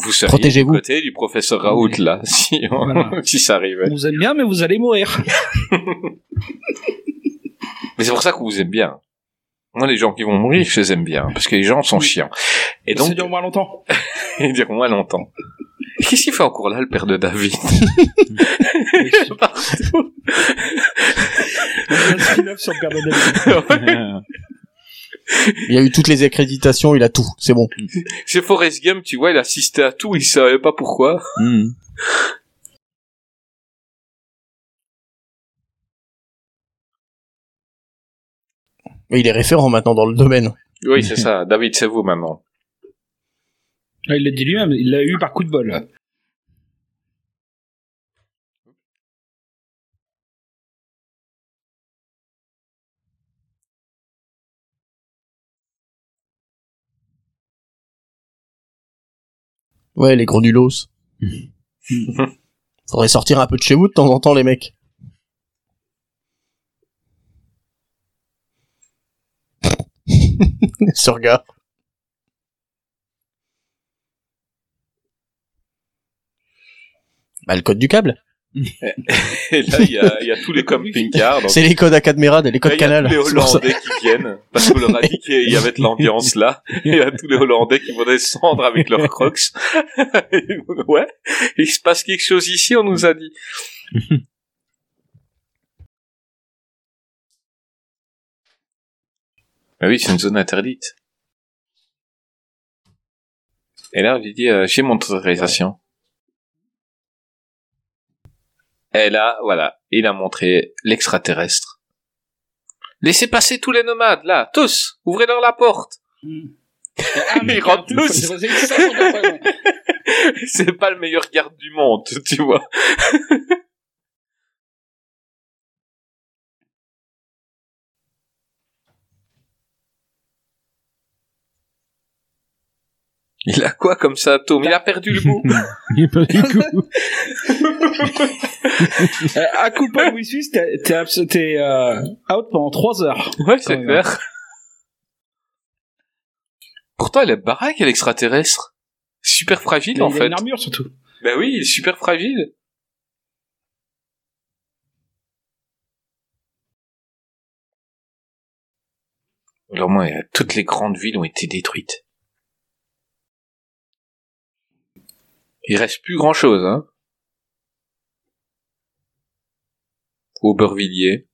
[SPEAKER 1] vous seriez
[SPEAKER 2] Protégez-vous.
[SPEAKER 1] du côté du professeur Raoult, là, si, on-
[SPEAKER 5] Voilà.
[SPEAKER 1] si ça
[SPEAKER 5] On
[SPEAKER 1] arrivait.
[SPEAKER 5] vous aime bien, mais vous allez mourir.
[SPEAKER 1] Mais c'est pour ça qu'on vous aime bien. Moi, les gens qui vont mourir, je les aime bien, parce que les gens sont chiants. Et
[SPEAKER 5] Donc, ça dure moins longtemps.
[SPEAKER 1] ils diront moins longtemps. Qu'est-ce qu'il fait encore là, le père de David Partout.
[SPEAKER 5] On fait un spin-off sur le père de David.
[SPEAKER 2] Il y a eu toutes les accréditations, il a tout. C'est bon.
[SPEAKER 1] C'est Forrest Gump, tu vois, il assistait à tout, il savait pas pourquoi.
[SPEAKER 4] Hmm.
[SPEAKER 2] Mais il est référent maintenant dans le domaine.
[SPEAKER 1] Oui, c'est ça. David, c'est vous maintenant.
[SPEAKER 5] Ah, il l'a dit lui-même, il l'a eu par coup de bol.
[SPEAKER 2] Ouais, les granulos. Faudrait sortir un peu de chez vous de temps en temps, les mecs. Ce regard. Bah, le code du câble.
[SPEAKER 1] Et là, il y a, il y a tous les camping-cars. donc-
[SPEAKER 2] C'est les codes Acadmirad et les
[SPEAKER 1] Là,
[SPEAKER 2] codes
[SPEAKER 1] il y a
[SPEAKER 2] Canal.
[SPEAKER 1] tous les. Hollandais qui viennent, parce qu'on leur a dit qu'il y avait de l'ambiance là. Il y a tous les Hollandais qui vont descendre avec leurs crocs. ouais, il se passe quelque chose ici, on nous a dit. Ah oui, c'est une zone interdite. Et là, on lui dit, euh, j'ai mon autorisation. Et là, voilà, il a montré l'extraterrestre. Laissez passer tous les nomades, là, tous Ouvrez-leur la porte
[SPEAKER 5] Ah,
[SPEAKER 1] Ils rentrent tous. C'est pas le meilleur garde du monde, tu vois. Il a quoi comme ça, Tom? Il a perdu le goût.
[SPEAKER 4] Il est pas du coup.
[SPEAKER 5] Euh, à coup de bol, oui, Suisse, t'es euh, out pendant 3 heures.
[SPEAKER 1] Ouais, c'est clair. Pourtant, elle est baraque, elle extraterrestre. Super fragile,
[SPEAKER 5] Il
[SPEAKER 1] en
[SPEAKER 5] a
[SPEAKER 1] fait.
[SPEAKER 5] une armure surtout.
[SPEAKER 1] Ben oui, il est super fragile. Alors moi, toutes les grandes villes ont été détruites. Il reste plus grand chose, hein. Aubervilliers,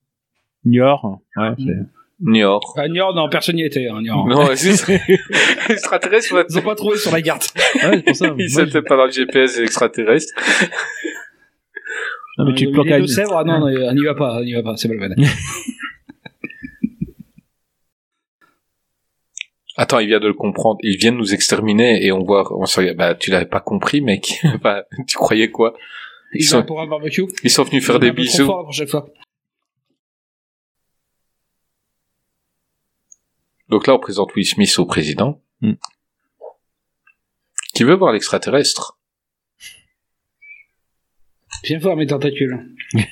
[SPEAKER 4] Niort. Ouais, c'est...
[SPEAKER 1] Niort.
[SPEAKER 5] À Niort, non, personne n'y était. Hein, Niort.
[SPEAKER 1] Non, c'est extraterrestre.
[SPEAKER 5] Ils ont pas trouvé sur la carte.
[SPEAKER 4] Ouais, c'est pour ça.
[SPEAKER 1] Ils pas dans le GPS des extraterrestres.
[SPEAKER 4] Non, mais tu
[SPEAKER 5] Euh,
[SPEAKER 4] te planques
[SPEAKER 5] les
[SPEAKER 4] à...
[SPEAKER 5] Deux-Sèvres, ah non, non, on n'y va pas, on n'y va pas, c'est pas le peine.
[SPEAKER 1] Attends, il vient de le comprendre. Il vient de nous exterminer et on voit, on se, bah, tu l'avais pas compris, mec. Bah, tu croyais quoi?
[SPEAKER 5] Ils
[SPEAKER 1] sont-
[SPEAKER 5] sont pour un barbecue.
[SPEAKER 1] Ils sont venus faire
[SPEAKER 5] Ils
[SPEAKER 1] des bisous.
[SPEAKER 5] forts la prochaine fois.
[SPEAKER 1] Donc là, on présente Will Smith au président.
[SPEAKER 4] Hmm.
[SPEAKER 1] Qui veut voir l'extraterrestre?
[SPEAKER 5] Viens voir mes tentacules.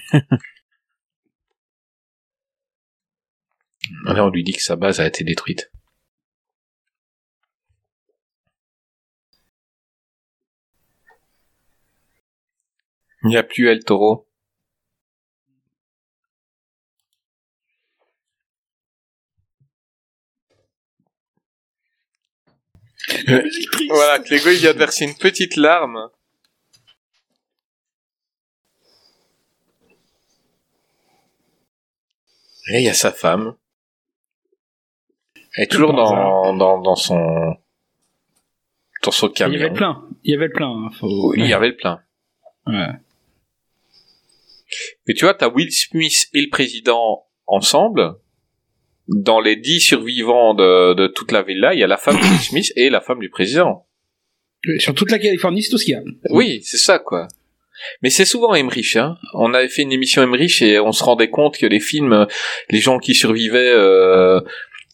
[SPEAKER 1] Là, on lui dit que sa base a été détruite. Il n'y a plus El Toro. Voilà, Clégo, il vient de verser une petite larme. Et il y a sa femme. Elle est toujours dans, dans, dans son, dans son
[SPEAKER 5] Il y
[SPEAKER 1] camion.
[SPEAKER 5] avait le plein. Il y avait le plein. hein, faut-
[SPEAKER 1] Il y avait le plein.
[SPEAKER 5] Ouais.
[SPEAKER 1] Mais tu vois, t'as Will Smith et le président ensemble. Dans les dix survivants de, de toute la villa, il y a la femme de Will Smith et la femme du président.
[SPEAKER 5] Sur toute la Californie, c'est tout ce qu'il y a.
[SPEAKER 1] Oui, c'est ça, quoi. Mais c'est souvent Emmerich, hein. On avait fait une émission Emmerich et on se rendait compte que les films, les gens qui survivaient, euh,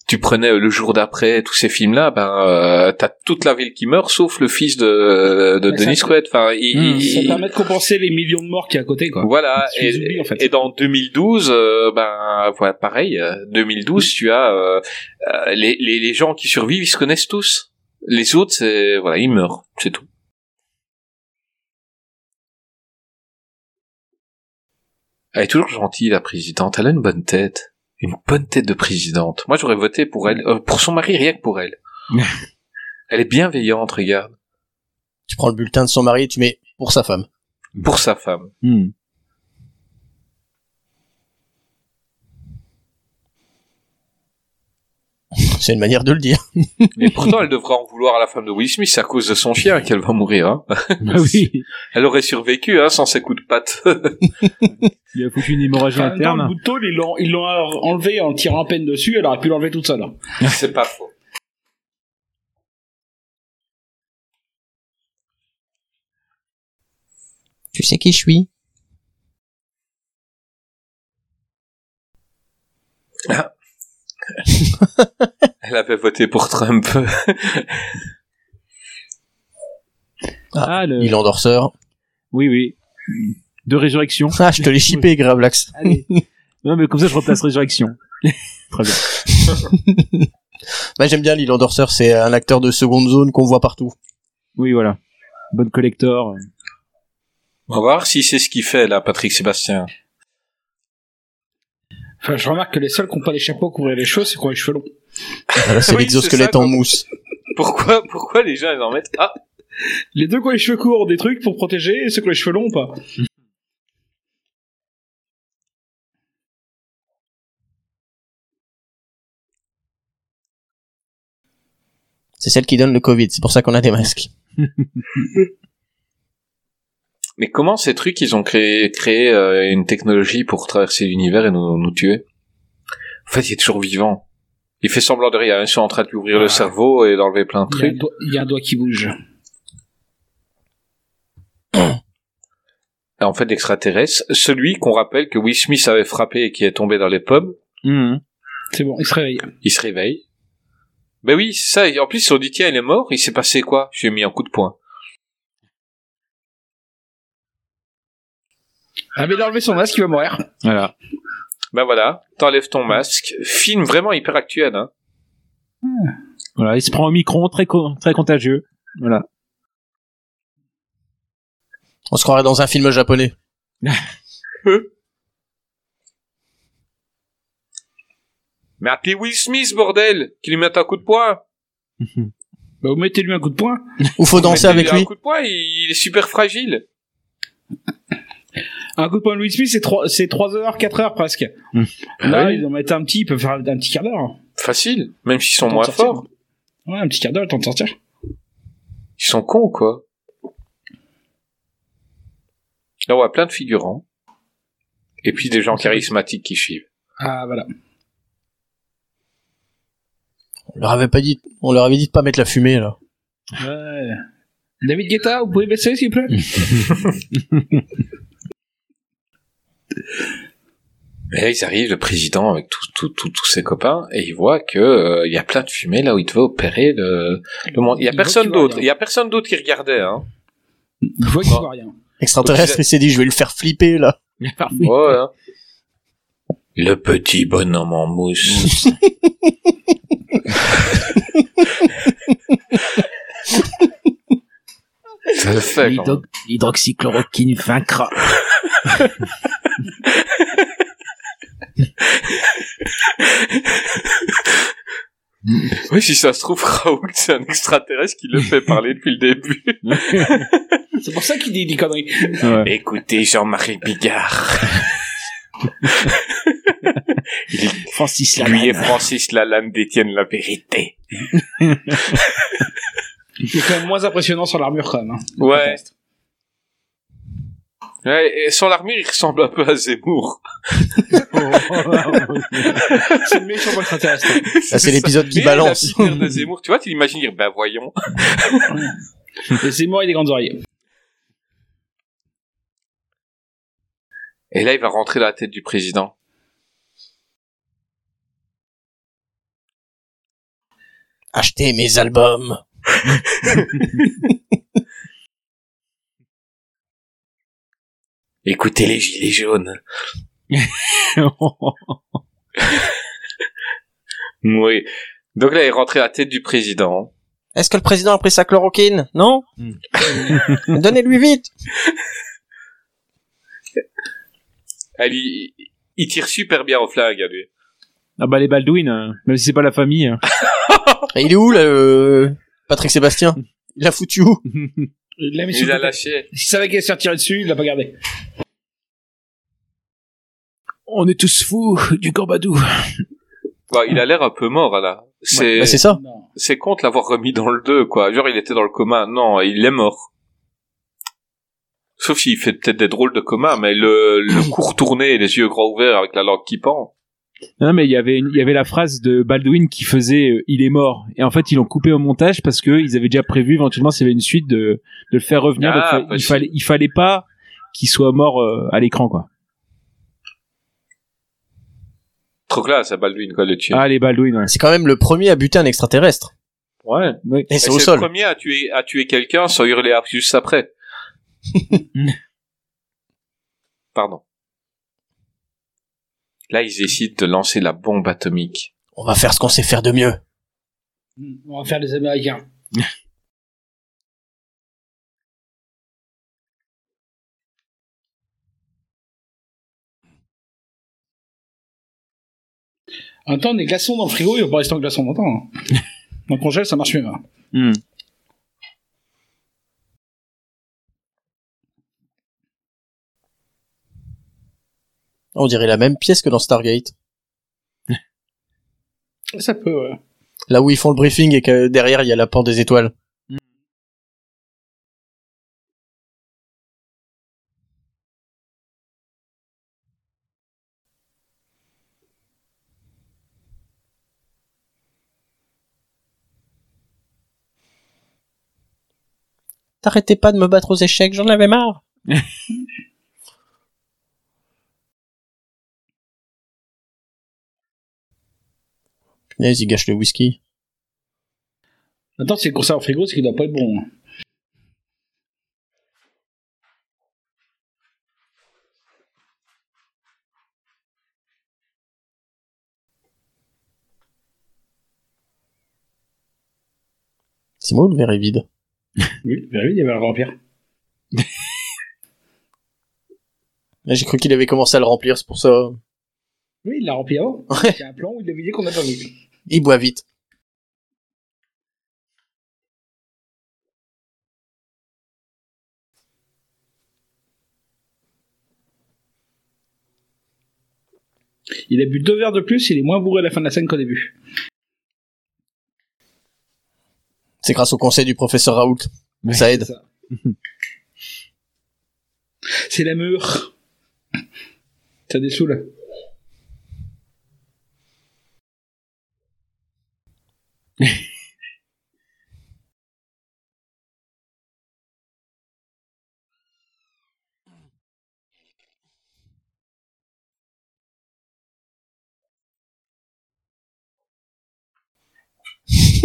[SPEAKER 1] tu prenais euh, le jour d'après tous ces films-là, ben euh, t'as toute la ville qui meurt, sauf le fils de, de Denis Quaid. Enfin, il-
[SPEAKER 4] Hmm.
[SPEAKER 1] il-
[SPEAKER 5] Ça permet de compenser les millions de morts qu'il y a à côté, quoi.
[SPEAKER 1] Voilà, et,
[SPEAKER 5] oublies, en fait.
[SPEAKER 1] et dans 2012, euh, ben voilà, pareil, euh, 2012, tu as euh, euh, les, les, les gens qui survivent, ils se connaissent tous. Les autres, c'est voilà, ils meurent, c'est tout. Elle est toujours gentille, la présidente. Elle a une bonne tête, une bonne tête de présidente. Moi, j'aurais voté pour elle, euh, pour son mari, rien que pour elle. elle est bienveillante, regarde,
[SPEAKER 2] Tu prends le bulletin de son mari et tu mets pour sa femme.
[SPEAKER 1] pour sa femme.
[SPEAKER 4] Hmm.
[SPEAKER 2] C'est une manière de le dire.
[SPEAKER 1] Mais pourtant, elle devrait en vouloir à la femme de Will Smith à cause de son chien qu'elle va mourir. Hein.
[SPEAKER 4] Ah oui,
[SPEAKER 1] Elle aurait survécu hein, sans ses coups de patte.
[SPEAKER 4] il a foutu une hémorragie
[SPEAKER 5] Enfin, dans le
[SPEAKER 4] interne.
[SPEAKER 5] bout de tôle, ils l'ont, ils l'ont enlevé en tirant à peine dessus, elle aurait pu l'enlever toute seule.
[SPEAKER 1] C'est pas faux.
[SPEAKER 2] Tu sais qui je suis?
[SPEAKER 1] Elle avait voté pour Trump.
[SPEAKER 4] Ah, le...
[SPEAKER 2] Il endorseur.
[SPEAKER 4] Oui, oui. De résurrection.
[SPEAKER 2] Ah, je te l'ai chippé, Gravelax.
[SPEAKER 4] Allez. Non, mais comme ça, je replace résurrection. Très bien.
[SPEAKER 2] Bah, j'aime bien l'île endorseur, c'est un acteur de seconde zone qu'on voit partout.
[SPEAKER 4] Oui, voilà. Bonne collector.
[SPEAKER 1] On va voir si c'est ce qu'il fait là, Patrick Sébastien.
[SPEAKER 5] Enfin, je remarque que les seuls qui n'ont pas les chapeaux couvrir les choses, c'est qu'on a les cheveux longs.
[SPEAKER 2] Voilà, c'est
[SPEAKER 1] Oui,
[SPEAKER 2] l'exosquelette
[SPEAKER 1] ça,
[SPEAKER 2] en mousse.
[SPEAKER 1] Pourquoi, pourquoi les gens ils en mettent? Ah,
[SPEAKER 5] Les deux qui ont les cheveux courts ont des trucs pour protéger, et ceux qui ont les cheveux longs, pas.
[SPEAKER 2] C'est celle qui donne le Covid, c'est pour ça qu'on a des masques.
[SPEAKER 1] mais comment ces trucs ils ont créé, créé euh, une technologie pour traverser l'univers et nous, nous tuer? En fait, il est toujours vivant. Il fait semblant de rien. Ils sont en train de lui ouvrir le cerveau et d'enlever plein de
[SPEAKER 5] Il y,
[SPEAKER 1] trucs.
[SPEAKER 5] doigt, il y a un doigt qui bouge.
[SPEAKER 1] Et en fait, l'extraterrestre, celui qu'on rappelle que Will Smith avait frappé et qui est tombé dans les pommes,
[SPEAKER 4] Hmm.
[SPEAKER 5] C'est bon, il se réveille.
[SPEAKER 1] il se réveille. Ben oui, c'est ça. Et en plus, sont dit, tiens, il est mort. Il s'est passé quoi? Je lui ai mis un coup de poing.
[SPEAKER 5] Ah, mais il a enlevé son masque, il va mourir.
[SPEAKER 4] Voilà.
[SPEAKER 1] Ben voilà, t'enlèves ton masque. Film vraiment hyper actuel, hein.
[SPEAKER 4] Voilà, il se prend au micron, très, co- très contagieux. Voilà.
[SPEAKER 2] On se croirait dans un film japonais.
[SPEAKER 1] Mais appelez Will Smith, bordel Qu'il lui mette un coup de poing
[SPEAKER 5] Bah, vous mettez-lui un coup de poing.
[SPEAKER 2] Ou faut danser avec lui.
[SPEAKER 1] Un coup de poing, il il est super fragile.
[SPEAKER 5] Un coup de poing de Will Smith, c'est 3, c'est 3 heures, 4 heures presque. Là,
[SPEAKER 1] Ouais.
[SPEAKER 5] ils en mettent un petit, ils peuvent faire un petit quart d'heure.
[SPEAKER 1] Facile, même s'ils sont moins forts.
[SPEAKER 5] Ouais, un petit quart d'heure, le temps de sortir.
[SPEAKER 1] Ils sont cons, quoi. Là, on voit plein de figurants. Et puis des gens charismatiques qui suivent.
[SPEAKER 5] Ah, voilà.
[SPEAKER 2] On leur avait pas dit, on leur avait dit de pas mettre la fumée, là.
[SPEAKER 5] Ouais. David Guetta, vous pouvez baisser, s'il vous plaît?
[SPEAKER 1] Et là, ils arrivent, le président avec tous tous tous tous ses copains, et ils voient que euh, il y a plein de fumée là où il devait opérer le, le monde. Il y a
[SPEAKER 5] Il voit
[SPEAKER 1] personne
[SPEAKER 5] voit
[SPEAKER 1] d'autre. Il y a personne d'autre qui regardait, hein.
[SPEAKER 5] Je vois qu'il voit rien.
[SPEAKER 2] Extraterrestre, il s'est dit, je vais le faire flipper, là.
[SPEAKER 1] Ouais, hein. Le petit bonhomme en mousse. Ça le fait.
[SPEAKER 4] L'hydroxychloroquine vaincra.
[SPEAKER 1] Oui, si ça se trouve, Raoul, c'est un extraterrestre qui le fait parler depuis le début.
[SPEAKER 5] C'est pour ça qu'il dit des conneries.
[SPEAKER 4] Ouais.
[SPEAKER 1] Écoutez, Jean-Marie Bigard. Il est-
[SPEAKER 4] Francis
[SPEAKER 1] lui et
[SPEAKER 4] Lalanne.
[SPEAKER 1] Francis Lalanne détiennent la vérité.
[SPEAKER 5] Il est quand même moins impressionnant sur l'armure, quand même. hein.
[SPEAKER 1] Ouais. Ouais, et sur l'armure, il ressemble un peu à Zemmour.
[SPEAKER 5] C'est le méchant extraterrestre.
[SPEAKER 2] Ça, c'est l'épisode qui balance.
[SPEAKER 1] La de Zemmour, tu vois, tu l'imagines dire, bah voyons.
[SPEAKER 5] Laissez-moi et des grandes oreilles.
[SPEAKER 1] Et là, il va rentrer dans la tête du président.
[SPEAKER 2] Achetez mes albums.
[SPEAKER 1] Écoutez les gilets jaunes. Oui. Donc là, il est rentré à la tête du président.
[SPEAKER 2] Est-ce que le président a pris sa chloroquine? Non? Donnez-lui vite
[SPEAKER 1] Elle, il, il tire super bien au flag, à lui.
[SPEAKER 4] ah bah les Baldwin, hein, même si c'est pas la famille. hein.
[SPEAKER 2] Et Il est où, là, le... Patrick Sébastien? Il l'a foutu où?
[SPEAKER 5] Il l'a mis
[SPEAKER 1] Il a lâché.
[SPEAKER 5] S'il savait qu'il allait se faire tirer dessus, il l'a pas gardé.
[SPEAKER 4] On est tous fous du Gorbadou.
[SPEAKER 1] Bon, il a l'air un peu mort, là. C'est,
[SPEAKER 2] Bah, C'est ça.
[SPEAKER 1] C'est con de l'avoir remis dans le 2, quoi. Genre, il était dans le coma. Non, il est mort. Sauf s'il fait peut-être des drôles de coma, mais le, le cou retourné et les yeux grands ouverts avec la langue qui pend.
[SPEAKER 4] Non mais il y avait une- il y avait la phrase de Baldwin qui faisait euh, il est mort et en fait ils l'ont coupé au montage parce que ils avaient déjà prévu éventuellement s'il y avait une suite de de le faire revenir
[SPEAKER 1] Ah,
[SPEAKER 4] donc fa- il fallait il fallait pas qu'il soit mort euh, à l'écran quoi.
[SPEAKER 1] Trop classe, à Baldwin, quoi, le tuer.
[SPEAKER 4] Ah les Baldwin ouais.
[SPEAKER 2] C'est quand même le premier à buter un extraterrestre.
[SPEAKER 1] ouais.
[SPEAKER 4] Ouais.
[SPEAKER 2] Et c'est au sol.
[SPEAKER 1] le premier à tuer, à tuer quelqu'un sans hurler juste après. Pardon. Là, ils décident de lancer la bombe atomique.
[SPEAKER 2] On va faire ce qu'on sait faire de mieux.
[SPEAKER 5] On va faire les Américains. Même temps, des glaçons dans le frigo, il va pas rester en glaçon longtemps. hein. Donc congèle, ça marche mieux. hein.
[SPEAKER 4] Hmm.
[SPEAKER 2] On dirait la même pièce que dans Stargate.
[SPEAKER 5] Ça peut, ouais.
[SPEAKER 2] Là où ils font le briefing et que derrière il y a la pente des étoiles. T'arrêtais pas de me battre aux échecs, j'en avais marre. Punaise, il gâche le whisky.
[SPEAKER 5] Attends, c'est conserve au frigo, c'est qu'il doit pas être bon. hein.
[SPEAKER 2] C'est moi ou le verre est vide?
[SPEAKER 5] Oui, bah oui, il y avait le remplir.
[SPEAKER 2] J'ai cru qu'il avait commencé à le remplir, c'est pour ça.
[SPEAKER 5] Oui, il l'a rempli avant.
[SPEAKER 2] Ouais.
[SPEAKER 5] Il y a un plan où il l'a vidé qu'on n'a pas vu.
[SPEAKER 2] Il boit vite.
[SPEAKER 5] Il a bu deux verres de plus, il est moins bourré à la fin de la scène qu'au début.
[SPEAKER 2] C'est grâce au conseil du professeur Raoult. ça aide.
[SPEAKER 5] C'est la mûre. Ça dessoule.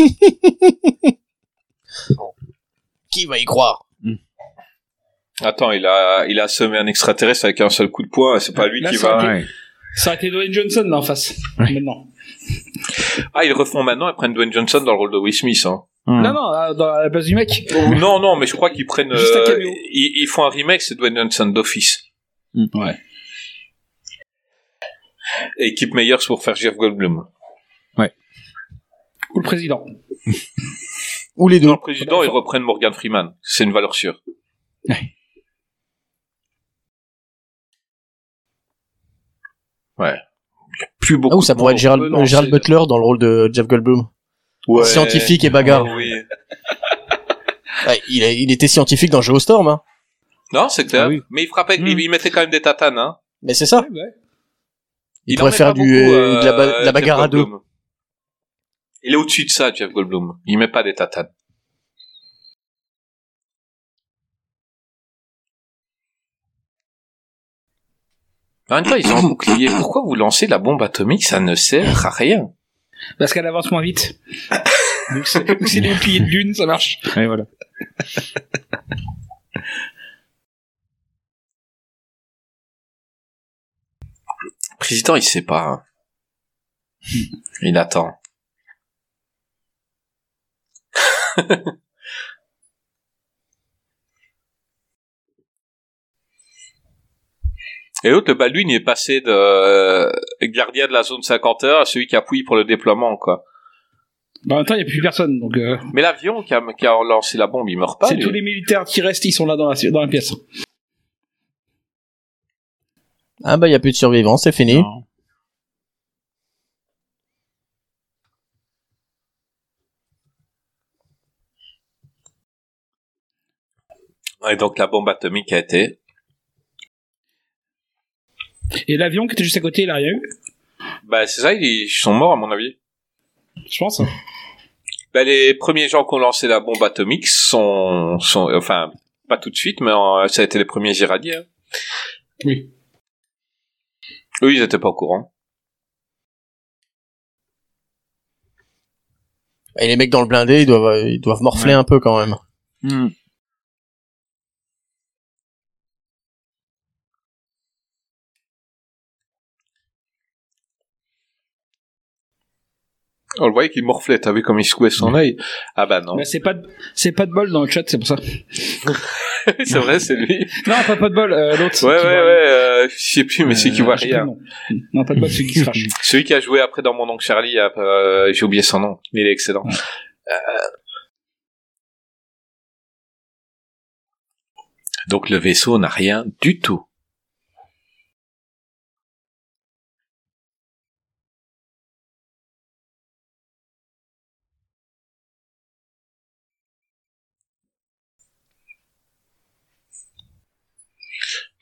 [SPEAKER 2] Qui va y croire
[SPEAKER 1] Attends, il a, il a semé un extraterrestre avec un seul coup de poing, c'est pas lui
[SPEAKER 5] Là,
[SPEAKER 1] qui
[SPEAKER 5] ça
[SPEAKER 1] va...
[SPEAKER 5] aurait
[SPEAKER 4] Ouais.
[SPEAKER 5] Ça aurait été Dwayne Johnson là en face. Maintenant.
[SPEAKER 1] Ah, ils refont maintenant, ils prennent Dwayne Johnson dans le rôle de Will Smith, hein.
[SPEAKER 4] Hmm.
[SPEAKER 5] Non, non, à- dans, la place du mec.
[SPEAKER 1] Non, non, mais je crois qu'ils prennent,
[SPEAKER 5] Juste un
[SPEAKER 1] euh, ils, ils font un remake, c'est Dwayne Johnson d'Office.
[SPEAKER 5] Ouais.
[SPEAKER 1] Et équipe Meyers pour faire Jeff Goldblum.
[SPEAKER 5] Ou le président.
[SPEAKER 2] Ou les deux.
[SPEAKER 1] Dans le président, ils reprennent Morgan Freeman. C'est une valeur sûre. Ouais. Il y a plus beaucoup
[SPEAKER 2] Ah, ou ça pourrait être Gérald, Butler dans le rôle de Jeff Goldblum.
[SPEAKER 1] Ouais.
[SPEAKER 2] Scientifique et bagarre.
[SPEAKER 1] Oui.
[SPEAKER 2] Ouais, il, il était scientifique dans Geostorm, hein.
[SPEAKER 1] Non, c'est clair.
[SPEAKER 4] Ah oui.
[SPEAKER 1] Mais il frappait,
[SPEAKER 4] Mm.
[SPEAKER 1] il, il mettait quand même des tatanes, hein.
[SPEAKER 2] Mais c'est ça.
[SPEAKER 5] Ouais, ouais.
[SPEAKER 2] Il,
[SPEAKER 1] en
[SPEAKER 2] pourrait faire du,
[SPEAKER 1] beaucoup,
[SPEAKER 2] euh, de la, ba-
[SPEAKER 1] euh,
[SPEAKER 2] de la bagarre
[SPEAKER 1] Jeff
[SPEAKER 2] à deux.
[SPEAKER 1] Il est au-dessus de ça, Jeff Goldblum. Il met pas des tatanes. En même temps, ils ont un bouclier. Pourquoi vous lancez la bombe atomique? Ça ne sert à rien.
[SPEAKER 5] Parce qu'elle avance moins vite. Donc c'est des boucliers de lune, ça marche.
[SPEAKER 4] Et voilà.
[SPEAKER 1] Président, il sait pas. Hein. Il attend. Et l'autre, le Baldwin, il est passé de euh, gardien de la zone 51 à celui qui appuie pour le déploiement, quoi.
[SPEAKER 5] Bah, en même temps, il n'y a plus personne, donc euh,
[SPEAKER 1] Mais l'avion qui a, qui a lancé la bombe, il meurt pas.
[SPEAKER 5] c'est
[SPEAKER 1] lui.
[SPEAKER 5] tous les militaires qui restent, ils sont là dans la, dans la pièce.
[SPEAKER 2] Ah bah, il y a plus de survivants, c'est fini.
[SPEAKER 4] Non.
[SPEAKER 1] Et donc la bombe atomique a été.
[SPEAKER 5] Et l'avion qui était juste à côté, il a rien eu,
[SPEAKER 1] Bah c'est ça, ils sont morts à mon avis.
[SPEAKER 5] je pense. hein.
[SPEAKER 1] Bah, les premiers gens qui ont lancé la bombe atomique sont, sont enfin, pas tout de suite, mais ça a été les premiers Iraniens.
[SPEAKER 5] Oui.
[SPEAKER 1] Eux, ils étaient pas au courant.
[SPEAKER 2] Et les mecs dans le blindé, ils doivent, ils doivent morfler
[SPEAKER 4] Ouais.
[SPEAKER 2] un peu quand même.
[SPEAKER 4] Hmm.
[SPEAKER 1] On le voyait qu'il morflait, t'as vu comme il secouait son œil Ah bah non.
[SPEAKER 5] Bah, c'est pas de, c'est pas de bol dans le chat, c'est pour ça.
[SPEAKER 1] c'est vrai, c'est lui.
[SPEAKER 5] Non, pas, pas de bol, euh, l'autre.
[SPEAKER 1] Ouais, ouais, ouais, euh, je sais plus, mais c'est qui
[SPEAKER 5] Euh,
[SPEAKER 1] voit
[SPEAKER 5] plus
[SPEAKER 1] rien.
[SPEAKER 5] Non, pas de bol, celui qui se crache.
[SPEAKER 1] Celui qui a joué après dans Mon Oncle Charlie, euh, j'ai oublié son nom. Il est excellent. Euh, Donc le vaisseau n'a rien du tout.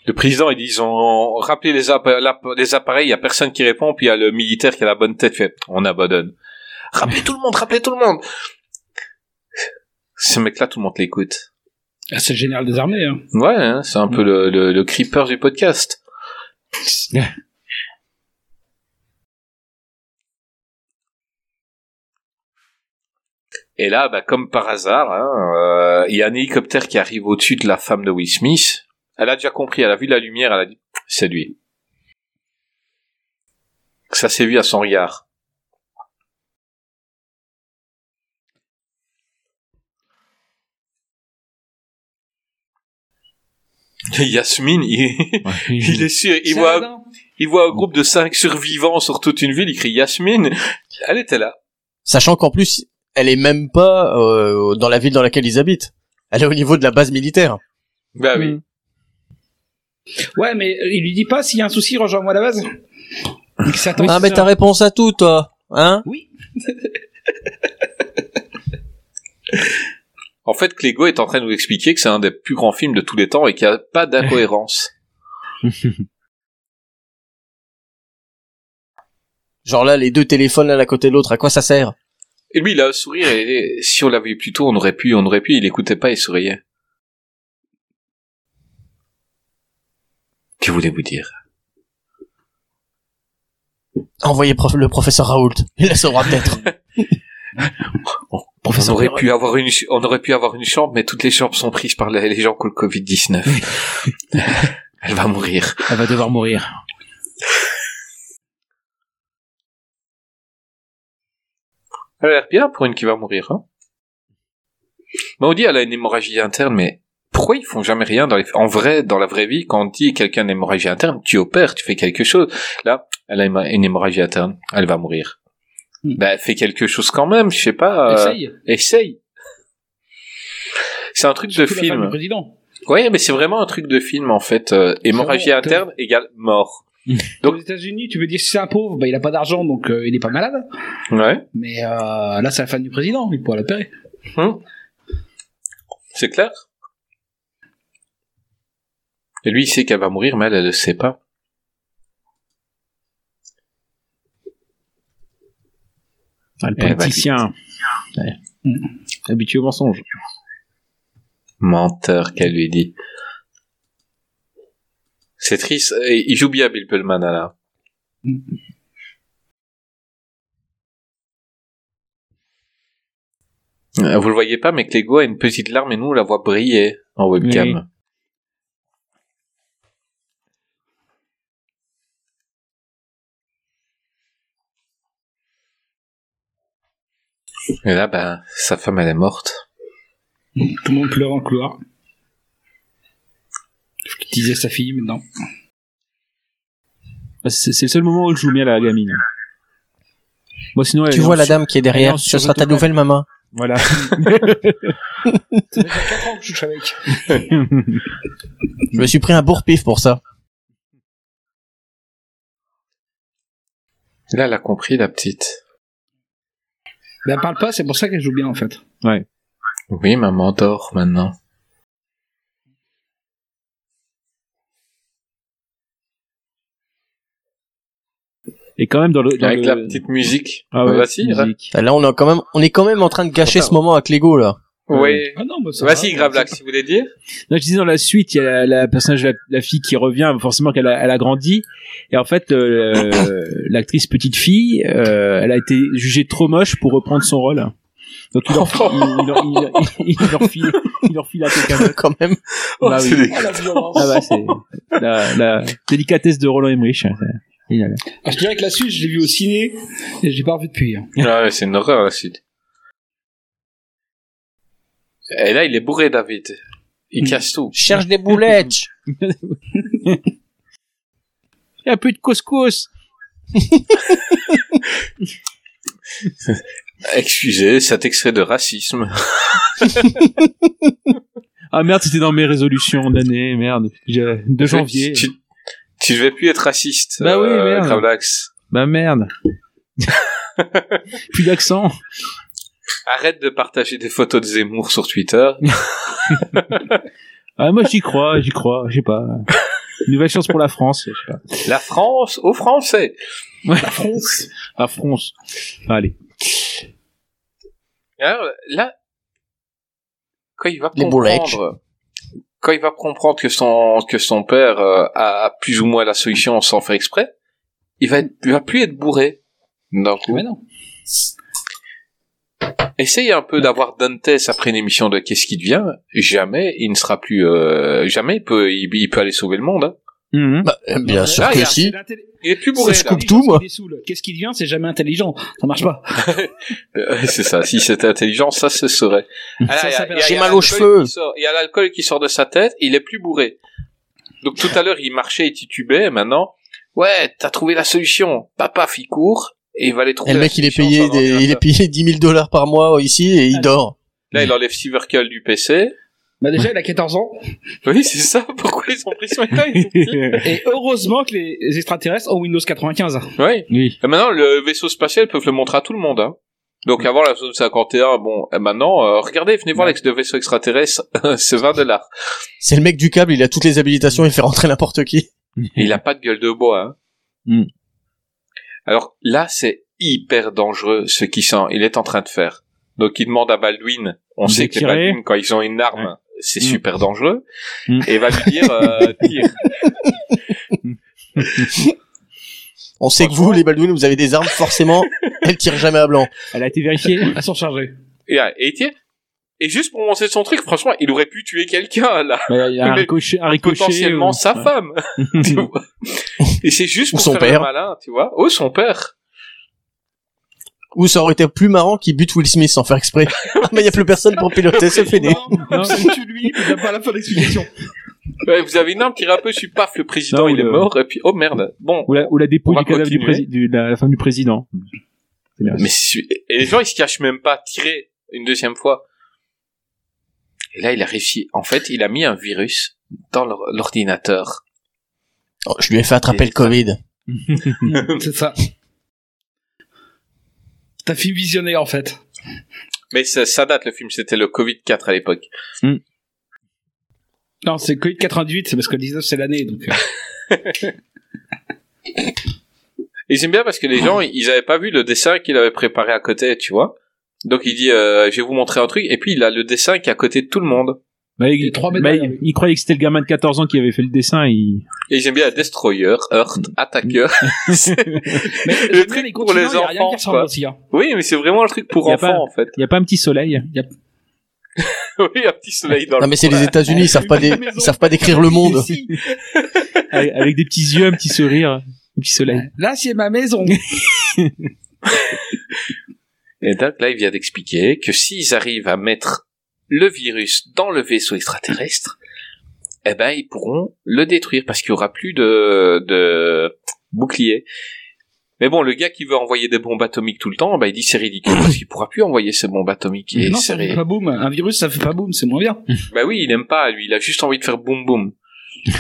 [SPEAKER 1] Le président, ils ont rappelé les, app- l'app- les appareils, il y a personne qui répond, puis il y a le militaire qui a la bonne tête, fait, on abandonne. Rappelez tout le monde, rappelez tout le monde. Ce mec-là, tout le monde l'écoute.
[SPEAKER 5] Ah, c'est le général des armées, hein.
[SPEAKER 1] Ouais, hein, c'est un peu le, le, le creeper du podcast. Et là, bah, comme par hasard, hein, euh, il y a un hélicoptère qui arrive au-dessus de la femme de Will Smith. Elle a déjà compris, elle a vu la lumière, elle a dit, c'est lui. Ça s'est vu à son regard. Yasmine, il, il est sûr, il voit,
[SPEAKER 5] Aladdin.
[SPEAKER 1] il voit un groupe de cinq survivants sur toute une ville, il crie Yasmine. Elle était là.
[SPEAKER 2] Sachant qu'en plus, elle est même pas euh, dans la ville dans laquelle ils habitent. Elle est au niveau de la base militaire.
[SPEAKER 1] Bah oui.
[SPEAKER 2] Mm.
[SPEAKER 5] Ouais, mais euh, il lui dit pas s'il y a un souci, rejoins-moi à la base.
[SPEAKER 2] Ah mais t'as réponse à tout toi, hein?
[SPEAKER 5] Oui.
[SPEAKER 1] En fait, Clégo est en train de nous expliquer que c'est un des plus grands films de tous les temps et qu'il n'y a pas d'incohérence.
[SPEAKER 2] Genre là, les deux téléphones l'un à côté de l'autre, à quoi ça sert?
[SPEAKER 1] Et lui, il a un sourire et, et si on l'avait eu plus tôt, on aurait pu, on aurait pu, il écoutait pas, il souriait. Que voulez-vous dire?
[SPEAKER 2] Envoyez prof- le professeur Raoult, il la saura peut-être.
[SPEAKER 1] on aurait pu avoir une, ch- on aurait pu avoir une chambre, mais toutes les chambres sont prises par les, les gens qui ont le Covid-19. Elle va mourir.
[SPEAKER 4] Elle va devoir mourir.
[SPEAKER 1] Elle a l'air bien pour une qui va mourir, hein. Elle a une hémorragie interne, mais pourquoi ils font jamais rien dans les... En vrai, dans la vraie vie, quand on dit quelqu'un a une hémorragie interne, tu opères, tu fais quelque chose. Là, elle a une hémorragie interne, elle va mourir.
[SPEAKER 5] Hmm.
[SPEAKER 1] Ben, fais quelque chose quand même, je sais pas. euh,
[SPEAKER 5] Essaye.
[SPEAKER 1] Essaye. C'est un truc de
[SPEAKER 5] la
[SPEAKER 1] film.
[SPEAKER 5] président.
[SPEAKER 1] Ouais, mais c'est vraiment un truc de film en fait. Euh, hémorragie interne égale mort.
[SPEAKER 5] Donc, aux États-Unis, tu veux dire si c'est un pauvre, bah, il a pas d'argent, donc euh, il est pas malade.
[SPEAKER 1] Ouais,
[SPEAKER 5] Mais euh, là, c'est la femme du président, il pourra l'opérer.
[SPEAKER 1] c'est clair? Et lui, il sait qu'elle va mourir, mais elle, elle le sait pas.
[SPEAKER 4] Ah, le politicien. Ouais. Habitué au mensonge.
[SPEAKER 1] Menteur qu'elle lui dit. C'est triste. Il joue bien Bill Pullman là. Euh, Vous le voyez pas, mais Clégo a une petite larme et nous on la voit briller en webcam. Et là, ben, sa femme elle est morte.
[SPEAKER 5] Tout le monde pleure en couloir. Je disais sa fille maintenant.
[SPEAKER 4] Bah, C'est c'est le seul moment où je joue bien la gamine. Moi, sinon, elle
[SPEAKER 2] Tu
[SPEAKER 4] est
[SPEAKER 2] vois
[SPEAKER 4] en
[SPEAKER 2] la dame qui est derrière. Ce sera ta nouvelle maman.
[SPEAKER 4] Voilà.
[SPEAKER 5] Ça fait 4 ans que je suis avec.
[SPEAKER 2] Je me suis pris un bourre-pif pour ça.
[SPEAKER 1] Là, elle a compris, la petite.
[SPEAKER 5] Elle parle pas, c'est pour ça qu'elle joue bien en fait.
[SPEAKER 1] Oui, maman dort maintenant.
[SPEAKER 4] Et quand même dans le. Dans
[SPEAKER 1] Avec
[SPEAKER 4] le-
[SPEAKER 1] la petite musique.
[SPEAKER 4] Ah ouais, musique.
[SPEAKER 2] Là, on est quand même, on est quand même en train de gâcher ce moment avec Lego, là.
[SPEAKER 1] Oui.
[SPEAKER 5] Ah non, bah ça
[SPEAKER 1] Vas-y,
[SPEAKER 5] va,
[SPEAKER 1] Gravelax, si vous voulez dire.
[SPEAKER 4] Non, je disais dans la suite, il y a la, la personnage, la, la fille qui revient, forcément qu'elle a, elle a grandi. Et en fait, euh, l'actrice petite fille, euh, elle a été jugée trop moche pour reprendre son rôle. Donc il leur, il, il leur, il, il- il leur file, il leur file à quelqu'un d'autre.
[SPEAKER 2] quand même.
[SPEAKER 4] Bah oui.
[SPEAKER 5] pas- Ah, la violence.
[SPEAKER 4] Ah bah c'est la, la délicatesse de Roland Emmerich. hein.
[SPEAKER 5] Ah, je dirais que la suite, je l'ai vue au ciné et j'ai pas revu depuis. hein.
[SPEAKER 1] Ah ouais, c'est une horreur, la suite. Et là, il est bourré, David. Il casse tout.
[SPEAKER 2] Cherche des boulettes.
[SPEAKER 4] Il y a peu de couscous.
[SPEAKER 1] Excusez, cet extrait de racisme.
[SPEAKER 4] Ah merde, c'était dans mes résolutions d'année, merde. De janvier.
[SPEAKER 1] Tu, tu devais plus être raciste.
[SPEAKER 4] Bah oui,
[SPEAKER 1] euh,
[SPEAKER 4] merde.
[SPEAKER 1] Gravelax.
[SPEAKER 4] Bah merde. Plus d'accent.
[SPEAKER 1] Arrête de partager des photos de Zemmour sur Twitter.
[SPEAKER 4] Ah moi j'y crois, j'y crois, je sais pas. Nouvelle chance pour la France, je sais pas.
[SPEAKER 1] La France aux Français.
[SPEAKER 4] La France. La France. Allez.
[SPEAKER 1] Alors, là, quand il va
[SPEAKER 2] Les
[SPEAKER 1] comprendre, quand il va comprendre que son que son père euh, a, plus ou moins la solution sans faire exprès, il va être, il va plus être bourré. Coup.
[SPEAKER 5] Mais non.
[SPEAKER 1] Essaye un peu d'avoir Dantes après une émission de Qu'est-ce qui devient. Jamais il ne sera plus. euh, jamais il peut il, il peut aller sauver le monde. hein.
[SPEAKER 4] Mhm.
[SPEAKER 2] Bah, euh, bien sûr
[SPEAKER 1] Ah,
[SPEAKER 2] que
[SPEAKER 1] il y a-
[SPEAKER 2] si.
[SPEAKER 1] Il est plus bourré.
[SPEAKER 2] Je coupe tout, moi.
[SPEAKER 5] Il est saoul. Qu'est-ce qu'il devient C'est jamais intelligent. Ça marche pas.
[SPEAKER 1] Euh, C'est ça. Si c'était intelligent, ça se serait. Alors,
[SPEAKER 5] Ça
[SPEAKER 1] il y a-
[SPEAKER 5] s'appelle-
[SPEAKER 1] il y a-
[SPEAKER 2] J'ai mal aux
[SPEAKER 1] l'alcool
[SPEAKER 2] cheveux.
[SPEAKER 1] qui sort- Il y a l'alcool qui sort de sa tête. Il est plus bourré. Donc tout à l'heure, il marchait et titubait. et Maintenant, ouais, t'as trouvé la solution. Papa, il court et il va aller trouver.
[SPEAKER 2] Et le mec, il est payé, des, il est payé 10 000 dollars par mois ici et il dort.
[SPEAKER 1] Là, il enlève Silvercull du PC.
[SPEAKER 5] Bah déjà, il a 14 ans.
[SPEAKER 1] Oui, c'est ça. Pourquoi ils ont pris sont petits.
[SPEAKER 5] Et heureusement que les extraterrestres ont Windows 95.
[SPEAKER 1] Oui.
[SPEAKER 4] oui.
[SPEAKER 1] Et maintenant, le vaisseau spatial, ils peuvent le montrer à tout le monde. Hein. Donc avant la zone 51, bon, et maintenant, euh, regardez, venez voir l'ex de vaisseau extraterrestre, c'est 20 dollars.
[SPEAKER 2] C'est le mec du câble, il a toutes les habilitations, il fait rentrer n'importe qui.
[SPEAKER 1] Il a pas de gueule de bois. Hein.
[SPEAKER 4] Mm.
[SPEAKER 1] Alors là, c'est hyper dangereux ce qu'il sent. Il est en train de faire. Donc il demande à Baldwin. On sait que les. Baldwin, quand ils ont une arme,
[SPEAKER 4] Ouais.
[SPEAKER 1] c'est
[SPEAKER 4] Mm.
[SPEAKER 1] super dangereux.
[SPEAKER 4] Mm.
[SPEAKER 1] Et il va lui dire euh, tire.
[SPEAKER 2] On sait que vous, les Baldwin, vous avez des armes, forcément, elles tirent jamais à blanc.
[SPEAKER 4] Elle a été vérifiée.
[SPEAKER 5] Elles sont chargées.
[SPEAKER 1] Et, et il tire. Et juste pour montrer son truc, franchement, il aurait pu tuer quelqu'un là.
[SPEAKER 4] Bah, Il y a un
[SPEAKER 1] Mais
[SPEAKER 4] ricochet, un ricochet.
[SPEAKER 1] potentiellement
[SPEAKER 4] euh,
[SPEAKER 1] sa
[SPEAKER 4] ouais.
[SPEAKER 1] femme. tu vois. Et c'est juste
[SPEAKER 2] Ou
[SPEAKER 1] pour
[SPEAKER 2] son
[SPEAKER 1] faire
[SPEAKER 2] père.
[SPEAKER 1] le malin, tu vois. Oh, son père.
[SPEAKER 2] Ou ça aurait été plus marrant qu'il bute Will Smith sans faire exprès. Mais il y a plus personne pour piloter, c'est des...
[SPEAKER 5] Non, c'est tue lui, mais il n'a pas la fin d'explication.
[SPEAKER 1] Ouais, vous avez une arme qui peu, je suis paf, le président
[SPEAKER 4] Non,
[SPEAKER 1] il est
[SPEAKER 4] le-
[SPEAKER 1] mort, et puis oh merde. Bon.
[SPEAKER 4] Ou la, ou la
[SPEAKER 1] On
[SPEAKER 4] dépouille du cadavre du président, de la femme du président.
[SPEAKER 1] Mais et les gens ils se cachent même pas tirer une deuxième fois. Et là il a réussi. En fait, il a mis un virus dans l'or- l'ordinateur.
[SPEAKER 2] Oh, je lui ai fait attraper le Covid.
[SPEAKER 5] c'est ça. Un film visionné, en fait.
[SPEAKER 1] Mais ça, ça date le film, c'était le Covid 4 à l'époque.
[SPEAKER 5] Non, c'est Covid 98, c'est parce que le 19 c'est l'année, donc. euh,
[SPEAKER 1] Et j'aime bien parce que les gens ils avaient pas vu le dessin qu'il avait préparé à côté, tu vois. Donc il dit euh, je vais vous montrer un truc et puis il a le dessin qui est à côté de tout le monde.
[SPEAKER 4] Bah, il,
[SPEAKER 5] Et trois mètres derrière
[SPEAKER 4] il, il croyait que c'était le gamin de 14 ans qui avait fait le dessin. Il...
[SPEAKER 1] Et j'aime bien Destroyer, Earth, Attacker.
[SPEAKER 5] Mais
[SPEAKER 1] Le truc
[SPEAKER 5] les
[SPEAKER 1] pour les
[SPEAKER 5] y a
[SPEAKER 1] enfants, quoi.
[SPEAKER 5] aussi. Hein.
[SPEAKER 1] oui, mais c'est vraiment le truc pour
[SPEAKER 4] Y a
[SPEAKER 1] enfants,
[SPEAKER 4] pas-
[SPEAKER 1] en fait.
[SPEAKER 4] Il y a pas un petit soleil
[SPEAKER 1] oui, un petit soleil dans
[SPEAKER 2] Non
[SPEAKER 1] le
[SPEAKER 2] mais c'est les États-Unis, ils savent pas ils savent pas décrire le monde.
[SPEAKER 4] Avec des petits yeux, un petit sourire, un petit soleil.
[SPEAKER 5] Là, c'est ma maison.
[SPEAKER 1] Et donc là, il vient d'expliquer que s'ils arrivent à mettre le virus dans le vaisseau extraterrestre, eh ben, ils pourront le détruire parce qu'il y aura plus de, de boucliers. Mais bon, le gars qui veut envoyer des bombes atomiques tout le temps, ben, il dit c'est ridicule parce qu'il pourra plus envoyer ces bombes atomiques. Et
[SPEAKER 5] non,
[SPEAKER 1] c'est
[SPEAKER 5] ça fait pas boum. Un virus, ça fait pas boum, c'est moins bien.
[SPEAKER 1] Bah oui, il aime pas, lui, il a juste envie de faire boum boum.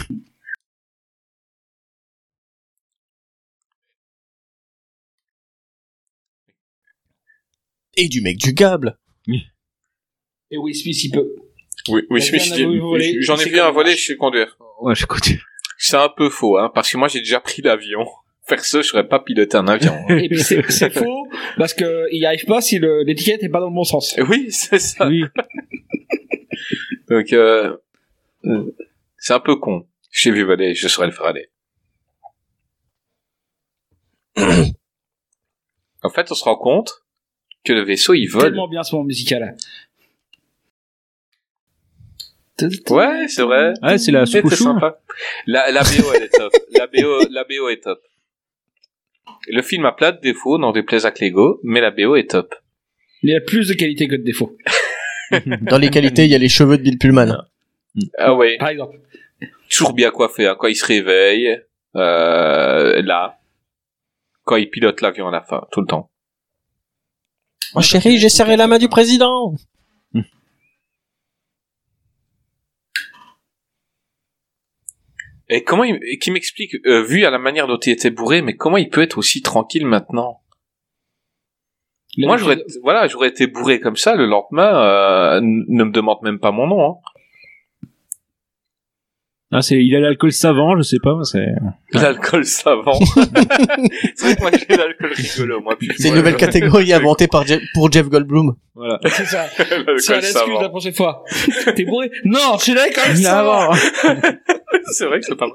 [SPEAKER 2] Et du mec du câble.
[SPEAKER 5] Et Will Smith, il peut.
[SPEAKER 1] Oui,
[SPEAKER 5] a
[SPEAKER 1] Smith, j'en ai vu un
[SPEAKER 5] marche.
[SPEAKER 1] je sais conduire.
[SPEAKER 4] Ouais, je continue.
[SPEAKER 1] C'est un peu faux, hein, parce que moi j'ai déjà pris l'avion. Perso, je serais pas piloté un avion.
[SPEAKER 5] Et puis c'est faux parce que il arrive pas si l'étiquette est pas dans le bon sens.
[SPEAKER 1] oui, c'est ça.
[SPEAKER 4] Oui.
[SPEAKER 1] Donc, euh, c'est un peu con. J'ai vu voler, je saurais le faire aller. en fait, on se rend compte que le vaisseau, il vole.
[SPEAKER 5] Tellement bien ce moment musical.
[SPEAKER 1] Ouais, c'est vrai.
[SPEAKER 4] Ouais, c'est la soupe
[SPEAKER 1] sympa. La, la BO, elle est top. La BO, la BO est top. Le film a plein de défauts, n'en déplaise à Lego, mais la BO est top.
[SPEAKER 5] Il y a plus de qualité que de défaut.
[SPEAKER 2] Dans les qualités, il y a les cheveux de Bill Pullman.
[SPEAKER 1] Ah ouais.
[SPEAKER 5] Par exemple.
[SPEAKER 1] toujours bien coiffé hein, quand il se réveille euh, là quand il pilote l'avion à la fin tout le temps
[SPEAKER 2] Oh chérie, j'ai serré la main du président.
[SPEAKER 1] et comment il et qui m'explique euh, vu à la manière dont il était bourré mais comment il peut être aussi tranquille maintenant moi j'aurais voilà j'aurais été bourré comme ça le lendemain euh, ne me demande même pas mon nom hein.
[SPEAKER 4] Ah, c'est, il a l'alcool savant, je sais pas, c'est...
[SPEAKER 1] l'alcool savant c'est vrai que moi j'ai l'alcool rigolo moi
[SPEAKER 2] C'est une
[SPEAKER 1] moi,
[SPEAKER 2] nouvelle
[SPEAKER 1] je-
[SPEAKER 2] catégorie inventée par Jeff- pour Jeff Goldblum.
[SPEAKER 4] Voilà.
[SPEAKER 5] C'est ça.
[SPEAKER 1] l'alcool
[SPEAKER 5] C'est à l'excuse
[SPEAKER 1] savant.
[SPEAKER 5] la prochaine fois. T'es bourré Non, je suis là quand même ça.
[SPEAKER 4] Avant.
[SPEAKER 1] c'est vrai que c'est pas mal.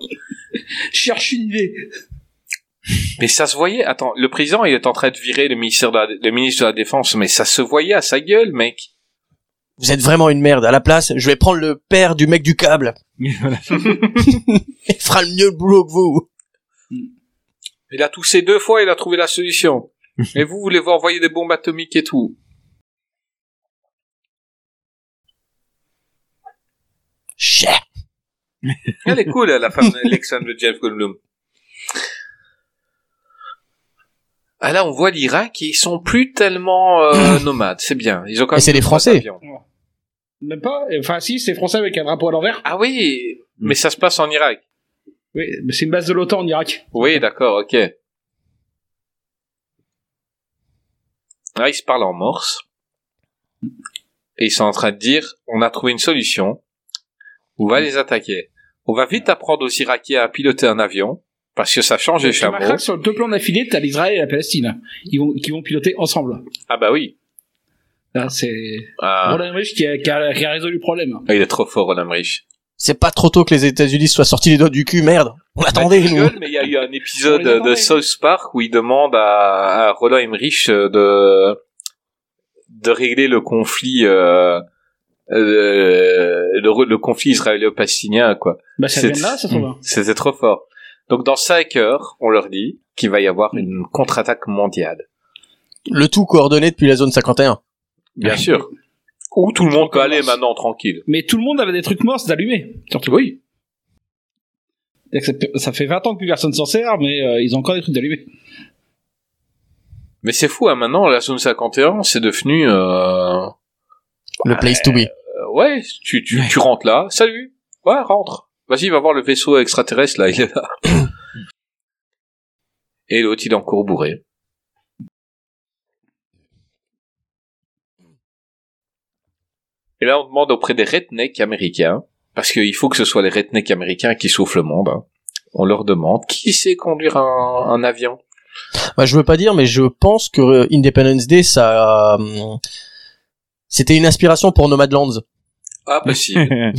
[SPEAKER 5] Cherche une idée.
[SPEAKER 1] Mais ça se voyait. Attends, le président il est en train de virer le ministère de la, le ministre de la défense, mais ça se voyait à sa gueule, mec.
[SPEAKER 2] Vous êtes vraiment une merde. À la place, je vais prendre le père du mec du câble.
[SPEAKER 4] Voilà.
[SPEAKER 2] Il fera le mieux le boulot que vous.
[SPEAKER 1] Il a toussé deux fois, il a trouvé la solution. Et vous voulez vous envoyer des bombes atomiques et tout.
[SPEAKER 2] Cher.
[SPEAKER 1] Elle est cool, la femme de Jeff Goldblum. Ah là, on voit l'Irak et ils sont plus tellement euh, nomades. C'est bien. Ils ont quand
[SPEAKER 2] Et
[SPEAKER 1] même
[SPEAKER 2] c'est
[SPEAKER 1] deux,
[SPEAKER 2] des
[SPEAKER 1] trois
[SPEAKER 2] Français.
[SPEAKER 5] Même pas. Enfin, si, c'est français avec un drapeau à l'envers.
[SPEAKER 1] Ah oui, mais ça se passe en Irak.
[SPEAKER 5] Oui, mais c'est une base de l'OTAN en Irak.
[SPEAKER 1] Oui, d'accord, ok. Là, ils se parlent en morse. Et ils sont en train de dire, on a trouvé une solution. On va les attaquer. On va vite apprendre aux Irakiens à piloter un avion, parce que ça change les chameaux.
[SPEAKER 5] sur le deux plans d'affilée, t'as l'Israël et la Palestine. Ils vont, qui vont piloter ensemble.
[SPEAKER 1] Ah bah oui.
[SPEAKER 5] Là, c'est
[SPEAKER 1] Ah,
[SPEAKER 5] Roland Emmerich qui a, qui, a, qui a résolu le problème.
[SPEAKER 1] il est trop fort, Roland Emmerich.
[SPEAKER 2] C'est pas trop tôt que les États-Unis soient sortis les doigts du cul, merde. On attendait,
[SPEAKER 1] Bah, mais il y a eu un épisode de South Park où il demande à, à Roland Emmerich euh, de de régler le conflit euh, euh, le, le conflit israélo-palestinien quoi.
[SPEAKER 5] Bah, ça
[SPEAKER 1] C'est-
[SPEAKER 5] vient là, ça trouve.
[SPEAKER 1] C'était trop fort. Donc dans 5 heures, on leur dit qu'il va y avoir une contre-attaque mondiale.
[SPEAKER 2] Le tout coordonné depuis la zone 51.
[SPEAKER 1] Bien sûr. Où tout le monde peut aller maintenant tranquille.
[SPEAKER 5] Mais tout le monde avait des trucs morses d'allumer. Surtout.
[SPEAKER 1] Oui.
[SPEAKER 5] Ça fait 20 ans que plus personne s'en sert, mais euh, ils ont encore des trucs d'allumer.
[SPEAKER 1] Mais c'est fou, hein, maintenant la zone 51, c'est devenu euh,
[SPEAKER 2] Le place to be.
[SPEAKER 1] Euh, ouais, tu, tu, tu rentres là. Salut. Ouais, rentre. Vas-y, va voir le vaisseau extraterrestre, là, il est là. Et l'autre, il est encore bourré. Et là, on demande auprès des rednecks américains, parce qu'il faut que ce soit les rednecks américains qui soufflent le monde. hein. On leur demande qui sait conduire un, un avion?
[SPEAKER 2] Bah, je veux pas dire, mais je pense que euh, Independence Day, ça, euh, c'était une inspiration pour Nomadlands.
[SPEAKER 1] Ah, possible.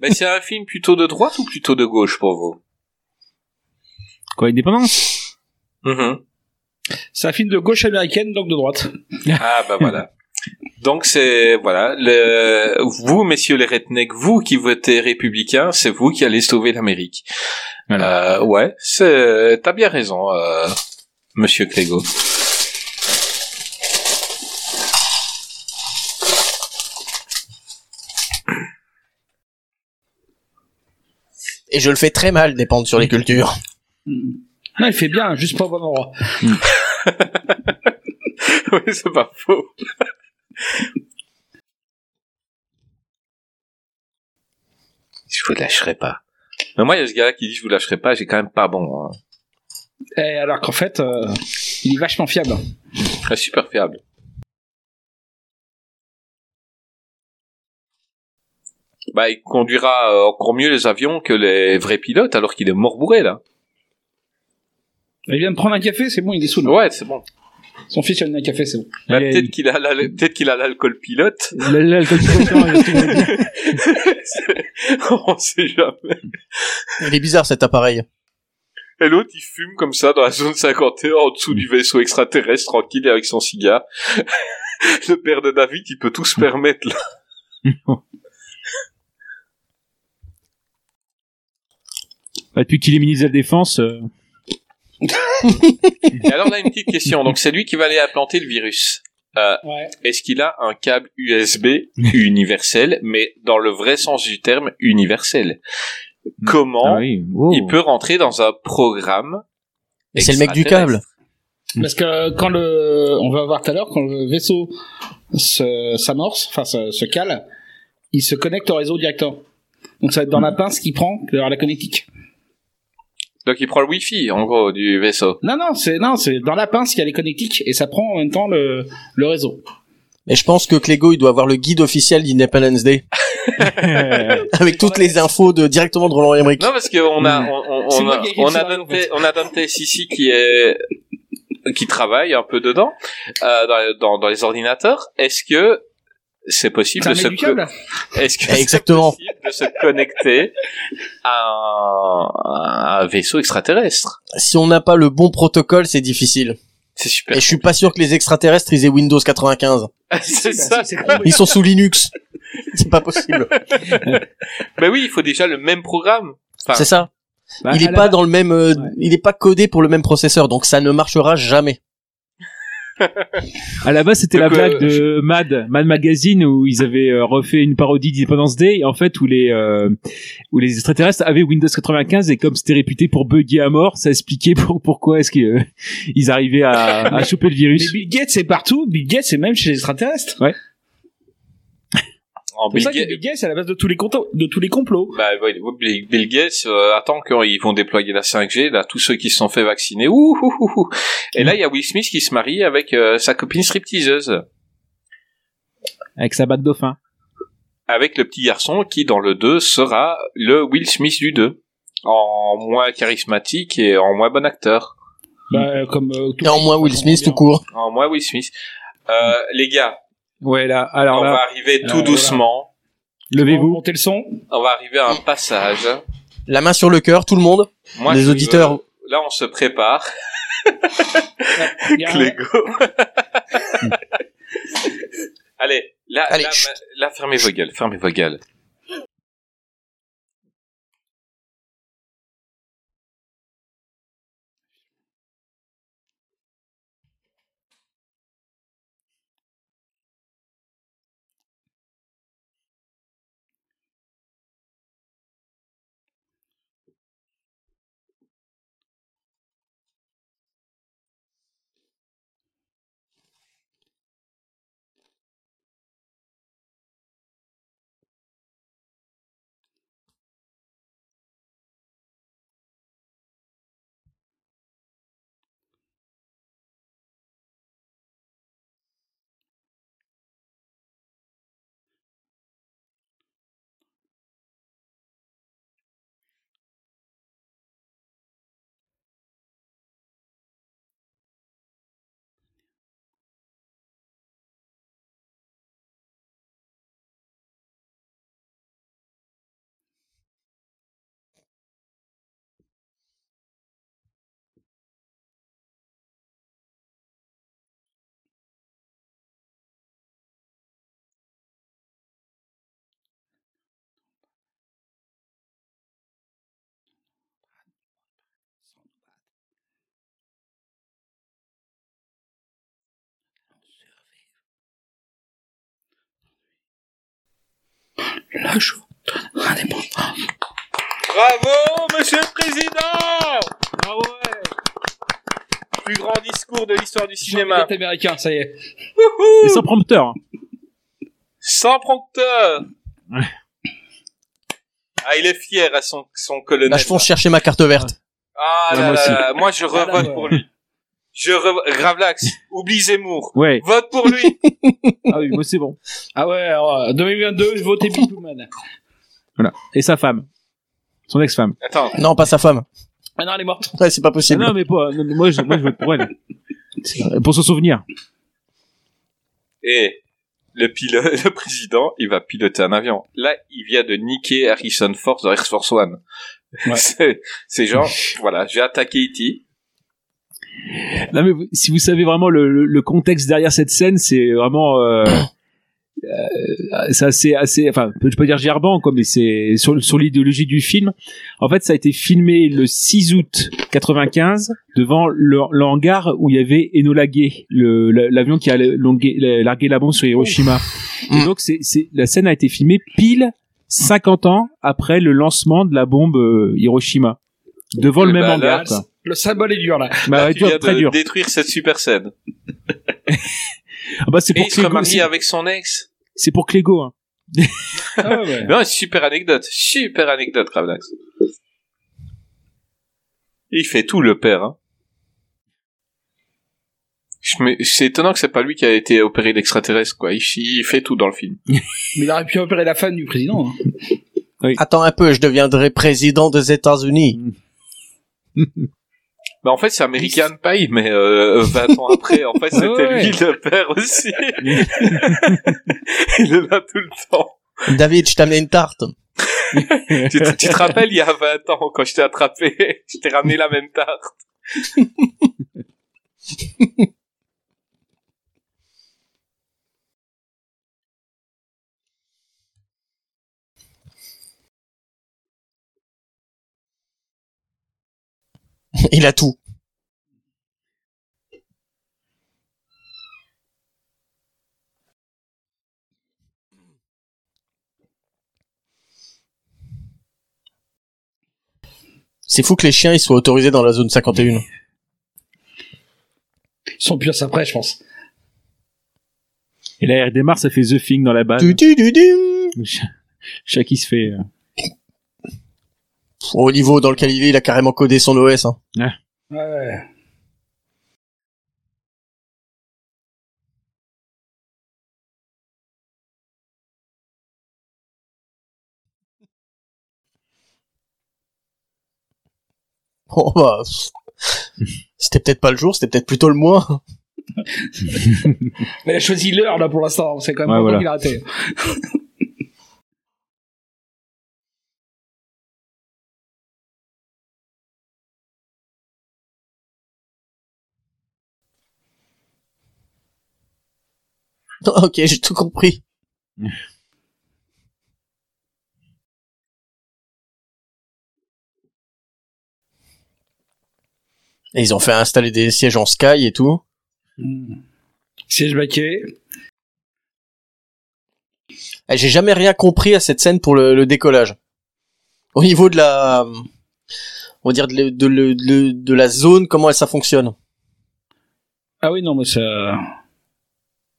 [SPEAKER 1] Mais c'est un film plutôt de droite ou plutôt de gauche pour vous?
[SPEAKER 4] Quoi, indépendance
[SPEAKER 1] Mhm.
[SPEAKER 5] C'est un film de gauche américaine, donc de droite.
[SPEAKER 1] Ah bah voilà. Donc c'est voilà, le, vous messieurs les rednecks, vous qui votez républicain, c'est vous qui allez sauver l'Amérique. Euh, ouais, c'est t'as bien raison, euh, Monsieur Clégo.
[SPEAKER 2] Et je le fais très mal dépendre sur les cultures.
[SPEAKER 5] Non, il fait bien, juste pas au bon endroit.
[SPEAKER 1] oui, c'est pas faux. je vous lâcherai pas. Mais moi, il y a ce gars-là qui dit je vous lâcherai pas, j'ai quand même pas bon. Hein.
[SPEAKER 5] Et alors qu'en fait, euh, il est vachement fiable.
[SPEAKER 1] Très super fiable. Bah, il conduira euh, encore mieux les avions que les vrais pilotes, alors qu'il est mort bourré, là.
[SPEAKER 5] Il vient de prendre un café, c'est bon, il est sous.
[SPEAKER 1] Ouais, c'est bon.
[SPEAKER 5] Son fils, il a donné un café, c'est bon.
[SPEAKER 1] Bah,
[SPEAKER 4] Il-
[SPEAKER 1] peut-être qu'il a, la- peut-être qu'il a l'alcool pilote.
[SPEAKER 4] L'alcool bien.
[SPEAKER 1] On sait jamais.
[SPEAKER 2] Il est bizarre cet appareil.
[SPEAKER 1] Et l'autre, il fume comme ça dans la zone 51, en dessous du vaisseau extraterrestre, tranquille, avec son cigare. Le père de David, il peut tout se permettre, là.
[SPEAKER 4] Bah, Depuis qu'il est ministre de la Défense, euh,
[SPEAKER 1] Et alors là, une petite question. Donc, c'est lui qui va aller implanter le virus. Euh,
[SPEAKER 5] Ouais.
[SPEAKER 1] Est-ce qu'il a un câble USB universel, mais dans le vrai sens du terme universel? Comment
[SPEAKER 4] ah oui. Oh.
[SPEAKER 1] il peut rentrer dans un programme
[SPEAKER 2] Et c'est le mec du câble.
[SPEAKER 5] Parce que quand le, on va voir tout à l'heure, quand le vaisseau se, s'amorce, enfin se, se cale, il se connecte au réseau directement. Donc ça va être dans la pince qui prend vers la connectique.
[SPEAKER 1] Donc il prend le Wi-Fi, en gros, du vaisseau.
[SPEAKER 5] Non, non, c'est, non, c'est dans la pince qu'il y a les connectiques et ça prend en même temps le, le réseau.
[SPEAKER 2] Et je pense que Clégo, il doit avoir le guide officiel d'Independence Day. Avec toutes les infos de, directement de Roland Emmerich.
[SPEAKER 1] Non, parce qu'on a, on, on, on a, on a Dante,
[SPEAKER 5] en fait.
[SPEAKER 1] on a Dante ici qui est, qui travaille un peu dedans, euh, dans, dans, dans les ordinateurs. Est-ce que c'est possible de se, est-ce que
[SPEAKER 2] exactement.
[SPEAKER 1] possible de se connecter à un, à un vaisseau extraterrestre?
[SPEAKER 2] Si on n'a pas le bon protocole, c'est difficile.
[SPEAKER 1] C'est super.
[SPEAKER 2] Et je suis pas sûr que les extraterrestres ils aient Windows 95.
[SPEAKER 1] c'est
[SPEAKER 5] Bah,
[SPEAKER 1] ça.
[SPEAKER 2] Ils sont sous Linux. C'est pas possible.
[SPEAKER 1] Ben oui, il faut déjà le même programme. Enfin,
[SPEAKER 2] C'est ça.
[SPEAKER 4] Bah,
[SPEAKER 2] il est pas dans le même, euh,
[SPEAKER 4] Ouais.
[SPEAKER 2] il est pas codé pour le même processeur, donc ça ne marchera jamais.
[SPEAKER 4] À la base, c'était la
[SPEAKER 1] euh,
[SPEAKER 4] blague de Mad, Mad Magazine, où ils avaient euh, refait une parodie d'Independence Day, en fait, où les euh, où les extraterrestres avaient Windows 95 et comme c'était réputé pour bugger à mort, ça expliquait pour, pourquoi est-ce qu'ils ils arrivaient à, à choper le
[SPEAKER 5] Mais
[SPEAKER 4] virus.
[SPEAKER 5] Bill Gates, c'est partout. Bill Gates, c'est même chez les extraterrestres.
[SPEAKER 1] En
[SPEAKER 5] C'est
[SPEAKER 1] Bill
[SPEAKER 5] ça que
[SPEAKER 1] Gates-
[SPEAKER 5] Bill Gates, c'est à la base de tous les complots. De tous les complots.
[SPEAKER 1] Bah, ouais, Bill Bill Gates euh, attend quand ils vont déployer la 5G, là, tous ceux qui se sont fait vacciner, ouh, ouh, ouh, ouh. Et là, il y a Will Smith qui se marie avec euh, sa copine stripteaseuse,
[SPEAKER 4] Avec sa bague dauphin.
[SPEAKER 1] avec le petit garçon qui, dans le 2, sera le Will Smith du 2, en moins charismatique et en moins bon acteur,
[SPEAKER 5] Bah, comme euh, tout
[SPEAKER 2] Et en moins Will Smith tout court.
[SPEAKER 1] en moins Will Smith. Euh, les gars,
[SPEAKER 4] Ouais, là, alors
[SPEAKER 1] on
[SPEAKER 4] là,
[SPEAKER 1] va arriver tout doucement,
[SPEAKER 4] levez-vous.
[SPEAKER 5] Monter le son.
[SPEAKER 1] on va arriver à un passage.
[SPEAKER 2] La main sur le cœur, tout le monde.
[SPEAKER 1] Moi,
[SPEAKER 2] Les auditeurs.
[SPEAKER 1] là, on se prépare. Clégo. Allez, là,
[SPEAKER 2] Allez,
[SPEAKER 1] là, là, fermez vos gueules, fermez vos gueules.
[SPEAKER 5] Le jour de l'indépendance.
[SPEAKER 1] Bravo, monsieur le président Bravo, ouais. Plus grand discours de l'histoire du cinéma.
[SPEAKER 5] Américain, ça y est.
[SPEAKER 4] Et sans prompteur. hein.
[SPEAKER 1] Sans prompteur.
[SPEAKER 4] Ouais.
[SPEAKER 1] Ah, il est fier à son, son colonel.
[SPEAKER 2] Là, je fonce chercher ma carte verte.
[SPEAKER 1] Ah là
[SPEAKER 4] moi
[SPEAKER 1] là là, moi je revote
[SPEAKER 5] Ah
[SPEAKER 1] pour lui. Je re... Gravelax, oublie Zemmour.
[SPEAKER 4] Ouais.
[SPEAKER 1] Vote pour lui.
[SPEAKER 4] Ah oui, moi c'est bon.
[SPEAKER 5] Ah ouais, alors, euh, 2022, votez Bill Pullman.
[SPEAKER 4] Voilà. Et sa femme. Son ex-femme.
[SPEAKER 1] Attends,
[SPEAKER 2] Non, pas sa femme.
[SPEAKER 5] Ah non, elle est morte.
[SPEAKER 2] Ouais, c'est pas
[SPEAKER 4] Ah
[SPEAKER 2] possible.
[SPEAKER 4] non, mais pas, non, mais moi, je, moi, je vote pour elle. C'est- Pour son souvenir.
[SPEAKER 1] et le pilote, le président, il va piloter un avion. Là, il vient de niquer Harrison Ford dans Air Force One.
[SPEAKER 5] Ouais.
[SPEAKER 1] c'est, c'est genre, voilà, j'ai attaqué E.T.
[SPEAKER 4] Non, mais vous- si vous savez vraiment le, le- le contexte derrière cette scène, c'est vraiment, euh, euh, c'est assez, assez, enfin, je peux pas dire gerbant, quoi, mais c'est sur, sur l'idéologie du film. En fait, ça a été filmé le 6 août 95 devant le, le hangar où il y avait Enola Gay, l'avion qui a longué- largué la bombe sur Hiroshima. Et
[SPEAKER 2] Mm.
[SPEAKER 4] donc, c'est, la scène a été filmée pile 50 ans après le lancement de la bombe euh, Hiroshima. Devant le même hangar,
[SPEAKER 1] là.
[SPEAKER 5] Le symbole est dur, là.
[SPEAKER 4] Bah,
[SPEAKER 1] Là, tu
[SPEAKER 4] dur,
[SPEAKER 1] viens
[SPEAKER 4] très
[SPEAKER 1] de
[SPEAKER 4] dur.
[SPEAKER 1] détruire cette super scène.
[SPEAKER 4] Ah bah, c'est
[SPEAKER 1] Et
[SPEAKER 4] pour
[SPEAKER 1] il se
[SPEAKER 4] Clégo,
[SPEAKER 1] remarie avec son ex.
[SPEAKER 4] c'est pour Clégo, hein.
[SPEAKER 5] Ah ouais, ouais.
[SPEAKER 1] Non, super anecdote, super anecdote, Gravelax. Il fait tout, le père, hein. Me- C'est étonnant que c'est pas lui qui a été opéré d'extraterrestre, quoi. Il, il fait tout dans le film.
[SPEAKER 5] Mais il aurait pu opérer la femme du président. hein.
[SPEAKER 2] Attends un peu, je deviendrai président des États-Unis.
[SPEAKER 1] Bah, en fait, c'est American Pie, mais euh, 20 ans après, en fait, c'était
[SPEAKER 4] Ouais,
[SPEAKER 1] lui le père aussi. il est là tout le temps.
[SPEAKER 2] David, je t'ai amené une tarte.
[SPEAKER 1] tu, te- tu te rappelles, il y a 20 ans, quand je t'ai attrapé, je t'ai ramené la même tarte.
[SPEAKER 2] Il a tout. C'est fou que les chiens ils soient autorisés dans la zone 51.
[SPEAKER 5] Ils sont plus à ça près, je pense.
[SPEAKER 4] Et là, il redémarre, ça fait The Thing dans la base.
[SPEAKER 2] Du, du, du, du.
[SPEAKER 4] Chaque qui se fait. euh,
[SPEAKER 2] Au niveau dans lequel il vit, il a carrément codé son OS. Hein.
[SPEAKER 5] Ouais.
[SPEAKER 2] Oh bah, c'était peut-être pas le jour, c'était peut-être plutôt le mois.
[SPEAKER 5] Mais il a choisi l'heure, là, pour l'instant. C'est quand même
[SPEAKER 4] Ouais,
[SPEAKER 5] pas
[SPEAKER 4] voilà.
[SPEAKER 5] qu'il a raté.
[SPEAKER 2] ok, j'ai tout compris. Et ils ont fait installer des sièges en Sky et tout.
[SPEAKER 5] Hmm. Siège baquet.
[SPEAKER 2] Eh, J'ai jamais rien compris à cette scène pour le, le décollage. Au niveau de la, on va dire de, de la zone, comment ça fonctionne?
[SPEAKER 5] Ah oui, non, mais ça...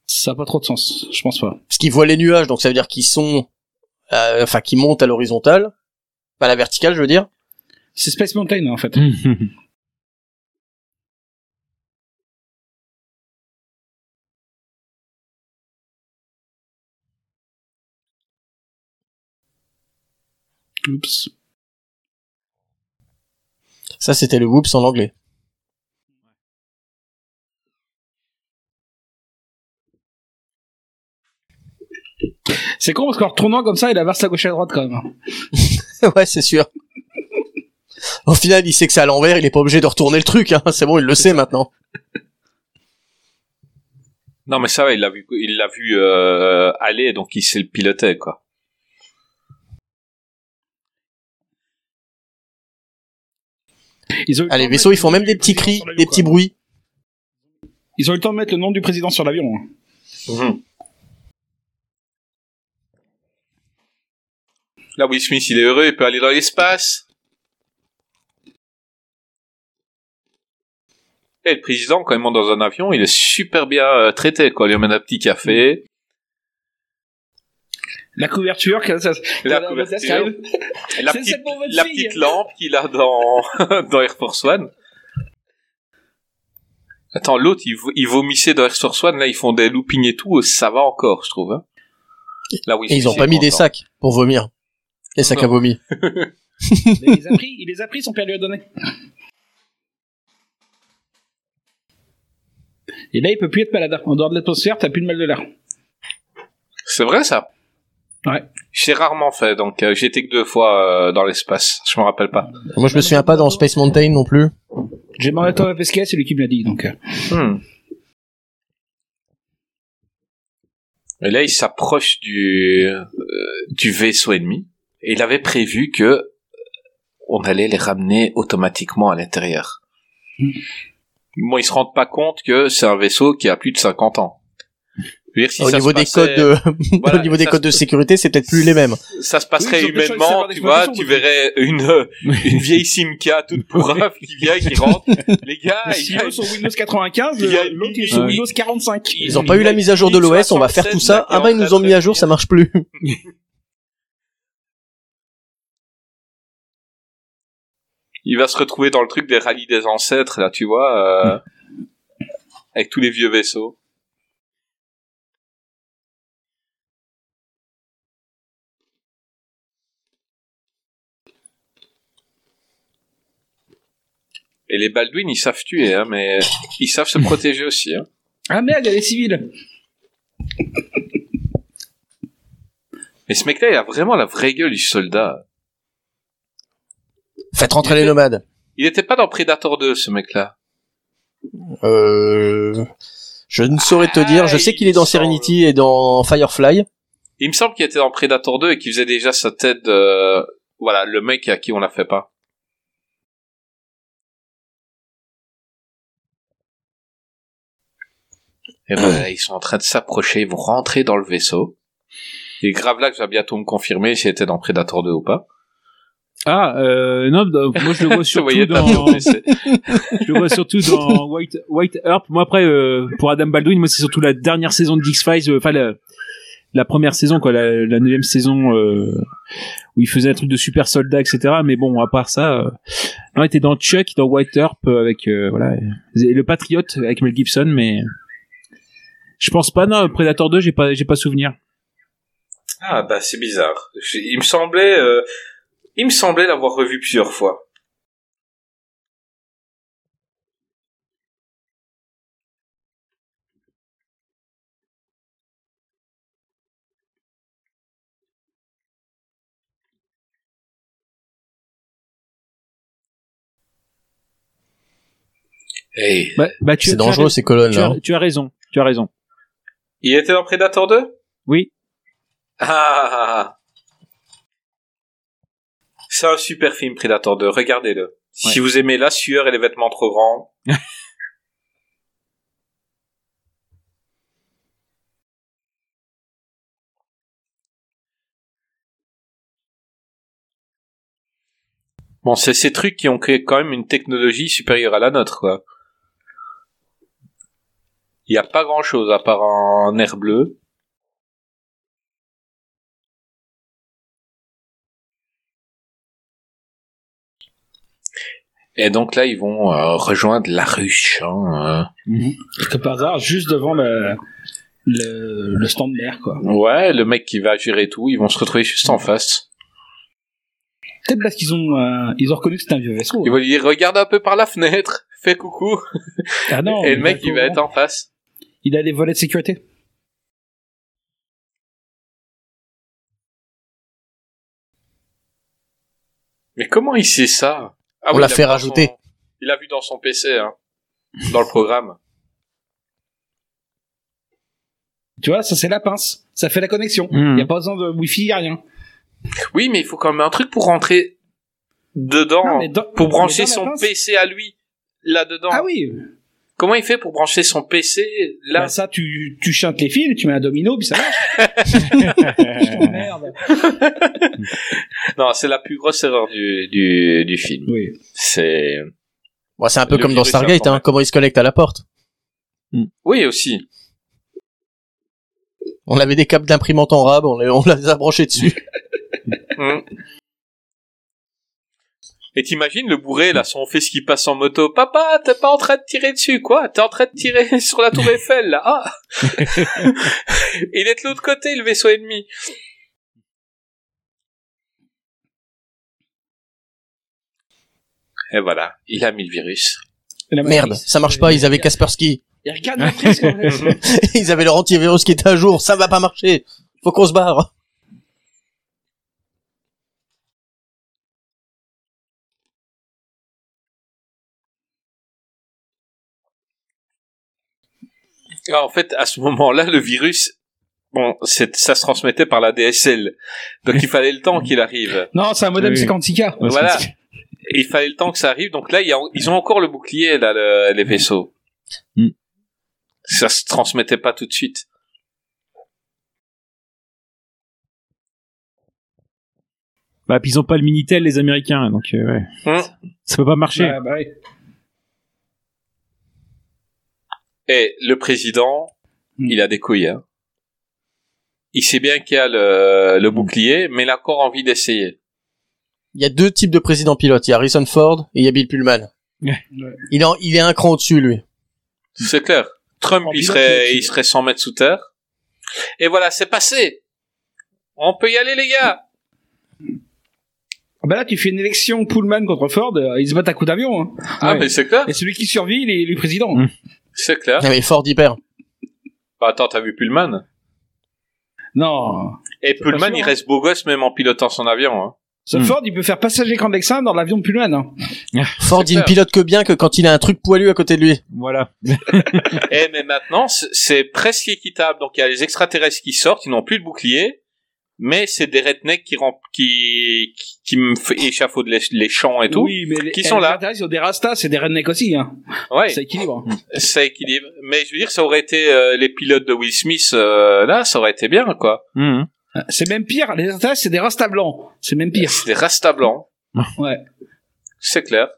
[SPEAKER 5] Ça a pas trop de sens. Je pense pas.
[SPEAKER 2] Parce qu'ils voient les nuages, donc ça veut dire qu'ils sont, euh, enfin, qu'ils montent à l'horizontale, pas à la verticale, je veux dire.
[SPEAKER 5] C'est Space Mountain, en fait. Oups.
[SPEAKER 2] Ça, c'était le whoops en anglais.
[SPEAKER 5] C'est con parce qu'en retournant comme ça, il inverse à gauche et à droite quand même.
[SPEAKER 2] ouais, c'est sûr. Au final, il sait que c'est à l'envers, il est pas obligé de retourner le truc, hein. C'est bon, il le sait maintenant.
[SPEAKER 1] Non, mais ça va, il l'a vu, il l'a vu euh, aller, donc il sait le piloter, quoi.
[SPEAKER 5] Ils ont
[SPEAKER 2] Ah, les vaisseaux, ils font même des petits cris, des
[SPEAKER 5] quoi.
[SPEAKER 2] petits bruits.
[SPEAKER 5] Ils ont eu le temps de mettre le nom du président sur l'avion. hein.
[SPEAKER 1] Mhm. Là, Will Smith, il est heureux, il peut aller dans l'espace. Et le président, quand il monte dans un avion, il est super bien euh, traité, quoi. Il lui amène un petit café.
[SPEAKER 5] La couverture, ça,
[SPEAKER 1] La
[SPEAKER 5] la-
[SPEAKER 1] couverture.
[SPEAKER 5] ça arrive.
[SPEAKER 1] Et la
[SPEAKER 5] C'est
[SPEAKER 1] petite, la lampe qu'il a dans, dans Air Force One. Attends, l'autre, il, vo- il vomissait dans Air Force One, là, ils font des loopings et tout, ça va encore, je trouve, hein. Là,
[SPEAKER 2] Et ils ont pas mis des sacs pour vomir. Les sacs à vomi.
[SPEAKER 5] Il les a pris, il les a pris, son père lui a donné. Et là, il peut plus être malade. En dehors de l'atmosphère, t'as plus de mal de l'air.
[SPEAKER 1] C'est vrai, ça?
[SPEAKER 5] Ouais.
[SPEAKER 1] J'ai rarement fait, donc euh, j'ai été que deux fois euh, dans l'espace. Je me rappelle pas.
[SPEAKER 2] Moi, je me souviens pas dans Space Mountain non plus.
[SPEAKER 5] J'ai demandé à Thomas Pesquet, c'est lui qui me l'a dit, donc. euh.
[SPEAKER 1] Hmm. Et là, il s'approche du euh, du vaisseau ennemi. Et il avait prévu que euh, on allait les ramener automatiquement à l'intérieur.
[SPEAKER 5] Hmm.
[SPEAKER 1] Bon, ils se rendent pas compte que c'est un vaisseau qui a plus de 50 ans. Si
[SPEAKER 2] au niveau des
[SPEAKER 1] passait-
[SPEAKER 2] codes de,
[SPEAKER 1] Voilà,
[SPEAKER 2] au niveau des codes
[SPEAKER 1] se-
[SPEAKER 2] de sécurité, c'est peut-être plus les mêmes.
[SPEAKER 1] ça se passerait
[SPEAKER 5] Oui, ils
[SPEAKER 1] humainement, tu vois, tu verrais une, euh, une vieille Simca toute pourrave qui vient, qui rentre. Les gars,
[SPEAKER 5] Le
[SPEAKER 1] il y a-
[SPEAKER 5] CEO sur Windows 95,
[SPEAKER 1] il y a
[SPEAKER 5] le-
[SPEAKER 1] une
[SPEAKER 5] l'autre il est
[SPEAKER 1] mini-
[SPEAKER 5] sur
[SPEAKER 4] Ouais.
[SPEAKER 5] Windows 45.
[SPEAKER 2] Ils ont pas eu la mise à jour de l'OS, on va faire tout ça. Ah bah, ils nous ont mis à jour, ça marche plus.
[SPEAKER 1] Il va se retrouver dans le truc des rallyes des ancêtres, là, tu vois, euh, avec tous les vieux vaisseaux. Et les Baldwin, ils savent tuer, hein, mais ils savent se protéger aussi. Hein.
[SPEAKER 5] Ah merde, il y a des civils.
[SPEAKER 1] Mais ce mec-là, il a vraiment la vraie gueule du soldat.
[SPEAKER 2] Faites rentrer les nomades.
[SPEAKER 1] Il était pas dans Predator 2, ce mec-là.
[SPEAKER 2] Euh, je ne saurais te
[SPEAKER 1] Ah,
[SPEAKER 2] dire. Je sais qu'il est dans. Serenity et dans Firefly.
[SPEAKER 1] Il me semble qu'il était dans Predator 2 et qu'il faisait déjà sa tête de... Voilà, le mec à qui on la fait pas. Et ben, ils sont en train de s'approcher, ils vont rentrer dans le vaisseau. Et grave là que va bientôt me confirmer s'il était dans Predator 2 ou pas.
[SPEAKER 4] Ah, euh, non, bah, moi je le vois surtout dans, je le vois surtout dans White, White Earp. Moi après, euh, pour Adam Baldwin, moi c'est surtout la dernière saison de X-Files, euh, enfin la, la première saison, quoi, la, la neuvième saison, euh, où il faisait un truc de super soldat, etc. Mais bon, à part ça, euh, non, il était dans Chuck, dans White Earp, avec, euh, voilà, et le Patriote avec Mel Gibson, mais je pense pas, non, Predator 2, j'ai pas, j'ai pas souvenir.
[SPEAKER 1] Ah bah c'est bizarre. Il me semblait... Il me semblait l'avoir revu plusieurs fois. Hey.
[SPEAKER 4] Bah, bah,
[SPEAKER 2] C'est dangereux ces colonnes
[SPEAKER 4] Tu
[SPEAKER 2] là.
[SPEAKER 4] as, tu as raison, tu as raison.
[SPEAKER 1] Il était dans Predator 2
[SPEAKER 4] Oui.
[SPEAKER 1] Ah C'est un super film Predator 2, regardez-le. Si
[SPEAKER 4] Ouais.
[SPEAKER 1] vous aimez la sueur et les vêtements trop grands. Bon, c'est ces trucs qui ont créé quand même une technologie supérieure à la nôtre, quoi. Il n'y a pas grand chose à part un air bleu. Et donc là, ils vont euh, rejoindre la ruche. Hein,
[SPEAKER 5] Que par hasard, juste devant le, le, le stand d'air, quoi.
[SPEAKER 1] euh. Ouais, le mec qui va gérer tout, ils vont se retrouver juste en face.
[SPEAKER 5] Peut-être parce qu'ils ont, euh, ils ont reconnu que c'était un vieux vaisseau.
[SPEAKER 1] Ils vont lui dire, regarde un peu par la fenêtre, fais coucou.
[SPEAKER 5] Ah non,
[SPEAKER 1] Et le mec, il va être en face.
[SPEAKER 5] Il a les volets de sécurité.
[SPEAKER 1] Mais comment il sait ça? Ah
[SPEAKER 2] On
[SPEAKER 1] oui,
[SPEAKER 2] l'a
[SPEAKER 1] il a
[SPEAKER 2] fait
[SPEAKER 1] vu dans
[SPEAKER 2] rajouter.
[SPEAKER 1] son- Il a vu dans son PC, hein, dans le programme.
[SPEAKER 5] Tu vois, ça c'est la pince. Ça fait la connexion. Il
[SPEAKER 4] Mhm.
[SPEAKER 5] y a pas besoin de wifi, y a rien.
[SPEAKER 1] Oui, mais il faut quand même un truc pour rentrer dedans,
[SPEAKER 5] Non, mais dans-
[SPEAKER 1] pour brancher
[SPEAKER 5] dans
[SPEAKER 1] son
[SPEAKER 5] pince-
[SPEAKER 1] PC à lui là-dedans.
[SPEAKER 5] Ah oui.
[SPEAKER 1] Comment il fait pour brancher son PC là
[SPEAKER 5] Là, ça, tu, tu chantes les fils, tu mets un domino, puis ça marche. Merde.
[SPEAKER 1] Non, c'est la plus grosse erreur du, du, du film.
[SPEAKER 5] Oui.
[SPEAKER 1] C'est...
[SPEAKER 2] Bon, c'est un peu
[SPEAKER 1] Le
[SPEAKER 2] comme dans Stargate, hein, comment il se connecte à la porte.
[SPEAKER 1] Oui, aussi.
[SPEAKER 2] On avait des câbles d'imprimante en rab, on les, on les a branchés dessus.
[SPEAKER 1] Mm. Et t'imagines le bourré, là, son fils qui passe en moto. Papa, t'es pas en train de tirer dessus, quoi? T'es en train de tirer sur la tour Eiffel, là. Ah Il est de l'autre côté, le vaisseau ennemi. Et voilà, il a mis le virus.
[SPEAKER 2] Merde, ça marche pas, ils avaient Kaspersky. Ils avaient leur antivirus qui était à jour, ça va pas marcher. Faut qu'on se barre.
[SPEAKER 1] Ah, en fait, à ce moment-là, le virus, bon, c'est- ça se transmettait par la DSL. Donc il fallait le temps qu'il arrive.
[SPEAKER 5] Non, c'est un modem
[SPEAKER 4] Oui.
[SPEAKER 5] 56K.
[SPEAKER 4] Ouais,
[SPEAKER 1] Voilà.
[SPEAKER 4] c'est-
[SPEAKER 1] Et il fallait le temps que ça arrive. Donc là, il y a- ils ont encore le bouclier, là, le- les vaisseaux.
[SPEAKER 4] Mm.
[SPEAKER 1] Ça se transmettait pas tout de suite.
[SPEAKER 4] Bah, puis ils ont pas le Minitel, les Américains, donc euh, ouais.
[SPEAKER 1] Mm.
[SPEAKER 4] ça peut pas marcher.
[SPEAKER 5] Ouais, bah oui.
[SPEAKER 1] Et le président,
[SPEAKER 5] Mm.
[SPEAKER 1] il a des couilles. Hein. Il sait bien qu'il y a le, le bouclier, mais il a encore envie d'essayer.
[SPEAKER 2] Il y a deux types de présidents pilotes. Il y a Harrison Ford et il y a Bill Pullman.
[SPEAKER 4] Ouais.
[SPEAKER 2] Il est, en- il est un cran au-dessus, lui.
[SPEAKER 1] C'est clair. Trump,
[SPEAKER 5] En
[SPEAKER 1] il serait,
[SPEAKER 5] il-
[SPEAKER 1] il serait 100 mètres sous terre. Et voilà, c'est passé. On peut y aller, les gars.
[SPEAKER 5] Bah là, tu fais une élection Pullman contre Ford, euh, ils se battent à coups d'avion. Hein.
[SPEAKER 1] Ah,
[SPEAKER 5] Ouais.
[SPEAKER 1] mais c'est clair.
[SPEAKER 5] Et celui qui survit, il est élu président.
[SPEAKER 4] Mm.
[SPEAKER 1] C'est clair.
[SPEAKER 2] Ah, mais Ford y perd.
[SPEAKER 1] Bah, attends, t'as vu Pullman?
[SPEAKER 5] Non.
[SPEAKER 1] Et Pullman,
[SPEAKER 5] sûr,
[SPEAKER 1] il reste beau gosse même en pilotant son avion. Hein.
[SPEAKER 5] Ce
[SPEAKER 4] Mm.
[SPEAKER 5] Ford, il peut faire passager clandestin dans l'avion de Pullman. Hein.
[SPEAKER 2] Ford, il ne pilote que bien que quand il a un truc poilu à côté de lui.
[SPEAKER 4] Voilà.
[SPEAKER 1] Eh, mais maintenant, c'est- c'est presque équitable. Donc, il y a les extraterrestres qui sortent, ils n'ont plus de bouclier, mais c'est des rednecks qui, rem- qui, qui, qui me échafaudent les, les champs et tout.
[SPEAKER 5] Oui, mais les,
[SPEAKER 1] Qui sont là.
[SPEAKER 5] Ils ont des rastas, c'est des rednecks aussi. Hein.
[SPEAKER 1] Ouais,
[SPEAKER 5] Ça équilibre.
[SPEAKER 1] ça équilibre. Mais je veux dire, ça aurait été euh, les pilotes de Will Smith, euh, là, ça aurait été bien, quoi.
[SPEAKER 4] Mhm.
[SPEAKER 5] C'est même pire. Les rastas, c'est des rastas blancs. C'est même pire.
[SPEAKER 1] C'est des rasta blancs.
[SPEAKER 5] Ouais.
[SPEAKER 1] C'est clair.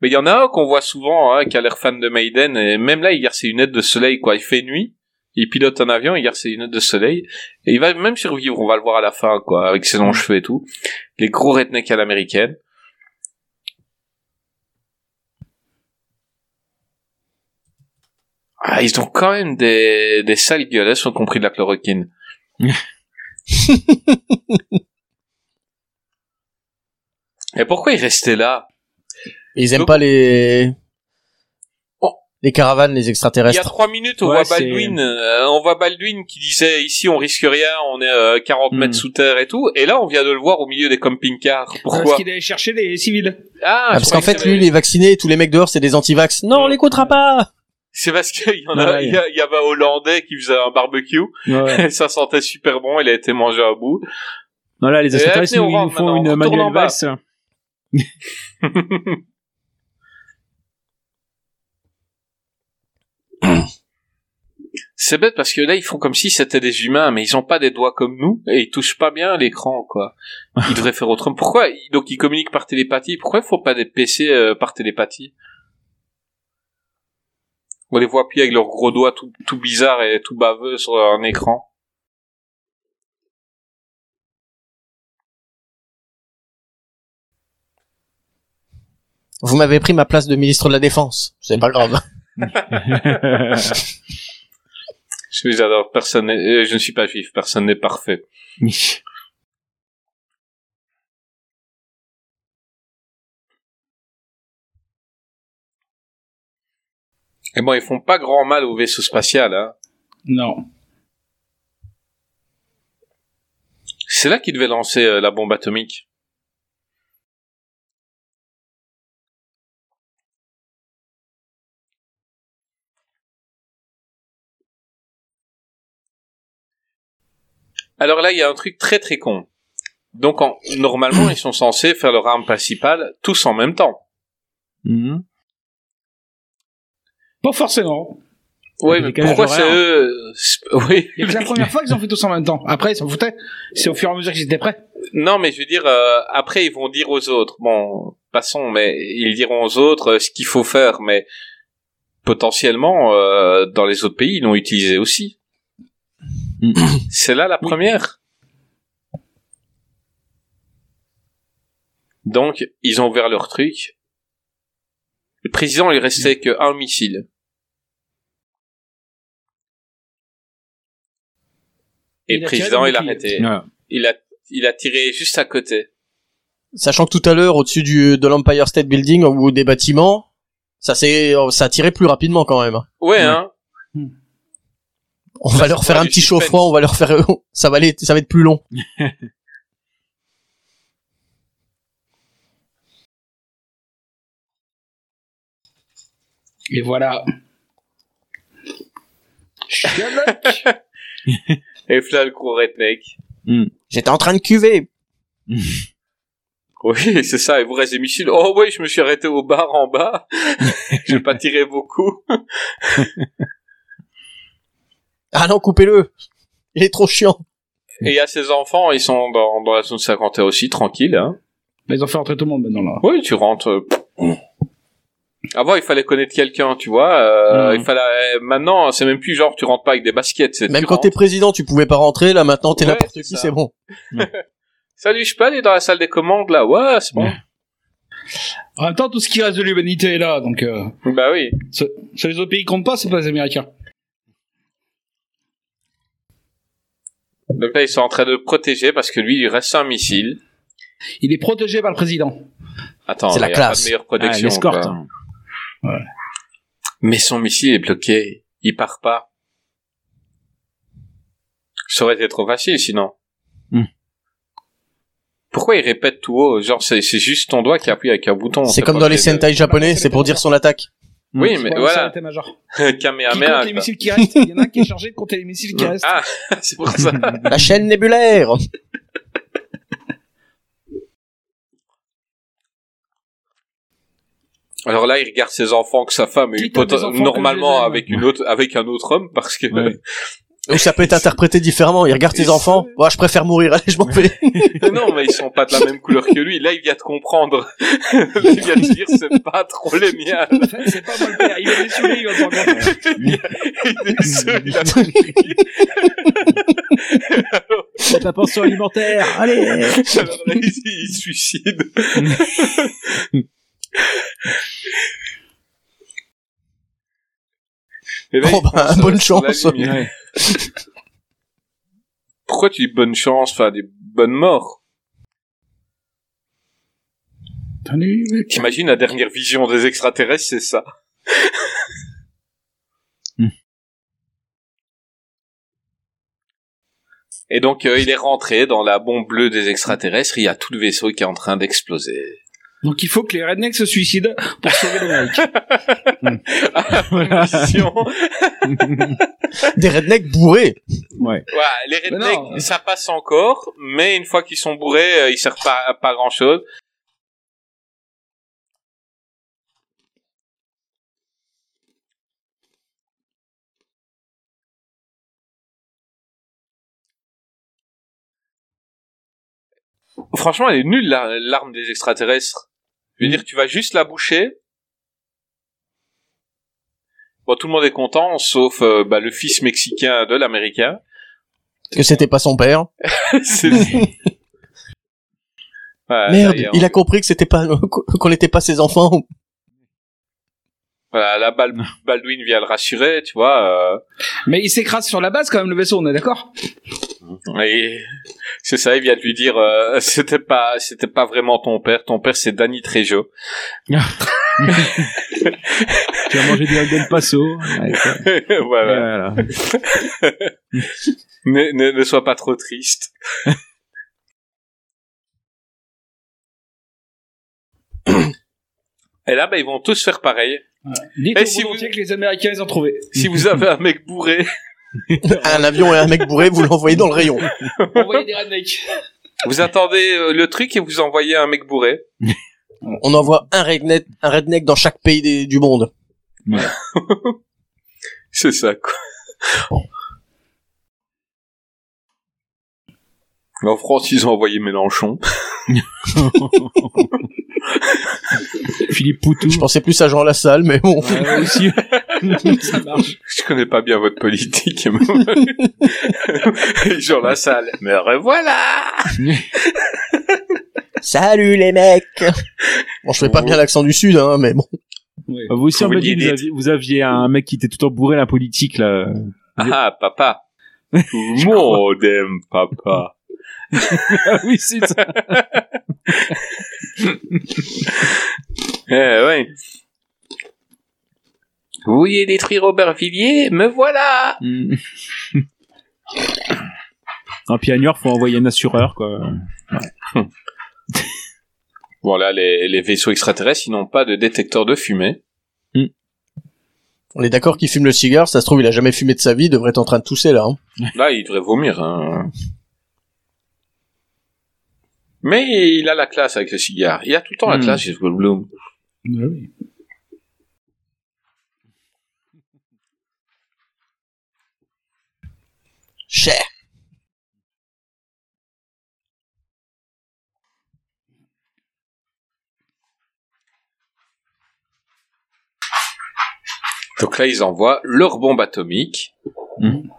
[SPEAKER 1] Mais il y en a un qu'on voit souvent, hein, qui a l'air fan de Maiden, et même là, il garde ses lunettes de soleil, quoi. Il fait nuit, il pilote un avion, il garde ses lunettes de soleil, et il va même survivre, on va le voir à la fin, quoi, avec ses longs cheveux et tout. Les gros rednecks à l'américaine. Ah, ils ont quand même des, des sales gueules, elles sont compris de la chloroquine. et pourquoi ils restaient là?
[SPEAKER 2] Ils aiment
[SPEAKER 1] Donc-
[SPEAKER 2] pas les... Les caravanes, les
[SPEAKER 1] Il y a
[SPEAKER 2] extraterrestres.
[SPEAKER 1] trois minutes, on
[SPEAKER 4] Ouais,
[SPEAKER 1] voit Baldwin, euh, on voit Baldwin qui disait ici on risque rien, on est euh, 40
[SPEAKER 4] Hmm.
[SPEAKER 1] mètres sous terre et tout, et là on vient de le voir au milieu des camping-cars.
[SPEAKER 5] Parce
[SPEAKER 1] Pourquoi
[SPEAKER 5] qu'il allait chercher les civils.
[SPEAKER 1] Ah,
[SPEAKER 2] Ah, parce qu'en fait, lui, il est vacciné, et tous les mecs dehors, c'est des anti-vax. Non, on l'écoutera pas!
[SPEAKER 1] c'est parce qu'il y en a,
[SPEAKER 4] Ouais.
[SPEAKER 1] il y, a- il y avait un Hollandais qui faisait un barbecue,
[SPEAKER 4] Ouais.
[SPEAKER 1] ça sentait super bon, il a été mangé à bout.
[SPEAKER 4] Non, là, les extraterrestres, nous
[SPEAKER 1] rentre
[SPEAKER 4] font une manuelle
[SPEAKER 1] en bas.
[SPEAKER 4] Valls.
[SPEAKER 1] C'est bête parce que là ils font comme si c'était des humains, mais ils ont pas des doigts comme nous, et ils touchent pas bien l'écran, quoi. Ils devraient faire autrement. Pourquoi Donc ils communiquent par télépathie, pourquoi ils font pas des PC euh, par télépathie? On les voit appuyer avec leurs gros doigts tout, tout bizarres et tout baveux sur un écran.
[SPEAKER 2] Vous m'avez pris ma place de ministre de la Défense. C'est pas grave.
[SPEAKER 1] Je j'adore, personne n'est- euh, je ne suis pas juif, personne n'est parfait. Et bon, ils font pas grand mal au vaisseau spatial, hein.
[SPEAKER 5] Non.
[SPEAKER 1] C'est là qu'ils devaient lancer euh, la bombe atomique. Alors là, il y a un truc très très con. Donc, en- normalement, ils sont censés faire leur arme principale tous en même temps.
[SPEAKER 4] Mhm.
[SPEAKER 5] Pas forcément.
[SPEAKER 1] Ouais, mais pourquoi c'est eux c'est- Oui.
[SPEAKER 5] Que la première fois qu'ils ont fait tous en même temps. Après, ils s'en foutaient. C'est au fur et à mesure qu'ils étaient prêts.
[SPEAKER 1] Non, mais je veux dire, euh, après ils vont dire aux autres. Bon, passons, mais ils diront aux autres euh, ce qu'il faut faire, mais potentiellement euh, dans les autres pays ils l'ont utilisé aussi. C'est là la première. Donc ils ont ouvert leur truc. Le président il restait que un missile. Et le président il a arrêté. Il a il a tiré juste à côté.
[SPEAKER 2] Sachant que tout à l'heure, au-dessus du de l'Empire State Building ou des bâtiments, ça s'est, ça a tiré plus rapidement quand même.
[SPEAKER 1] Ouais,
[SPEAKER 4] Ouais.
[SPEAKER 1] hein.
[SPEAKER 2] On va leur faire un petit
[SPEAKER 1] suspense.
[SPEAKER 2] chaud-froid, on va leur faire, ça va aller, ça va être plus long.
[SPEAKER 5] Et voilà.
[SPEAKER 1] Et là le gros redneck.
[SPEAKER 2] J'étais en train de cuver.
[SPEAKER 1] Oui, c'est ça, il vous reste des missiles. Oh oui, je me suis arrêté au bar en bas. je vais pas tirer beaucoup.
[SPEAKER 2] Ah non, coupez-le. Il est trop chiant.
[SPEAKER 1] Et il y a ces enfants, ils sont dans, dans la zone 51 aussi, tranquille. Hein.
[SPEAKER 5] Mais ils ont fait rentrer tout le monde maintenant là.
[SPEAKER 1] Oui, tu rentres. euh, Avant, il fallait connaître quelqu'un, tu vois. euh,
[SPEAKER 4] Mhm.
[SPEAKER 1] Il fallait. Maintenant, c'est même plus genre tu rentres pas avec des baskets. c'est
[SPEAKER 2] Même
[SPEAKER 1] tu
[SPEAKER 2] quand t'es
[SPEAKER 1] rentres.
[SPEAKER 2] président, tu pouvais pas rentrer. Là, maintenant, t'es
[SPEAKER 1] Ouais,
[SPEAKER 2] n'importe
[SPEAKER 1] c'est
[SPEAKER 2] qui,
[SPEAKER 1] ça.
[SPEAKER 2] c'est bon.
[SPEAKER 1] Salut, je peux aller dans la salle des commandes là? Ouais, c'est bon.
[SPEAKER 4] Ouais.
[SPEAKER 5] En même temps, tout ce qui reste de l'humanité est là, donc euh,
[SPEAKER 1] Bah oui.
[SPEAKER 5] ce les autres pays comptent pas, c'est pas les Américains.
[SPEAKER 1] Donc là, ils sont en train de le protéger parce que lui, il reste un missile.
[SPEAKER 5] Il est protégé par le président.
[SPEAKER 1] Attends,
[SPEAKER 2] C'est la
[SPEAKER 1] pas
[SPEAKER 2] classe.
[SPEAKER 1] de meilleure
[SPEAKER 4] Ah,
[SPEAKER 1] protection. quoi.
[SPEAKER 4] hein.
[SPEAKER 1] Mais son missile est bloqué. Il part pas. Ça aurait été trop facile sinon.
[SPEAKER 4] Hmm.
[SPEAKER 1] Pourquoi il répète tout haut? Genre, c'est c'est juste ton doigt qui appuie avec un bouton.
[SPEAKER 2] C'est comme dans les Sentai japonais, c'est pour dire son attaque.
[SPEAKER 1] Oui, mais
[SPEAKER 5] Voilà, ça
[SPEAKER 1] voilà.
[SPEAKER 5] était major. Qui
[SPEAKER 1] Kamehameha.
[SPEAKER 5] compte les
[SPEAKER 1] quoi.
[SPEAKER 5] missiles qui restent? Il y en a un qui est chargé de compter les missiles qui restent.
[SPEAKER 1] Ah, c'est pour ça.
[SPEAKER 2] La chaîne nébulaire.
[SPEAKER 1] Alors là, il regarde ses enfants que sa femme a eu normalement avec une autre, avec un autre homme parce que.
[SPEAKER 4] Ouais.
[SPEAKER 2] Ou ça peut être interprété différemment. Il regarde ses
[SPEAKER 1] Et
[SPEAKER 2] enfants. Ouais, je préfère mourir. Allez, je m'en vais.
[SPEAKER 1] non, mais ils sont pas de la même couleur que lui. Là, il vient de comprendre. il vient de dire, c'est pas trop les miens.
[SPEAKER 5] En fait, c'est pas moi le père. Il va déçu, il va se rendre compte.
[SPEAKER 1] Il est seul, il a compris.
[SPEAKER 4] C'est la pension alimentaire. Allez.
[SPEAKER 1] Alors là, il, il se suicide. Et là,
[SPEAKER 2] Oh,
[SPEAKER 1] il
[SPEAKER 2] bah, bonne chance.
[SPEAKER 1] Pourquoi tu dis bonne chance, enfin des bonnes morts? T'imagines la dernière vision des extraterrestres, c'est ça.
[SPEAKER 4] Hmm.
[SPEAKER 1] Et donc euh, il est rentré dans la bombe bleue des extraterrestres, il y a tout le vaisseau qui est en train d'exploser.
[SPEAKER 5] Donc il faut que les rednecks se suicident pour sauver l'Amérique.
[SPEAKER 1] Mission.
[SPEAKER 2] Des rednecks bourrés.
[SPEAKER 4] Ouais.
[SPEAKER 1] Ouais, les rednecks,
[SPEAKER 5] non.
[SPEAKER 1] ça passe encore, mais une fois qu'ils sont bourrés, euh, ils servent pas à pas grand chose. Franchement, elle est nulle, la- l'arme des extraterrestres. Je veux dire, tu vas juste la boucher. Bon, tout le monde est content, sauf euh, bah, le fils mexicain de l'américain.
[SPEAKER 2] Que c'était pas son père.
[SPEAKER 1] Ouais,
[SPEAKER 2] Merde, il a compris que c'était pas, qu'on n'était pas ses enfants.
[SPEAKER 1] Voilà, Bal- Baldwin vient le rassurer, tu vois. euh,
[SPEAKER 5] Mais il s'écrase sur la base quand même le vaisseau, on est d'accord?
[SPEAKER 1] Et c'est ça, il vient de lui dire, euh, c'était pas, c'était pas vraiment ton père. Ton père, c'est Danny Trejo.
[SPEAKER 4] Tu vas manger du Golden Paso. Ouais,
[SPEAKER 1] voilà.
[SPEAKER 4] Voilà.
[SPEAKER 1] Ne, ne, ne sois pas trop triste. Et là, bah, ils vont tous faire pareil.
[SPEAKER 5] Dites
[SPEAKER 1] Et
[SPEAKER 5] au
[SPEAKER 1] si
[SPEAKER 5] monde
[SPEAKER 1] vous-
[SPEAKER 5] que les Américains les ont trouvés.
[SPEAKER 1] Si vous avez un mec bourré,
[SPEAKER 2] Un avion et un mec bourré, vous l'envoyez dans le rayon.
[SPEAKER 5] Envoyez des rednecks.
[SPEAKER 1] vous attendez euh, le truc et vous envoyez un mec bourré.
[SPEAKER 2] On envoie un redneck, un redneck dans chaque pays des- du monde.
[SPEAKER 1] C'est ça, quoi. En France, ils ont envoyé Mélenchon.
[SPEAKER 4] Philippe Poutou.
[SPEAKER 2] Je pensais plus à Jean Lassalle, mais bon.
[SPEAKER 4] Ouais, aussi.
[SPEAKER 5] Ça marche.
[SPEAKER 1] Je connais pas bien votre politique. Jean Lassalle. Me revoilà
[SPEAKER 2] Salut les mecs Bon, je fais pas bien l'accent du sud, hein, mais bon.
[SPEAKER 5] Oui.
[SPEAKER 4] Vous aussi, on
[SPEAKER 1] Vous le
[SPEAKER 4] aviez, vous aviez un mec qui était tout en bourré à la politique, là.
[SPEAKER 1] Ah, papa. Tout le monde aime papa.
[SPEAKER 4] Ah oui, c'est ça.
[SPEAKER 1] Eh ouais. Vous vouliez détruire Aubervilliers Me voilà
[SPEAKER 4] New York, faut envoyer un assureur, quoi.
[SPEAKER 1] Bon là, les, les vaisseaux extraterrestres, ils n'ont pas de détecteur de fumée.
[SPEAKER 2] On est d'accord qu'il fume le cigare, ça se trouve il a jamais fumé de sa vie, il devrait être en train de tousser là. Hein.
[SPEAKER 1] Là, il devrait vomir. Hein. Mais il a la classe avec le cigare. Il a tout le temps la
[SPEAKER 4] Hmm.
[SPEAKER 1] classe chez Goldblum.
[SPEAKER 5] Oui.
[SPEAKER 2] Cher
[SPEAKER 1] Donc là, ils envoient leur bombe atomique
[SPEAKER 4] Mhm.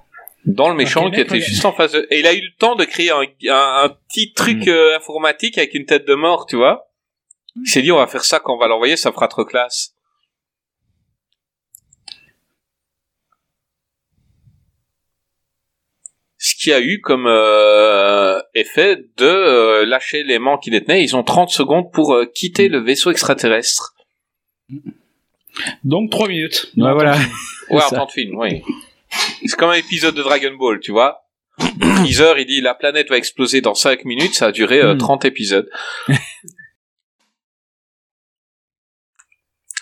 [SPEAKER 1] Dans le méchant qui était juste en face de... Et il a eu le temps de créer un, un- un petit truc
[SPEAKER 4] Mhm.
[SPEAKER 1] euh, informatique avec une tête de mort, tu vois. Il s'est dit, on va faire ça quand on va l'envoyer, ça fera trop classe. Ce qui a eu comme euh, effet de euh, lâcher l'aimant qui détenait. Ils ont 30 secondes pour euh, quitter le vaisseau extraterrestre.
[SPEAKER 5] Donc 3 minutes.
[SPEAKER 4] Ouais, voilà.
[SPEAKER 1] Ouais, en temps de film, oui. C'est comme un épisode de Dragon Ball, tu vois. Teaser, il dit la planète va exploser dans 5 minutes, ça a duré euh,
[SPEAKER 4] Hmm.
[SPEAKER 1] 30 épisodes.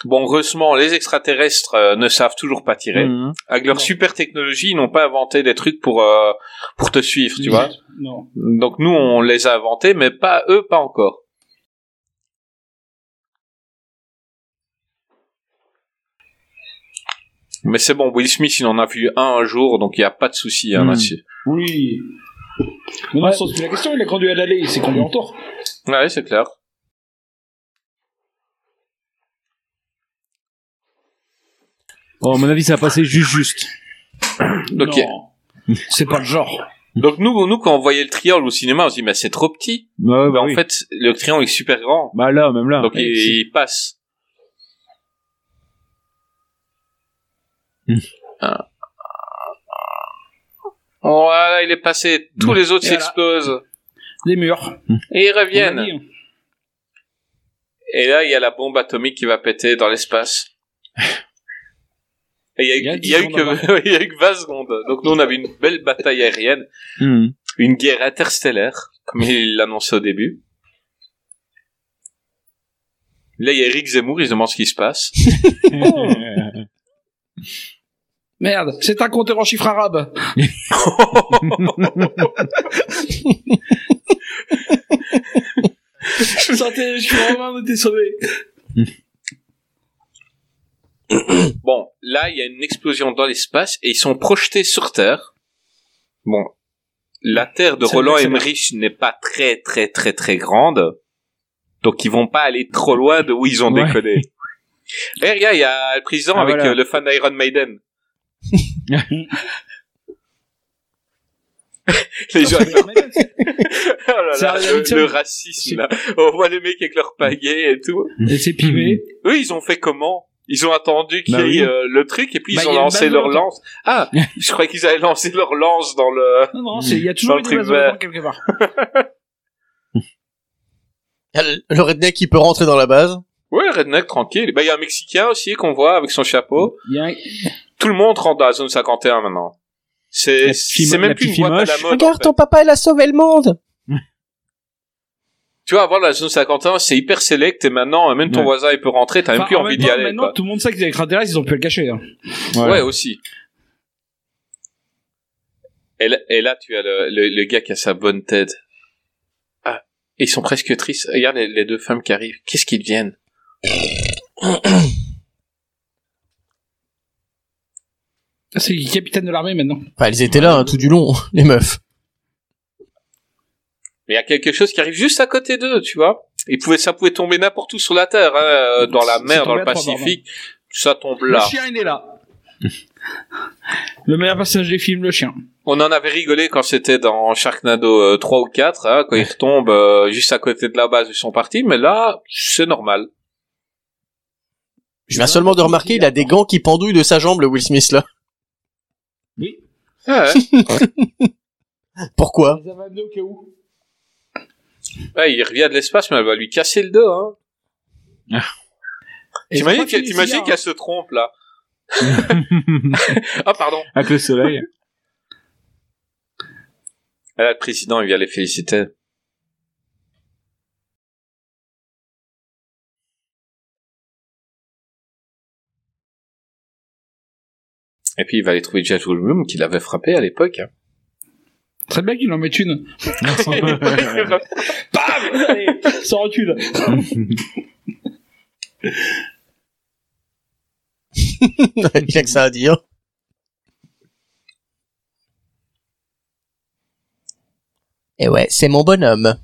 [SPEAKER 1] bon, heureusement, les extraterrestres euh, ne savent toujours pas tirer.
[SPEAKER 4] Mhm.
[SPEAKER 1] Avec leur
[SPEAKER 5] Non.
[SPEAKER 1] super technologie, ils n'ont pas inventé des trucs pour euh, pour te suivre, tu vois.
[SPEAKER 5] Non.
[SPEAKER 1] Donc nous, on les a inventés, mais pas eux, pas encore. Mais c'est bon, Will Smith, il en a vu un un jour, donc il n'y a pas de souci hein,
[SPEAKER 4] Hmm.
[SPEAKER 1] là-dessus.
[SPEAKER 5] Oui. Mais non,
[SPEAKER 4] Ouais.
[SPEAKER 5] la question, il a conduit à l'aller, il s'est conduit en tour.
[SPEAKER 1] Ouais, c'est clair.
[SPEAKER 4] Bon, à mon avis, ça a passé juste juste.
[SPEAKER 1] Donc,
[SPEAKER 5] Non. C'est pas le genre.
[SPEAKER 1] donc nous, nous, quand on voyait le triangle au cinéma, on se dit, mais c'est trop petit.
[SPEAKER 4] Ouais,
[SPEAKER 1] Mais
[SPEAKER 4] bah
[SPEAKER 1] en
[SPEAKER 4] oui.
[SPEAKER 1] fait, le triangle est super grand.
[SPEAKER 4] Bah là, même là.
[SPEAKER 1] donc il,
[SPEAKER 4] c'est-
[SPEAKER 1] il passe. Ah. Voilà, il est passé. Tous les autres
[SPEAKER 5] voilà.
[SPEAKER 1] s'explosent.
[SPEAKER 5] Des murs.
[SPEAKER 1] Et ils reviennent.
[SPEAKER 5] hein.
[SPEAKER 1] Et là, il y a la bombe atomique qui va péter dans l'espace. Et il y a,
[SPEAKER 5] Il y a
[SPEAKER 1] eu- il y a eu
[SPEAKER 5] 10 secondes
[SPEAKER 1] que, il y a eu que 20 secondes. Donc nous, on avait une belle bataille aérienne.
[SPEAKER 4] Mhm.
[SPEAKER 1] Une guerre interstellaire, comme il l'annonçait au début. Là, il y a Eric Zemmour, il se demande ce qui se passe.
[SPEAKER 5] Merde, c'est un compteur en chiffres arabes. Je sentais, je suis vraiment, on était sauvés.
[SPEAKER 1] Bon, là, il y a une explosion dans l'espace et ils sont projetés sur Terre. Bon, la Terre de Roland Emmerich n'est pas très très très très grande, donc ils vont pas aller trop loin de où ils ont
[SPEAKER 4] Ouais.
[SPEAKER 1] déconné. Eh regarde, il y a le président
[SPEAKER 4] Ah,
[SPEAKER 1] avec
[SPEAKER 4] voilà.
[SPEAKER 1] euh, le fan d'Iron Maiden. Les gens, oh là là, le, le racisme là. On voit les mecs avec leurs pagaies et tout.
[SPEAKER 5] Et c'est pimé.
[SPEAKER 1] Eux, ils ont fait comment? Ils ont attendu qu'il
[SPEAKER 4] Bah
[SPEAKER 1] y ait
[SPEAKER 4] oui.
[SPEAKER 1] euh, le truc et puis
[SPEAKER 5] Bah,
[SPEAKER 1] ils
[SPEAKER 5] il
[SPEAKER 1] ont
[SPEAKER 5] une
[SPEAKER 1] lancé leur lance. Ah, je croyais qu'ils avaient lancé leur lance dans le.
[SPEAKER 5] Non, non, il y a toujours
[SPEAKER 1] le vert.
[SPEAKER 5] volontaires quelque part.
[SPEAKER 2] Y a Le le redneck qui peut rentrer dans la base.
[SPEAKER 1] Ouais, redneck tranquille. Bah il y a un Mexicain aussi qu'on voit avec son chapeau.
[SPEAKER 5] Il y a un-
[SPEAKER 1] Tout le monde rentre dans la zone 51 maintenant. C'est même plus une boîte à la
[SPEAKER 4] moche.
[SPEAKER 1] mode. en
[SPEAKER 2] Regarde,
[SPEAKER 1] fait.
[SPEAKER 2] ton papa, il a sauvé le monde
[SPEAKER 1] Tu vois, avant la zone 51, c'est hyper select et maintenant même ton
[SPEAKER 4] Ouais.
[SPEAKER 1] voisin il peut rentrer, t'as même plus
[SPEAKER 5] en
[SPEAKER 1] envie d'y aller.
[SPEAKER 5] Maintenant,
[SPEAKER 1] quoi.
[SPEAKER 5] tout le monde sait que les extraterrestres, ils ont pu le cacher. hein.
[SPEAKER 1] Ouais, aussi. Et là, et là, tu as le, le, le gars qui a sa bonne tête. Ah, ils sont presque tristes. Regarde les, les deux femmes qui arrivent. Qu'est-ce qu'ils deviennent?
[SPEAKER 5] C'est capitaine de l'armée maintenant.
[SPEAKER 2] Enfin, elles étaient là hein, tout du long, les meufs.
[SPEAKER 1] Mais il y a quelque chose qui arrive juste à côté d'eux, tu vois. Il pouvait, ça pouvait tomber n'importe où sur la Terre, hein, euh, dans la mer, dans le Pacifique. Ça tombe
[SPEAKER 5] Le
[SPEAKER 1] là.
[SPEAKER 5] chien, il est là. le meilleur personnage des films, le chien.
[SPEAKER 1] On en avait rigolé quand c'était dans Sharknado euh, 3 ou 4, hein, quand ils retombent euh, juste à côté de la base, ils sont partis, mais là, c'est normal.
[SPEAKER 2] Je viens seulement de remarquer, il a des gants qui pendouillent de sa jambe, le Will Smith là.
[SPEAKER 1] Ouais,
[SPEAKER 2] Pourquoi
[SPEAKER 5] Ils avaient amené au cas où.
[SPEAKER 1] ouais, il revient de l'espace, mais elle va lui casser le dos. Hein. T'imagines qu'elle
[SPEAKER 5] hein.
[SPEAKER 1] se trompe là Ah pardon.
[SPEAKER 4] Avec le soleil.
[SPEAKER 1] Ah, Là, le président, il vient les féliciter. Et puis il va aller trouver Jeff Goldblum qui l'avait frappé à l'époque. hein.
[SPEAKER 5] Très bien qu'il en mette une. Bam Allez, sans recul.
[SPEAKER 2] Il a que ça à dire. Et ouais, c'est mon bonhomme.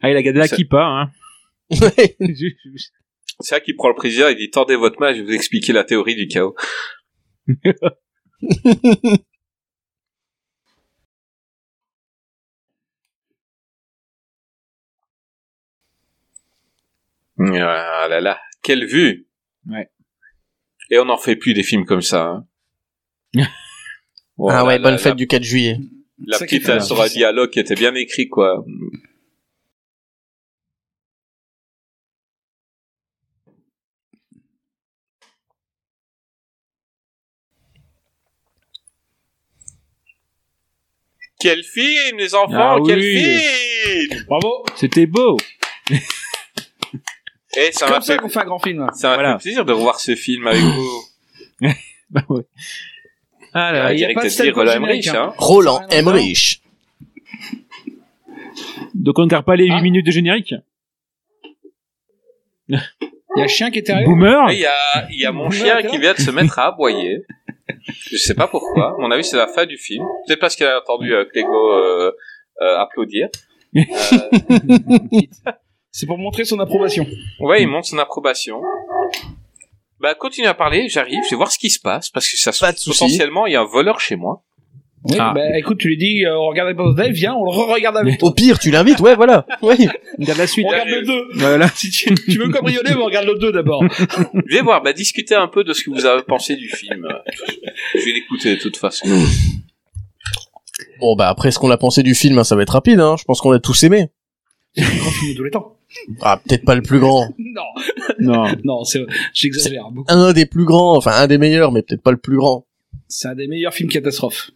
[SPEAKER 4] Ah, il a gardé la kippa, hein.
[SPEAKER 1] C'est ça qui prend le président, il dit tendez votre main, je vais vous expliquer la théorie du chaos. Ah là là, quelle vue
[SPEAKER 4] Ouais.
[SPEAKER 1] Et on n'en fait plus des films comme ça. Hein. Oh
[SPEAKER 2] ah
[SPEAKER 1] là
[SPEAKER 2] ouais,
[SPEAKER 1] là,
[SPEAKER 2] bonne
[SPEAKER 1] la-
[SPEAKER 2] fête du 4 juillet.
[SPEAKER 1] La petite sur un dialogue qui était bien écrit, quoi. Quel film, les enfants,
[SPEAKER 4] Ah
[SPEAKER 1] quel
[SPEAKER 4] oui.
[SPEAKER 1] film
[SPEAKER 5] Bravo.
[SPEAKER 4] C'était beau.
[SPEAKER 1] Et ça
[SPEAKER 5] Comme ça
[SPEAKER 1] fait,
[SPEAKER 5] qu'on fait un grand film.
[SPEAKER 1] ça m'a
[SPEAKER 4] Voilà.
[SPEAKER 1] fait plaisir de revoir ce film avec vous.
[SPEAKER 4] Bah ouais. Ah là,
[SPEAKER 1] Ah,
[SPEAKER 5] il y a pas de
[SPEAKER 1] Roland Emmerich,
[SPEAKER 5] hein.
[SPEAKER 1] hein.
[SPEAKER 2] Roland Emmerich.
[SPEAKER 4] donc on ne garde pas les 8
[SPEAKER 5] Ah.
[SPEAKER 4] minutes de générique?
[SPEAKER 5] Il y a un chien qui est derrière.
[SPEAKER 4] Boomer?
[SPEAKER 1] Et Il y a, il y a mon chien qui vient de se mettre à aboyer. Je sais pas pourquoi. À mon avis, c'est la fin du film. Peut-être parce qu'elle a entendu euh, Clégo euh, euh, applaudir. Euh,
[SPEAKER 5] C'est pour montrer son approbation.
[SPEAKER 1] ouais, il montre son approbation. Bah, continue à parler, j'arrive, je vais voir ce qui se passe, parce que ça se
[SPEAKER 2] Pas de souci.
[SPEAKER 1] potentiellement, il y a un voleur chez moi.
[SPEAKER 5] Oui,
[SPEAKER 4] Ah.
[SPEAKER 5] bah écoute, tu lui dis, euh, on regarde les Dave, viens, on le re-regarde avec toi.
[SPEAKER 2] Au pire, tu l'invites, ouais, voilà. Oui.
[SPEAKER 4] On garde la suite.
[SPEAKER 5] On regarde le 2.
[SPEAKER 4] Voilà.
[SPEAKER 5] Si tu, tu veux cambrioler, on regarde le 2 d'abord.
[SPEAKER 1] Je vais voir, bah, discuter un peu de ce que vous avez pensé du film. Je vais l'écouter de toute façon.
[SPEAKER 2] Bon, bah après ce qu'on a pensé du film, hein, ça va être rapide, hein. Je pense qu'on a tous aimé.
[SPEAKER 5] C'est le grand film de tous les temps.
[SPEAKER 2] Ah, peut-être pas le plus grand.
[SPEAKER 5] Non,
[SPEAKER 4] Non.
[SPEAKER 5] non, c'est, j'exagère beaucoup.
[SPEAKER 2] Un des plus grands, enfin un des meilleurs, mais peut-être pas le plus grand.
[SPEAKER 5] C'est un des meilleurs films catastrophes.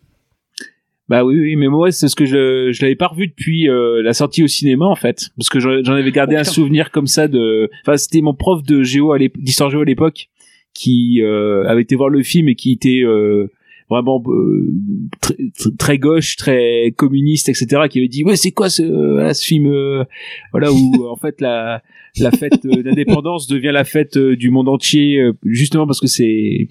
[SPEAKER 4] Bah oui, oui, mais moi, c'est ce que je, je l'avais pas revu depuis euh, la sortie au cinéma, en fait. Parce que j'en avais gardé
[SPEAKER 5] Oh,
[SPEAKER 4] un souvenir comme ça de... Enfin, c'était mon prof de géo à d'histoire géo à l'époque qui euh, avait été voir le film et qui était euh, vraiment euh, très, très- gauche, très communiste, etc. Qui avait dit, ouais, c'est quoi ce, voilà, ce film euh, Voilà, où en fait la, la fête euh, d'indépendance devient la fête euh, du monde entier, euh, justement parce que c'est,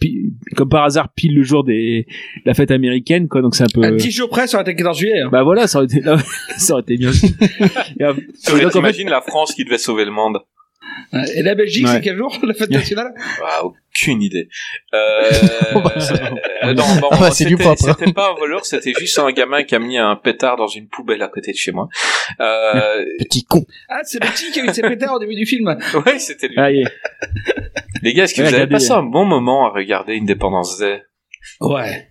[SPEAKER 4] comme par hasard, pile le jour des la fête américaine, quoi. Donc c'est un peu...
[SPEAKER 5] Un petit jour près sur la 14 juillet. hein.
[SPEAKER 4] Bah voilà, ça aurait été, ça aurait été bien. Et, euh,
[SPEAKER 1] Ça aurait
[SPEAKER 4] donc,
[SPEAKER 1] été,
[SPEAKER 4] en fait,
[SPEAKER 1] T'imagines la France qui devait sauver le monde.
[SPEAKER 5] Et la Belgique,
[SPEAKER 4] Ouais.
[SPEAKER 5] c'est quel jour, la fête nationale?
[SPEAKER 1] Ah, aucune idée. Euh, euh, non, bon,
[SPEAKER 2] Ah bah, c'est du
[SPEAKER 1] c'était- pas un voleur, c'était juste un gamin qui a mis un pétard dans une poubelle à côté de chez moi. Euh,
[SPEAKER 2] Petit con.
[SPEAKER 5] Ah, c'est petit qui a eu ses pétards au début du film.
[SPEAKER 1] ouais, c'était lui.
[SPEAKER 4] ah.
[SPEAKER 1] Les gars, est-ce que
[SPEAKER 4] Ouais,
[SPEAKER 1] vous avez
[SPEAKER 4] regardez.
[SPEAKER 1] passé un bon moment à regarder Independence Day?
[SPEAKER 5] Ouais.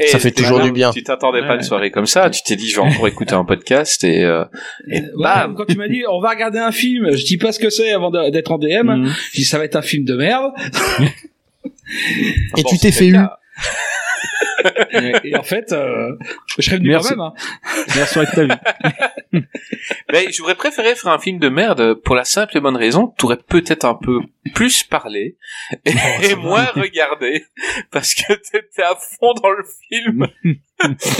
[SPEAKER 1] Et
[SPEAKER 2] Ça fait toujours du bien.
[SPEAKER 1] Tu t'attendais pas
[SPEAKER 4] Ouais.
[SPEAKER 1] une soirée comme ça, tu t'es dit je vais encore écouter un podcast et, euh, et
[SPEAKER 5] Ouais,
[SPEAKER 1] bam
[SPEAKER 5] quand tu m'as dit, on va regarder un film, je dis pas ce que c'est avant d'être en DM.
[SPEAKER 4] Mhm.
[SPEAKER 5] Je dis, ça va être un film de merde.
[SPEAKER 2] Et
[SPEAKER 1] Bon,
[SPEAKER 2] tu t'es fait eu.
[SPEAKER 5] Et en fait, euh, je serais venu
[SPEAKER 4] Merci.
[SPEAKER 5] quand même. Hein.
[SPEAKER 4] La soirée que t'as
[SPEAKER 1] Mais j'aurais préféré faire un film de merde pour la simple et bonne raison t'aurais peut-être un peu plus parlé et, et moins regardé parce que t'étais à fond dans le film.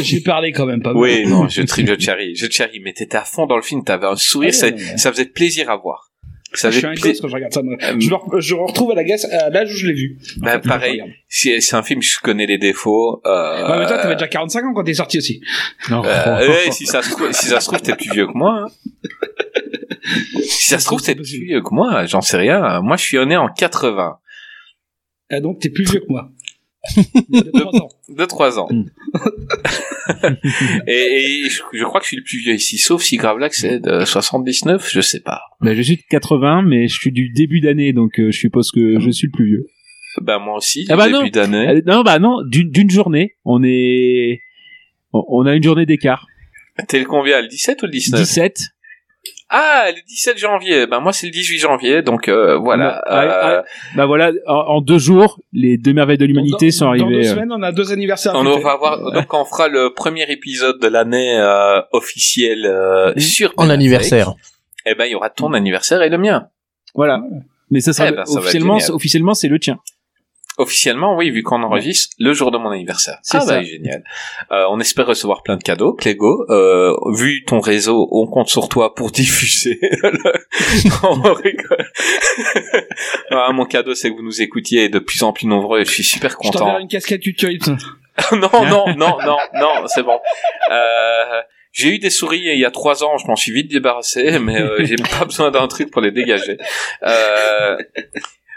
[SPEAKER 5] J'ai parlé quand même pas mal.
[SPEAKER 1] Oui, non, je je charrie, je charrie, mais t'étais à fond dans le film, t'avais un sourire,
[SPEAKER 5] Ah
[SPEAKER 1] ça,
[SPEAKER 5] ouais, ouais.
[SPEAKER 1] ça faisait plaisir à voir. Ça
[SPEAKER 5] je suis un quand je regarde ça. moi.
[SPEAKER 1] Euh,
[SPEAKER 5] Je, le, je le retrouve à la gasse à l'âge où je l'ai vu.
[SPEAKER 1] Bah, pareil. C'est c'est un film, je connais les défauts. Euh,
[SPEAKER 5] Ouais, mais toi, t'avais déjà 45 ans quand t'es sorti aussi.
[SPEAKER 4] Non.
[SPEAKER 1] euh, ouais, si ça se trouve, si ça se trouve, t'es plus vieux que moi. hein. Si ça se trouve, t'es plus vieux que moi, j'en sais rien. Moi, je suis né en 80.
[SPEAKER 5] Ah, donc t'es plus vieux que moi. De trois ans.
[SPEAKER 1] De 3 ans.
[SPEAKER 4] Mm.
[SPEAKER 1] et et je, je crois que je suis le plus vieux ici, sauf si Gravelax c'est de 79, je sais pas.
[SPEAKER 4] Bah, je suis de 80, mais je suis du début d'année, donc euh, je suppose que je suis le plus vieux.
[SPEAKER 1] Bah moi aussi,
[SPEAKER 4] Ah bah
[SPEAKER 1] début
[SPEAKER 4] non.
[SPEAKER 1] d'année.
[SPEAKER 4] Euh, Non, bah non, d'une journée. On est, on- on a une journée d'écart.
[SPEAKER 1] T'es le combien, le 17 ou le 19
[SPEAKER 4] 17.
[SPEAKER 1] Ah, le 17 janvier. Ben moi c'est le 18 janvier, donc euh, voilà.
[SPEAKER 4] Ouais,
[SPEAKER 1] Euh,
[SPEAKER 4] ouais. Bah voilà, en, en deux jours, les deux merveilles de l'humanité
[SPEAKER 5] Dans-
[SPEAKER 4] sont
[SPEAKER 5] Dans
[SPEAKER 4] arrivées.
[SPEAKER 5] deux
[SPEAKER 4] euh,
[SPEAKER 5] semaines, on a deux anniversaires.
[SPEAKER 1] On va voir, donc on fera le premier épisode de l'année euh, officielle euh,
[SPEAKER 2] Mm.
[SPEAKER 1] sur
[SPEAKER 2] En
[SPEAKER 1] Ben
[SPEAKER 2] anniversaire.
[SPEAKER 1] Affleck. Eh ben il y aura ton anniversaire et le mien.
[SPEAKER 4] Voilà. Mais ça sera
[SPEAKER 1] Eh ben,
[SPEAKER 4] officiellement, officiellement, c'est le tien.
[SPEAKER 1] Officiellement, oui, vu qu'on enregistre le jour de mon anniversaire.
[SPEAKER 4] C'est
[SPEAKER 1] ah
[SPEAKER 4] ça.
[SPEAKER 1] bah génial. Euh, on espère recevoir plein de cadeaux, Clégo. Euh, vu ton réseau, on compte sur toi pour diffuser. le- on rigole. Ah, mon cadeau, c'est que vous nous écoutiez de plus en plus nombreux. et Je suis super
[SPEAKER 5] Je
[SPEAKER 1] content.
[SPEAKER 5] t'enverrai une casquette YouTube.
[SPEAKER 1] non, non, non, non, non, c'est bon. Euh, j'ai eu des souris il y a trois ans, je m'en suis vite débarrassé, mais euh, j'ai pas besoin d'un truc pour les dégager. Euh,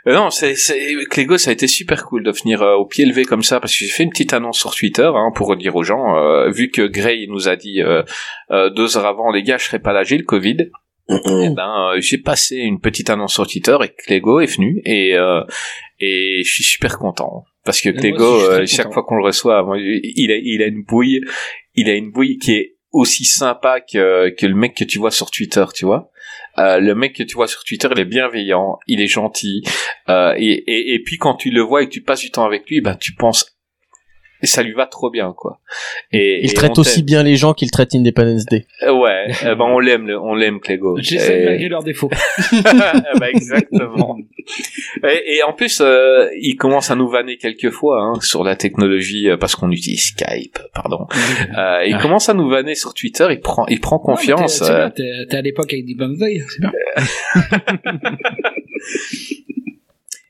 [SPEAKER 1] euh, non, c'est, c'est, Clégo, ça a été super cool de venir euh, au pied levé comme ça, parce que j'ai fait une petite annonce sur Twitter hein, pour dire aux gens, euh, vu que Gray nous a dit euh, euh, deux heures avant, les gars, je serai pas là, j'ai le Covid. Eh ben, euh, j'ai passé une petite annonce sur Twitter et Clégo est venu et euh, et je suis super content parce que Clégo, euh, chaque fois qu'on le reçoit, moi, il a il a une bouille, il a une bouille qui est aussi sympa que que le mec que tu vois sur Twitter, tu vois. Euh, le mec que tu vois sur Twitter, il est bienveillant, il est gentil, euh, et, et, puis quand tu le vois et que tu passes du temps avec lui, ben tu penses, et ça lui va trop bien, quoi. Et,
[SPEAKER 2] Il
[SPEAKER 1] et
[SPEAKER 2] traite aussi
[SPEAKER 1] t'aime.
[SPEAKER 2] bien les gens qu'il traite Independence Day.
[SPEAKER 1] Euh, Ouais, ben on l'aime, le- on l'aime Clégo.
[SPEAKER 5] J'essaie
[SPEAKER 1] Et-
[SPEAKER 5] malgré leurs défauts.
[SPEAKER 1] Ben, exactement. Et, et en plus, euh, il commence à nous vanner quelquefois hein, sur la technologie euh, parce qu'on utilise Skype, pardon. Euh, il commence à nous vanner sur Twitter. Il prend, il prend confiance.
[SPEAKER 5] Ouais, T'es c'est bien, t'es- t'es à l'époque avec des bonnes Day, c'est bien.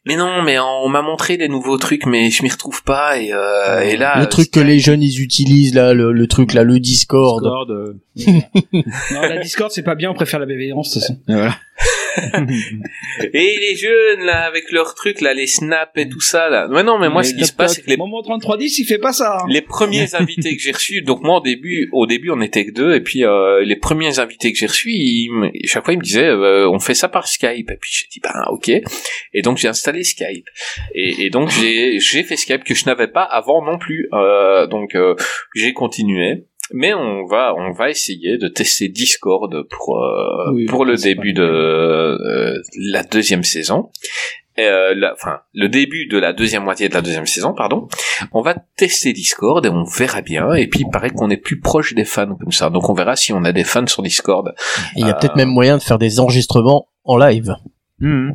[SPEAKER 1] Mais non, mais on m'a montré des nouveaux trucs, mais je m'y retrouve pas. Et, euh, et là,
[SPEAKER 2] le truc que les jeunes ils utilisent là, le, le truc là, le Discord.
[SPEAKER 4] Discord, euh,
[SPEAKER 5] Non, la Discord, c'est pas bien, on préfère la bienveillance, de toute façon.
[SPEAKER 4] voilà.
[SPEAKER 1] et les jeunes là avec leurs trucs là, les snaps et tout ça là. Mais non, mais moi,
[SPEAKER 5] Mais
[SPEAKER 1] ce qui se passe, c'est que les
[SPEAKER 5] Moment 3310, il fait pas ça. hein.
[SPEAKER 1] les premiers invités que j'ai reçus, donc moi au début, au début on était que deux, et puis euh, les premiers invités que j'ai reçus, ils chaque fois ils me disaient, euh, on fait ça par Skype, et puis j'ai dit ben ok, et donc j'ai installé Skype, et, et donc j'ai j'ai fait Skype que je n'avais pas avant non plus, euh, donc euh, j'ai continué. Mais on va on va essayer de tester Discord pour euh,
[SPEAKER 5] Oui,
[SPEAKER 1] pour le début de euh, la deuxième saison. Euh, la- enfin le début de la deuxième moitié de la deuxième saison pardon on va tester Discord et on verra bien. Et puis il paraît qu'on est plus proche des fans comme ça. Donc on verra si on a des fans sur Discord.
[SPEAKER 2] Il y a
[SPEAKER 1] Euh,
[SPEAKER 2] peut-être même moyen de faire des enregistrements en live.
[SPEAKER 4] Mhm.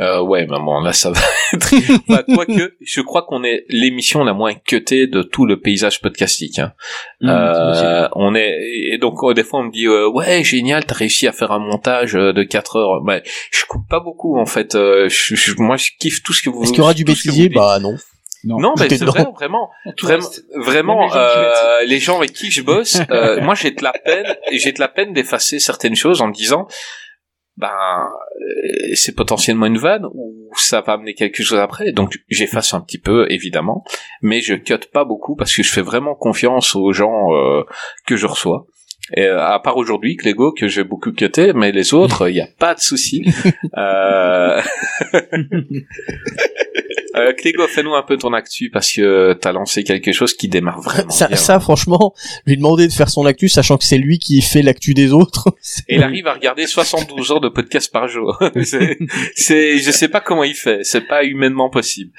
[SPEAKER 1] Euh, ouais, mais bon, là ça va être... Enfin, quoique, je crois qu'on est l'émission la moins cutée de tout le paysage podcastique. Hein.
[SPEAKER 4] Mhm,
[SPEAKER 1] Euh, on est et donc euh, des fois on me dit euh, ouais génial t'as réussi à faire un montage euh, de 4 heures mais je coupe pas beaucoup en fait euh, je, je- moi je kiffe tout ce que vous
[SPEAKER 2] Est-ce qu'il y aura du bêtisier. Bah non.
[SPEAKER 1] non mais c'est vrai vraiment Vraiment, vraiment
[SPEAKER 5] les gens
[SPEAKER 1] euh, les gens avec qui je bosse, euh, moi j'ai de la peine, j'ai de la peine d'effacer certaines choses en me disant, ben euh, c'est potentiellement une vanne ou ça va amener quelque chose après, donc j'efface un petit peu évidemment, mais je cut pas beaucoup parce que je fais vraiment confiance aux gens euh, que je reçois. Et, euh, à part aujourd'hui, Clégo, que j'ai beaucoup cuté, mais les autres, il n'y a pas de souci. euh... euh, Clégo, fais-nous un peu ton actu parce que t'as lancé quelque chose qui démarre vraiment
[SPEAKER 2] Ça,
[SPEAKER 1] bien.
[SPEAKER 2] ça, franchement, lui demander de faire son actu, sachant que c'est lui qui fait l'actu des autres.
[SPEAKER 1] Et il arrive à regarder 72 heures de podcast par jour. c'est, c'est, je sais pas comment il fait. C'est pas humainement possible.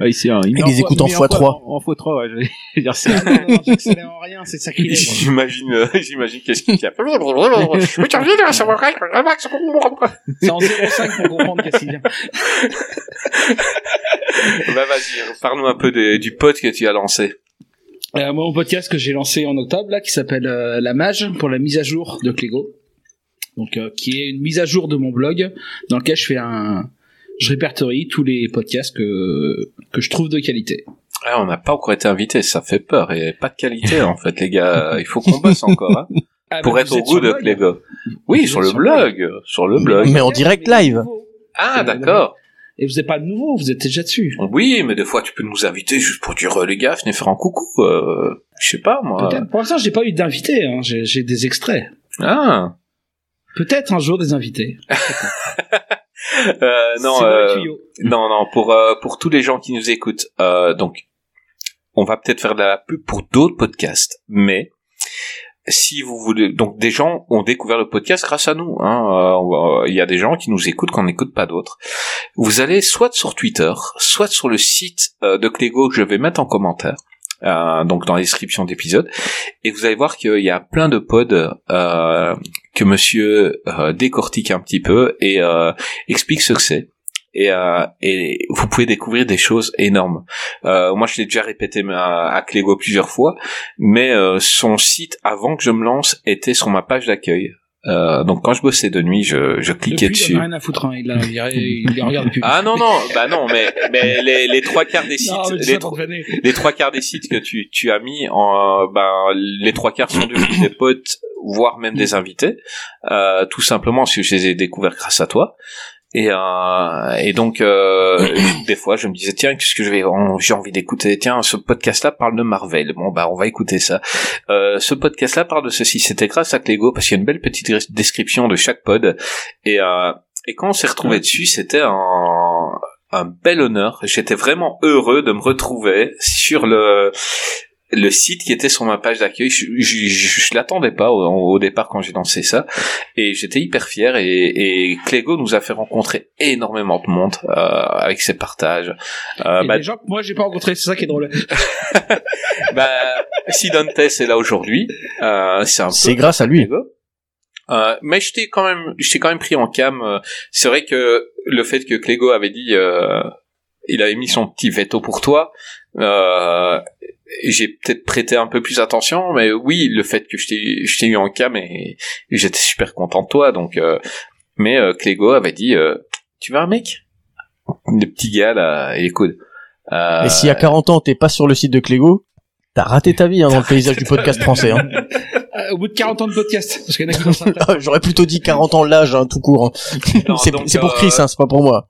[SPEAKER 4] Ah, ici, hein, il
[SPEAKER 2] des écoutes en
[SPEAKER 4] il met
[SPEAKER 2] x3.
[SPEAKER 4] En, en x3, ouais, je vais dire ça.
[SPEAKER 5] Non, non, non, j'accélère en rien, c'est sacrilège.
[SPEAKER 1] J'imagine, euh, j'imagine qu'est-ce qu'il y a.
[SPEAKER 5] C'est en 0,5 pour comprendre qu'est-ce qu'il vient.
[SPEAKER 1] Bah vas-y, parle-nous un peu de- du pote que tu as lancé.
[SPEAKER 5] Euh, moi, mon podcast que j'ai lancé en octobre, là, qui s'appelle euh, La Mage, pour la mise à jour de Clégo. donc euh, qui est une mise à jour de mon blog dans lequel je fais un, je répertorie tous les podcasts que que je trouve de qualité.
[SPEAKER 1] Ah, on n'a pas encore été invité, ça fait peur et pas de qualité en fait les gars. Il faut qu'on bosse encore hein,
[SPEAKER 5] Ah,
[SPEAKER 1] pour
[SPEAKER 5] bah,
[SPEAKER 1] être
[SPEAKER 5] vous
[SPEAKER 1] au goût de. Clégo. Oui, le
[SPEAKER 5] sur le
[SPEAKER 1] blog, sur le blog.
[SPEAKER 2] Mais en direct live.
[SPEAKER 1] Ah d'accord.
[SPEAKER 5] Et vous n'êtes pas nouveau, vous êtes déjà dessus.
[SPEAKER 1] Oui, mais des fois tu peux nous inviter juste pour dire euh, les gars, venez faire un coucou. Euh, je sais pas moi.
[SPEAKER 5] Pour l'instant, j'ai pas eu d'invités. Hein. J'ai, des extraits.
[SPEAKER 1] Ah.
[SPEAKER 5] Peut-être un jour des invités.
[SPEAKER 1] Euh, non, euh, non, non. Pour euh, pour tous les gens qui nous écoutent, euh, donc on va peut-être faire de la pub pour d'autres podcasts, mais si vous voulez, donc des gens ont découvert le podcast grâce à nous. hein, euh, Il y a des gens qui nous écoutent qu'on n'écoute pas d'autres. Vous allez soit sur Twitter, soit sur le site euh, de Clégo que je vais mettre en commentaire. euh, donc dans la description d'épisode et vous allez voir qu'il y a plein de pods euh, que Monsieur décortique un petit peu et explique ce que c'est et, euh, et vous pouvez découvrir des choses énormes. Euh, moi, je l'ai déjà répété à, à Clégo plusieurs fois, mais euh, son site avant que je me lance était sur ma page d'accueil. Euh, donc quand je bossais de nuit, je, je cliquais
[SPEAKER 5] Depuis, il
[SPEAKER 1] dessus.
[SPEAKER 5] en a rien à foutre. Hein. Il, a, il, a- il les regarde plus.
[SPEAKER 1] Ah non non, bah non, mais, mais les, les trois quarts des sites,
[SPEAKER 5] non,
[SPEAKER 1] les trois quarts des sites que tu, tu as mis en ben les trois quarts sont devenus des potes voire même des invités euh, tout simplement parce que je les ai découverts grâce à toi et euh, et donc euh, des fois je me disais tiens qu'est-ce que je vais j'ai envie d'écouter. Tiens ce podcast là parle de Marvel. Bon bah on va écouter ça. Euh, ce podcast là parle de ceci. C'était grâce à Clégo parce qu'il y a une belle petite description de chaque pod. Et euh, et quand on s'est retrouvé dessus c'était un un bel honneur. J'étais vraiment heureux de me retrouver sur le le site qui était sur ma page d'accueil. Je, je, je, je l'attendais pas au, au départ quand j'ai lancé ça, et j'étais hyper fier. Et, et Clégo nous a fait rencontrer énormément de monde euh, avec ses partages. Euh, bah,
[SPEAKER 5] des gens que moi j'ai pas rencontrés, c'est ça qui est drôle.
[SPEAKER 1] bah, si Dantes est là aujourd'hui, euh, c'est un peu
[SPEAKER 2] C'est grâce à lui.
[SPEAKER 1] Clégo. Euh, mais je t'ai quand même, je quand même pris en cam. euh, C'est vrai que le fait que Clégo avait dit, euh, il avait mis son petit veto pour toi. Euh, j'ai peut-être prêté un peu plus attention, mais oui, le fait que je t'ai, je t'ai eu en cam et, et j'étais super content de toi. Donc, euh, mais euh, Clégo avait dit, euh, tu veux un mec? Le petit gars là, il est cool. Euh,
[SPEAKER 2] Et si à 40 ans t'es pas sur le site de Clégo, t'as raté ta vie hein, dans le paysage du podcast français. Hein.
[SPEAKER 5] Euh, au bout de 40 ans de podcast, parce qu'il y en a qui.
[SPEAKER 2] Ah, J'aurais plutôt dit 40 ans l'âge, hein, tout court. hein. c'est pour
[SPEAKER 1] euh,
[SPEAKER 2] Chris, hein, c'est pas pour moi.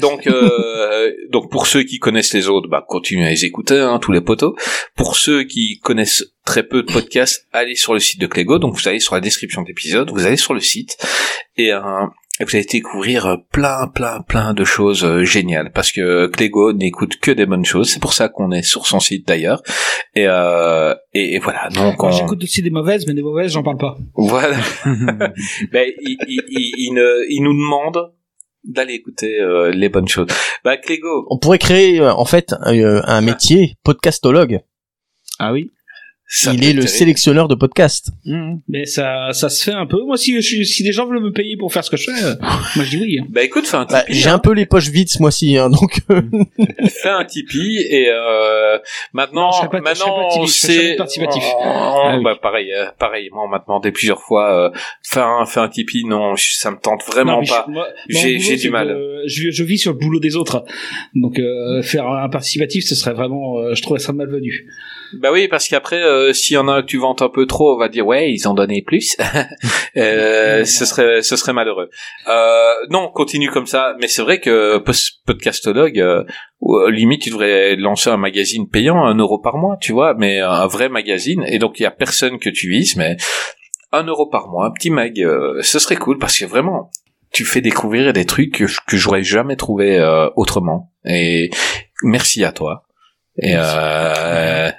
[SPEAKER 1] Donc, euh, donc pour ceux qui connaissent les autres, bah continuez à les écouter, hein, tous les poteaux. Pour ceux qui connaissent très peu de podcasts, allez sur le site de Clégo. Donc vous allez sur la description de l'épisode, vous allez sur le site et, euh, et vous allez découvrir euh, plein, plein, plein de choses euh, géniales. Parce que Clégo n'écoute que des bonnes choses. C'est pour ça qu'on est sur son site d'ailleurs. Et, euh, et, et voilà. Donc on,
[SPEAKER 5] J'écoute aussi des mauvaises, mais des mauvaises, j'en parle pas.
[SPEAKER 1] voilà. ben, il, il, il, il ne- il nous demande d'aller écouter euh, les bonnes choses. Bah Clégo,
[SPEAKER 2] On pourrait créer euh, en fait euh, un métier podcastologue.
[SPEAKER 4] Ah oui.
[SPEAKER 1] Ça
[SPEAKER 2] Il est le
[SPEAKER 1] terrible.
[SPEAKER 2] sélectionneur de podcasts.
[SPEAKER 5] Mais ça, ça se fait un peu. Moi, si, je- si des gens veulent me payer pour faire ce que je fais, euh, moi je dis oui. hein.
[SPEAKER 1] Bah écoute, fais un
[SPEAKER 2] Bah,
[SPEAKER 1] Tipeee.
[SPEAKER 2] J'ai
[SPEAKER 1] hein.
[SPEAKER 2] un peu les poches vides ce mois-ci, hein, donc euh,
[SPEAKER 1] Fais un Tipeee et euh, maintenant,
[SPEAKER 5] Non, pas-
[SPEAKER 1] maintenant c'est
[SPEAKER 5] participatif.
[SPEAKER 1] Oh,
[SPEAKER 4] Ah oui.
[SPEAKER 1] bah pareil, euh, pareil. Moi on m'a demandé plusieurs fois, euh, fais un, fais un Tipeee. Non, je- ça me tente vraiment
[SPEAKER 5] Non,
[SPEAKER 1] pas. J'ai- du mal.
[SPEAKER 5] je, je vis sur le boulot des autres. Donc, euh, faire un participatif, ce serait vraiment, euh, je trouverais ça malvenu.
[SPEAKER 1] Bah oui, parce qu'après, euh, s'il y en a que tu vantes un peu trop, on va dire ouais, ils ont donné plus. euh, ce serait, ce serait malheureux. Euh, non, continue comme ça. Mais c'est vrai que podcastologue, euh, limite, tu devrais lancer un magazine payant, un euro par mois, tu vois, mais un vrai magazine. Et donc il y a personne que tu vises, mais un euro par mois, un petit mag, euh, ce serait cool parce que vraiment, tu fais découvrir des trucs que, je- que j'aurais jamais trouvé euh, autrement. Et merci à toi. Et euh,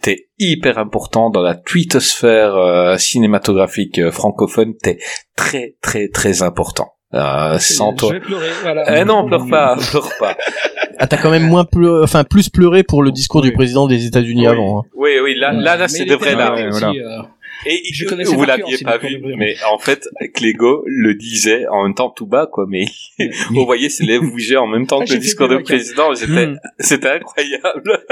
[SPEAKER 1] t'es hyper important dans la twittosphère euh, cinématographique euh, francophone. T'es très très très important. Euh, sans
[SPEAKER 5] je
[SPEAKER 1] toi.
[SPEAKER 5] vais pleurer, voilà.
[SPEAKER 1] Eh non, pleure pas, pleure pas.
[SPEAKER 2] ah, t'as quand même moins pleu- enfin plus pleuré pour le discours du président des États-Unis
[SPEAKER 1] Oui.
[SPEAKER 2] avant. hein.
[SPEAKER 1] Oui, oui, là, là, là, c'est de larmes.
[SPEAKER 4] ouais,
[SPEAKER 5] aussi, euh.
[SPEAKER 1] Et
[SPEAKER 5] Je connaissais
[SPEAKER 1] vous l'aviez pas vu, mais en fait, Clégo le disait en même temps tout bas, quoi, mais vous voyez ses lèvres bouger en même temps
[SPEAKER 5] Ah,
[SPEAKER 1] que le discours
[SPEAKER 5] des
[SPEAKER 1] du président. J'étais,
[SPEAKER 4] Hmm.
[SPEAKER 1] c'était incroyable.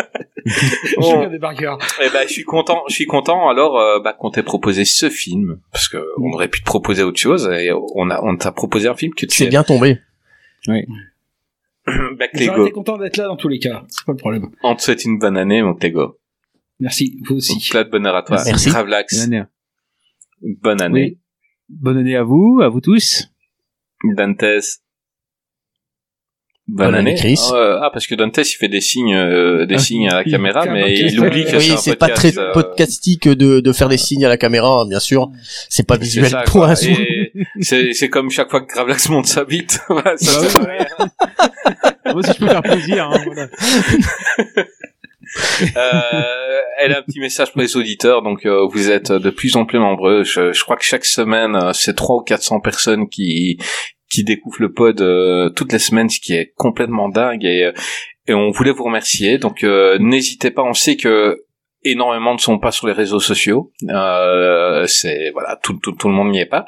[SPEAKER 5] Je
[SPEAKER 1] Bon.
[SPEAKER 5] cœur.
[SPEAKER 1] Eh ben, je suis content, je suis content. Alors, euh, bah, qu'on t'ait proposé ce film, parce que
[SPEAKER 5] Mm.
[SPEAKER 1] on aurait pu te proposer autre chose, et on a, on t'a proposé un film que tu
[SPEAKER 2] C'est bien tombé.
[SPEAKER 1] bah,
[SPEAKER 5] J'aurais
[SPEAKER 1] Clégo,
[SPEAKER 5] été content d'être là dans tous les cas. C'est pas le problème.
[SPEAKER 1] on te souhaite une bonne année, mon Clégo.
[SPEAKER 5] Merci, vous aussi.
[SPEAKER 1] Plein de bonheur à toi.
[SPEAKER 2] Merci.
[SPEAKER 1] Gravelax,
[SPEAKER 4] Bonne année.
[SPEAKER 1] bonne année.
[SPEAKER 4] Oui. Bonne année à vous, à vous tous.
[SPEAKER 1] Dantes. Bonne,
[SPEAKER 2] Bonne année,
[SPEAKER 1] année.
[SPEAKER 2] Chris.
[SPEAKER 1] Euh, ah, parce que Dantes, il fait des signes, euh, des
[SPEAKER 4] Ah,
[SPEAKER 1] signes à la caméra, mais il oublie que
[SPEAKER 5] euh,
[SPEAKER 1] c'est
[SPEAKER 2] Oui,
[SPEAKER 1] un
[SPEAKER 2] c'est pas très
[SPEAKER 1] euh,
[SPEAKER 2] podcastique de, de faire des signes à la caméra, bien sûr. C'est pas
[SPEAKER 1] c'est
[SPEAKER 2] visuel
[SPEAKER 1] ça,
[SPEAKER 2] pour
[SPEAKER 1] quoi.
[SPEAKER 2] un
[SPEAKER 1] C'est, c'est comme chaque fois que Gravelax monte sa bite. Ça
[SPEAKER 4] Bah. Moi, si je peux faire plaisir. Hein, voilà.
[SPEAKER 1] Euh, elle a un petit message pour les auditeurs, donc euh, vous êtes de plus en plus nombreux. Je, je crois que chaque semaine, euh, c'est 300 ou 400 personnes qui qui découvrent le pod toutes les semaines, ce qui est complètement dingue. Et, et on voulait vous remercier. Donc n'hésitez pas. On sait que énormément ne sont pas sur les réseaux sociaux. Euh, c'est voilà, tout, tout, tout le monde n'y est pas.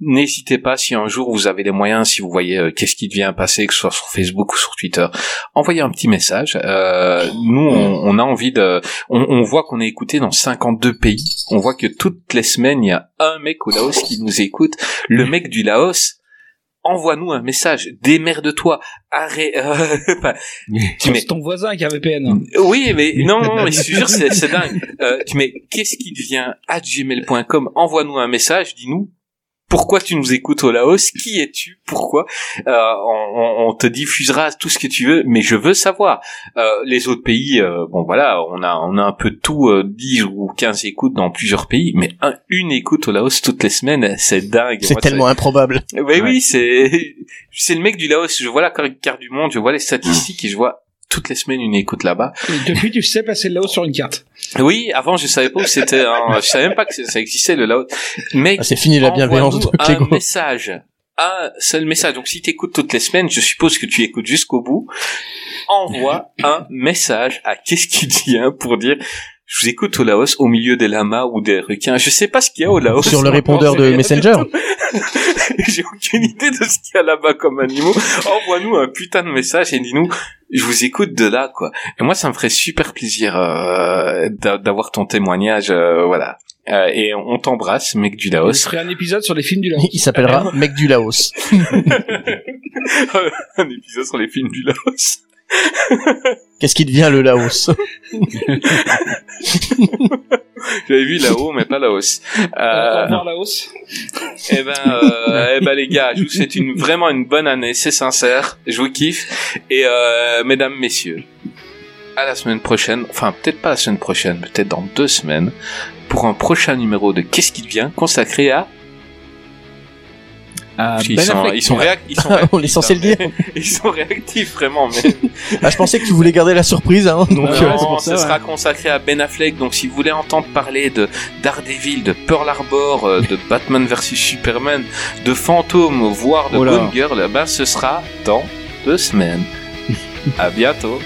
[SPEAKER 1] N'hésitez pas si un jour vous avez les moyens, si vous voyez euh, qu'est-ce qui devient passer, que ce soit sur Facebook ou sur Twitter, envoyez un petit message. Euh, nous, on, on a envie de, on, on voit qu'on est écouté dans 52 pays. On voit que toutes les semaines, il y a un mec au Laos qui nous écoute. Le mec du Laos. Envoie-nous un message, démerde-toi, arrête, euh, enfin, tu mets,
[SPEAKER 5] C'est ton voisin qui a VPN.
[SPEAKER 1] oui, mais non, non, mais je te jure, c'est, c'est dingue. Euh, tu mets qu'est-ce qui devient à gmail.com, envoie-nous un message, dis-nous pourquoi tu nous écoutes au Laos, qui es-tu, pourquoi? Euh, on, on- on te diffusera tout ce que tu veux, mais je veux savoir. Euh, les autres pays, euh, bon voilà, on a on a un peu tout, euh, 10 ou 15 écoutes dans plusieurs pays, mais un- une écoute au Laos toutes les semaines, c'est dingue.
[SPEAKER 2] C'est tellement improbable.
[SPEAKER 1] oui, oui, c'est c'est le mec du Laos. Je vois la carte du monde, je vois les statistiques et je vois toutes les semaines une écoute là-bas.
[SPEAKER 5] Depuis, tu sais passer le Laos sur une carte.
[SPEAKER 1] Oui, avant je savais pas où c'était. hein. Je savais même pas que ça existait le Laos. Mec,
[SPEAKER 2] Ah, c'est fini la bienveillance de
[SPEAKER 1] un message, un seul message. Donc si t'écoutes toutes les semaines, je suppose que tu écoutes jusqu'au bout. Envoie un message à qu'est-ce qui vient pour dire. Je vous écoute au Laos, au milieu des lamas ou des requins. Je sais pas ce qu'il y a au Laos.
[SPEAKER 2] Sur le répondeur de Messenger.
[SPEAKER 1] J'ai aucune idée de ce qu'il y a là-bas comme animaux. Envoie-nous un putain de message et dis-nous, je vous écoute de là, quoi. Et moi, ça me ferait super plaisir euh, d'a- d'avoir ton témoignage, euh, voilà. Euh, et on t'embrasse, mec du
[SPEAKER 5] Je
[SPEAKER 1] Laos.
[SPEAKER 5] ferai un épisode sur les films du Laos.
[SPEAKER 2] Il s'appellera Mec du Laos.
[SPEAKER 1] un épisode sur les films du Laos.
[SPEAKER 2] Qu'est-ce qui devient le Laos?
[SPEAKER 1] J'avais vu là-haut, mais pas Laos.
[SPEAKER 5] Au
[SPEAKER 1] Euh,
[SPEAKER 5] revoir Laos.
[SPEAKER 1] Eh ben, euh, eh ben les gars, je vous souhaite une, vraiment une bonne année, c'est sincère, je vous kiffe. Et euh, mesdames, messieurs, à la semaine prochaine, enfin peut-être pas la semaine prochaine, peut-être dans deux semaines, pour un prochain numéro de Qu'est-ce qui devient consacré à...
[SPEAKER 4] Ah,
[SPEAKER 1] ils,
[SPEAKER 4] Ben
[SPEAKER 1] sont,
[SPEAKER 4] Affleck.
[SPEAKER 1] ils sont réac- ils sont
[SPEAKER 2] On est censé le dire.
[SPEAKER 1] Ils sont réactifs vraiment, mais
[SPEAKER 2] Ah, je pensais que tu voulais garder la surprise, hein, donc. Euh,
[SPEAKER 1] non,
[SPEAKER 4] pour ça,
[SPEAKER 1] sera
[SPEAKER 4] ouais.
[SPEAKER 1] consacré à Ben Affleck. Donc, si vous voulez entendre parler de Daredevil, de Pearl Harbor, euh, de Batman vs Superman, de Fantôme, voire de
[SPEAKER 4] Oh.
[SPEAKER 1] Gone Girl, eh ben, ce sera dans deux semaines. à bientôt.